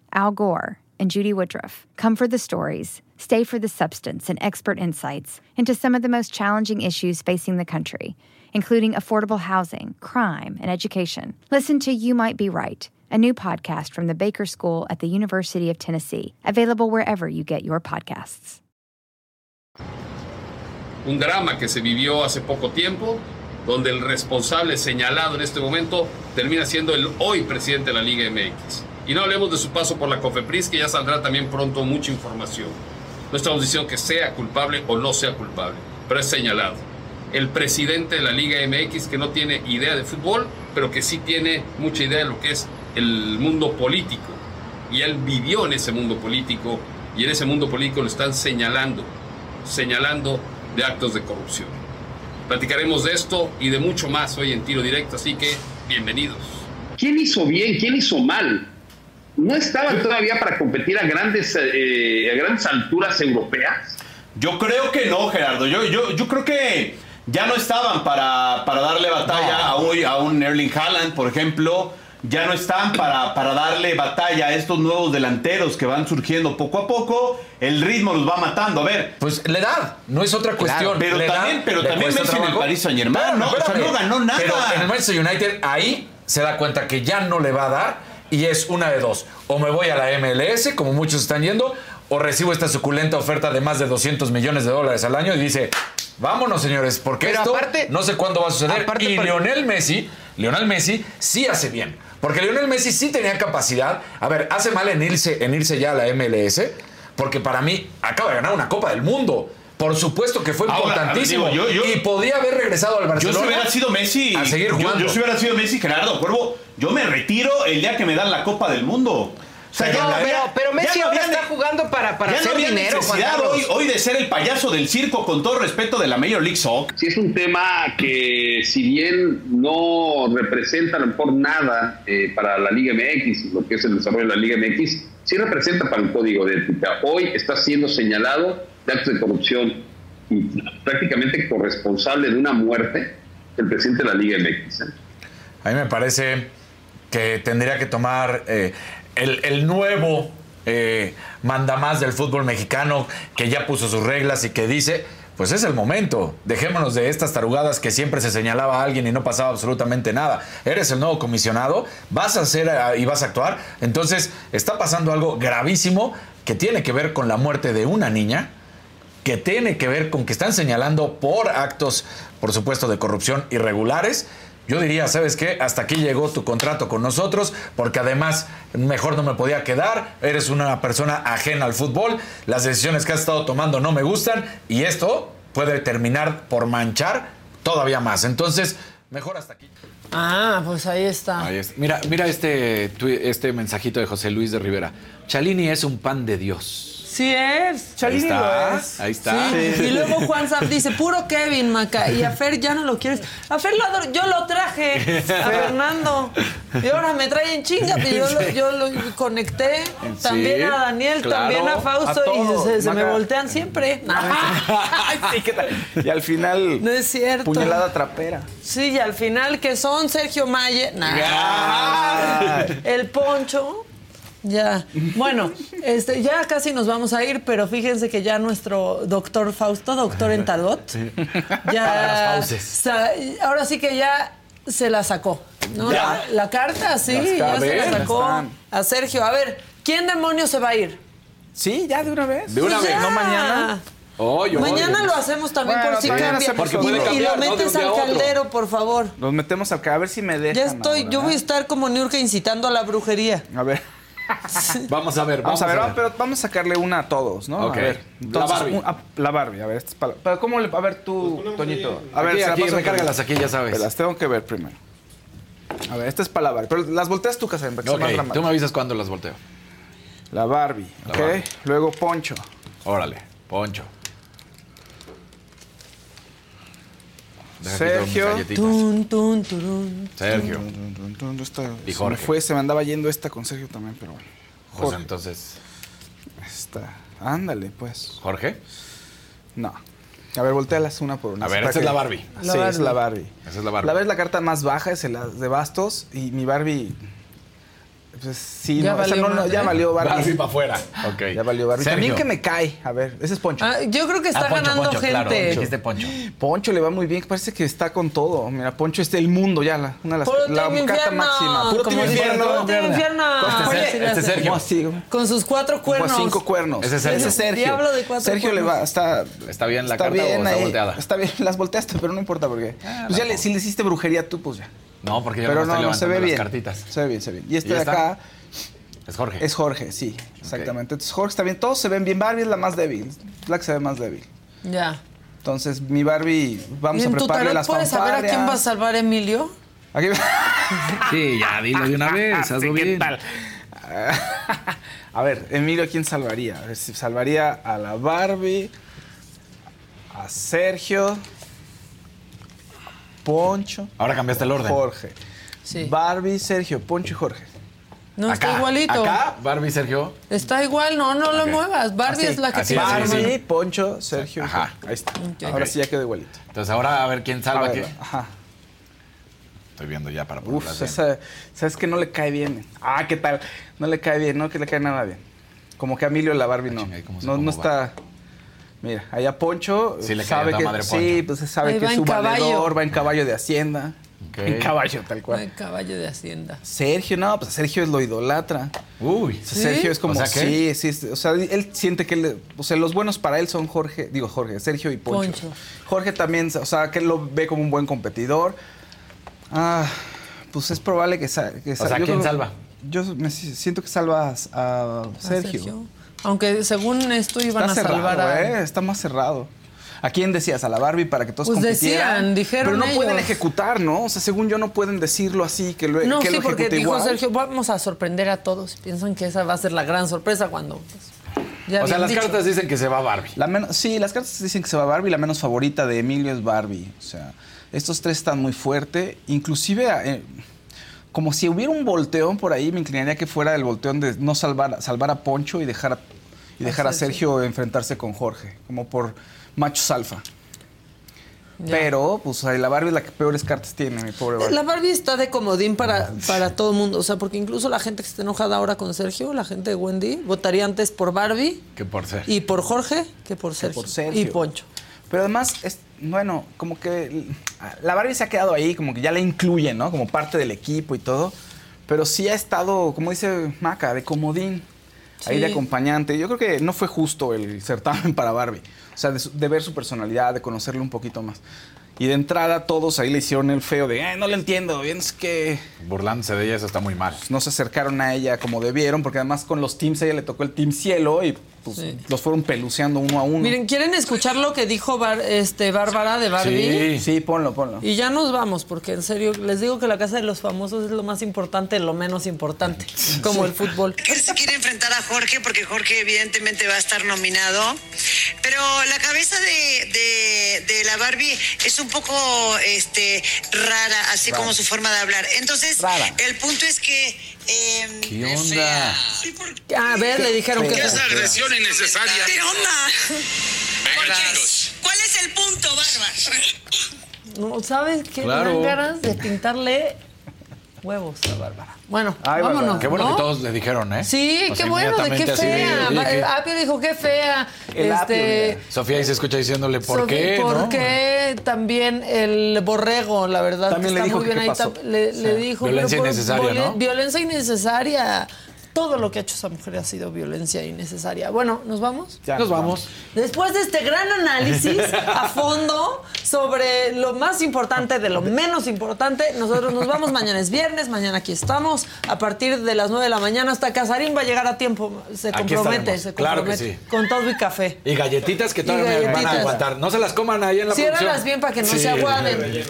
Al Gore, and Judy Woodruff. Come for the stories, stay for the substance and expert insights into some of the most challenging issues facing the country, including affordable housing, crime, and education. Listen to You Might Be Right a new podcast from the Baker School at the University of Tennessee, available wherever you get your podcasts. Un drama que se vivió hace poco tiempo, donde el responsable señalado en este momento termina siendo el hoy presidente de la Liga MX. Y no hablemos de su paso por la COFEPRIS, que ya saldrá también pronto mucha información. No estamos diciendo que sea culpable o no sea culpable, pero es señalado. El presidente de la Liga MX que no tiene idea de fútbol, pero que sí tiene mucha idea de lo que es el mundo político. Y él vivió en ese mundo político y en ese mundo político lo están señalando, señalando de actos de corrupción. Platicaremos de esto y de mucho más hoy en tiro directo, así que bienvenidos. ¿Quién hizo bien? ¿Quién hizo mal? ¿No estaban todavía para competir a grandes, eh, a grandes alturas europeas? Yo creo que no, Gerardo. Yo, yo, yo creo que ya no estaban para, para darle batalla a, hoy, a un Erling Haaland, por ejemplo ya no están para, para darle batalla a estos nuevos delanteros que van surgiendo poco a poco. El ritmo los va matando. A ver. Pues la edad, no es otra cuestión. pero también, pero también Messi en el Paris Saint Germain, ¿no? O sea, no ganó nada. Pero en el Manchester United, ahí se da cuenta que ya no le va a dar y es una de dos. O me voy a la MLS, como muchos están yendo, o recibo esta suculenta oferta de más de 200 millones de dólares al año y dice, vámonos señores, porque Pero esto aparte- no sé cuándo va a suceder. aparte y Lionel Messi, Lionel Messi sí hace bien. Porque Lionel Messi sí tenía capacidad. A ver, hace mal en irse, en irse ya a la MLS, porque para mí acaba de ganar una Copa del Mundo. Por supuesto que fue Ahora, importantísimo. digo, yo- yo- y podía haber regresado al Yo Barcelona. si hubiera sido Messi. A seguir yo- jugando. Yo, si hubiera sido Messi, Gerardo Cuervo, yo me retiro el día que me dan la Copa del Mundo. O sea, No, ya no pero- Messi ya no ahora está jugando para- para ya hacer no había dinero, Juan necesidad hoy, hoy de ser el payaso del circo, con todo respeto, de la Major League Soccer. Sí, es un tema que si bien no representa a lo mejor nada eh, para la Liga MX, lo que es el desarrollo de la Liga MX, sí representa para el código de ética. Hoy está siendo señalado de actos de corrupción y prácticamente corresponsable de una muerte del presidente de la Liga MX. ¿eh? A mí me parece que tendría que tomar eh, el, el nuevo eh, mandamás del fútbol mexicano que ya puso sus reglas y que dice, pues es el momento, dejémonos de estas tarugadas que siempre se señalaba a alguien y no pasaba absolutamente nada. Eres el nuevo comisionado, vas a hacer eh, y vas a actuar. Entonces está pasando algo gravísimo que tiene que ver con la muerte de una niña que tiene que ver con que están señalando por actos, por supuesto, de corrupción irregulares. Yo diría, ¿sabes qué? Hasta aquí llegó tu contrato con nosotros, porque además mejor no me podía quedar, eres una persona ajena al fútbol, las decisiones que has estado tomando no me gustan y esto puede terminar por manchar todavía más. Entonces, mejor hasta aquí. Ah, pues ahí está. Ahí está. Mira, mira este, este mensajito de José Luis de Rivera. Chalini es un pan de Dios. Sí es. Chalini Ahí está, lo es. ahí está. Sí. Sí. Y luego Juan Zap dice, puro Kevin, Maca. Y a Fer ya no lo quieres. A Fer lo adoro. Yo lo traje a [LAUGHS] Fernando. Y ahora me traen chinga. y Yo lo, yo lo conecté. Sí, También a Daniel, claro, también a Fausto. y se, se me voltean siempre. [LAUGHS] Sí, ¿qué tal? Y al final. No es cierto. Puñalada trapera. Sí, y al final que son Sergio Mayer. Nah. El Poncho. Ya. Bueno, este, ya casi nos vamos a ir, pero fíjense que ya nuestro doctor Fausto, doctor en Talbot, Para ya. sa- ahora sí que ya se la sacó. ¿no? Ya. La, la carta, sí, Las ya se la sacó a Sergio. A ver, ¿quién demonios se va a ir? Sí, ya de una vez. De una vez. ya. No mañana. Mañana lo hacemos también Bueno, por si cambia. Porque puede y, cambiar, lo metes al caldero, por favor. Nos metemos al ca- a ver si me dejan. Ya estoy, yo voy a estar como Niurka incitando a la brujería. A ver. [LAUGHS] Vamos a ver, Vamos, a ver, vamos, pero vamos a sacarle una a todos, ¿no? Ok. A ver. La Barbie. un- a- la Barbie, a ver, esta es para- pero ¿cómo le, a ver tú, Toñito? A ver, Aquí, aquí, a recárgalas aquí, ya sabes. Pero Las tengo que ver primero. A ver, esta es para la Barbie. Pero las volteas tú, Casarín, para que sea más Ok, dramático. tú me avisas cuando las volteo. La Barbie, La ¿ok? Barbie. Luego Poncho. Órale, Poncho. Deja quito mis Sergio. galletitas. Tun, tun, turun. Sergio. Tun, tun, tun, esta- Y se Jorge. me fue, se me andaba yendo esta con Sergio también, pero bueno. Pues entonces. Esta. Ándale, pues. ¿Jorge? No. A ver, voltealas una por una. A ver, esta es la Barbie. Sí, La es la Barbie. Esa es la Barbie. La Barbie es la carta más baja, es la de bastos. Y mi Barbie. Pues sí, Ya no, valió no, no, ya valió Barbie. Barbie para afuera. Ok. Ya valió Barbie. Sergio. También que me cae. A ver, ese es Poncho. Ah, yo creo que está Ah, Poncho, ganando Poncho, claro, gente. dijiste Poncho. Poncho le va muy bien, parece que está con todo. Mira, Poncho es del mundo ya, la, una de las Puro la carta infierno, máxima. Puro como infierno. puro team infierno. Este es- Oye, este es Sergio. ¿Cómo así? Con sus cuatro cuernos. cinco cuernos. Ese es Sergio. Ese es Sergio. Diablo de cuatro Sergio le va, cuernos. está, ¿Está bien la está carta o bien está ahí. volteada? Está bien, [LAUGHS] las volteaste, pero no importa porque. Ah, pues ya si le hiciste brujería tú, pues ya. No, porque yo pero no, no, estoy no se ve bien. las cartitas. Se ve bien, se ve bien. Y este ¿Y de acá Es Jorge. es Jorge, sí, exactamente. Entonces Jorge está bien, todos se ven bien. Barbie es la más débil, es la que se ve más débil. Ya. Entonces, mi Barbie, vamos ¿Y a prepararle las puedes saber a quién va a salvar Emilio? Aquí- Sí, ya, dilo de una [LAUGHS] vez, hazlo Sí, ¿qué bien. tal? [LAUGHS] A ver, Emilio, ¿a quién salvaría? A ver si salvaría a la Barbie, a Sergio, Poncho, Ahora cambiaste el orden. Jorge. Sí. Barbie, Sergio, Poncho y Jorge. No, está igualito. Acá, Barbie, Sergio. Está igual, no, no lo muevas. Barbie Así, es la que así. Barbie, Poncho, Sergio. y Ajá. Ahí está. Ahora sí ya quedó igualito. Entonces ahora a ver quién salva A qué. ver, Ajá. Estoy viendo ya para Uf, esa- sabes que no le cae bien. Ah, ¿qué tal? No le cae bien, no que le cae nada bien. Como que a Emilio la Barbie no. chinga, ¿y cómo sé No, cómo no va? Mira, allá Poncho Sí le sabe que madre sí, Poncho. pues se sabe Ahí que va es en su caballo. valedor, va en caballo de hacienda. En caballo tal cual. Ay, caballo de Hacienda. Sergio, no, pues Sergio lo idolatra. Uy. O sea, Sergio es como, O sea, ¿qué? sí, sí, o sea, él siente que, le- o sea, los buenos para él son Jorge, digo Jorge, Sergio y Poncho. Poncho. Jorge también, o sea, que él lo ve como un buen competidor. Ah, pues es probable que, sa- que sea, sa- yo ¿quién creo- salva? Yo me si- siento que salva a, a A Sergio. Aunque según esto iban Está a salvar cerrado, a. ¿eh? Está más cerrado. ¿A quién decías? ¿A la Barbie para que todos Pues compitieran? decían, dijeron Pero no pueden ejecutar, ¿no? O sea, según yo no pueden decirlo así, que lo, No, que sí, lo porque dijo igual. Sergio, vamos a sorprender a todos. Piensan que esa va a ser la gran sorpresa cuando. pues, ya O sea, las dicho. cartas dicen que se va Barbie. La menos- sí, las cartas dicen que se va Barbie. La menos favorita de Emilio es Barbie. O sea, estos tres están muy fuerte. Inclusive, eh, como si hubiera un volteón por ahí, me inclinaría que fuera el volteón de no salvar, salvar a Poncho y dejar a, y dejar a Sergio enfrentarse con Jorge, como por machos alfa. Ya. Pero, pues ahí la Barbie es la que peores cartas tiene, mi pobre Barbie. La Barbie está de comodín para, para todo el mundo. O sea, porque incluso la gente que está enojada ahora con Sergio, la gente de Wendy, votaría antes por Barbie Que por ser. y por Jorge que por Sergio. por Sergio. Y Poncho. Pero además, es, bueno, como que la Barbie se ha quedado ahí, como que ya la incluyen, ¿no? Como parte del equipo y todo. Pero sí ha estado, como dice Maca, de comodín, ahí de acompañante. Yo creo que no fue justo el certamen [LAUGHS] para Barbie. O sea, de, su- de ver su personalidad, de conocerle un poquito más. Y de entrada todos ahí le hicieron el feo de, "Ay, no lo entiendo, bien es que Burlándose de ella, eso está muy mal. no se acercaron a ella como debieron, porque además con los teams ella le tocó el Team Cielo y pues, Sí. los fueron peluceando uno a uno. Miren, ¿quieren escuchar lo que dijo Bar- este, Bárbara de Barbie? Sí, sí, ponlo, ponlo. Y ya nos vamos, porque en serio, les digo que la casa de los famosos es lo más importante, lo menos importante, [LAUGHS] como el fútbol. se quiere enfrentar a Jorge porque Jorge evidentemente va a estar nominado. Pero la cabeza de, de- de la Barbie es un poco este, rara, así Rara. como su forma de hablar. Entonces, Rara. el punto es que... eh, ¿Qué onda? A ver, le dijeron que... Qué esa agresión innecesaria. ¿Qué onda? Venga, Porque- chicos. ¿Cuál es el punto, Bárbara? No, ¿sabes qué? Me Claro. dan ganas de pintarle huevos a Bárbara. Bueno, Ay, vámonos. Bárbara. Qué bueno ¿no? que todos le dijeron, ¿eh? Sí, O sea, qué bueno, de qué de, fea. Apio dijo, qué fea. El Apio, este, mira. Sofía ahí se escucha diciéndole, ¿por Sofi- qué? ¿Por no? qué también el borrego, la verdad? También que le está dijo muy bien qué ahí. Le, le dijo. Violencia por- innecesaria, ¿no? Violencia innecesaria. Todo lo que ha hecho esa mujer ha sido violencia innecesaria. Bueno, ¿nos vamos? Ya Nos vamos. Después de este gran análisis [LAUGHS] a fondo sobre lo más importante de lo menos importante, nosotros nos vamos. Mañana es viernes, mañana aquí estamos. A partir de las 9 de la mañana hasta Casarín va a llegar a tiempo. Se compromete, se Claro que compromete. sí. Con todo y café. Y galletitas que todavía me van a aguantar. No se las coman ahí en la Ciérralas producción. bien para que no Sí. se aguaden.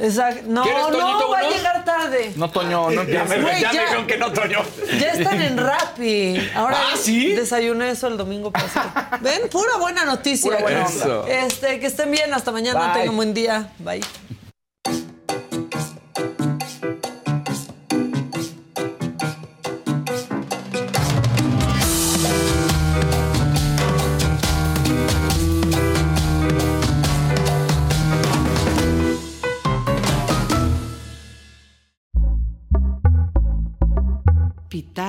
Exacto. No, ¿Quieres, Toñito, no, va a llegar tarde. No, Toño, no Ya me, empieces. Güey, ya me dijeron que no, Toño. Ya están en Rappi. Ahora ¿Ah, sí? desayuné eso el domingo pasado. [LAUGHS] Ven, pura buena noticia. Pura buena onda. Este, que estén bien, hasta mañana, tengan buen día. Bye.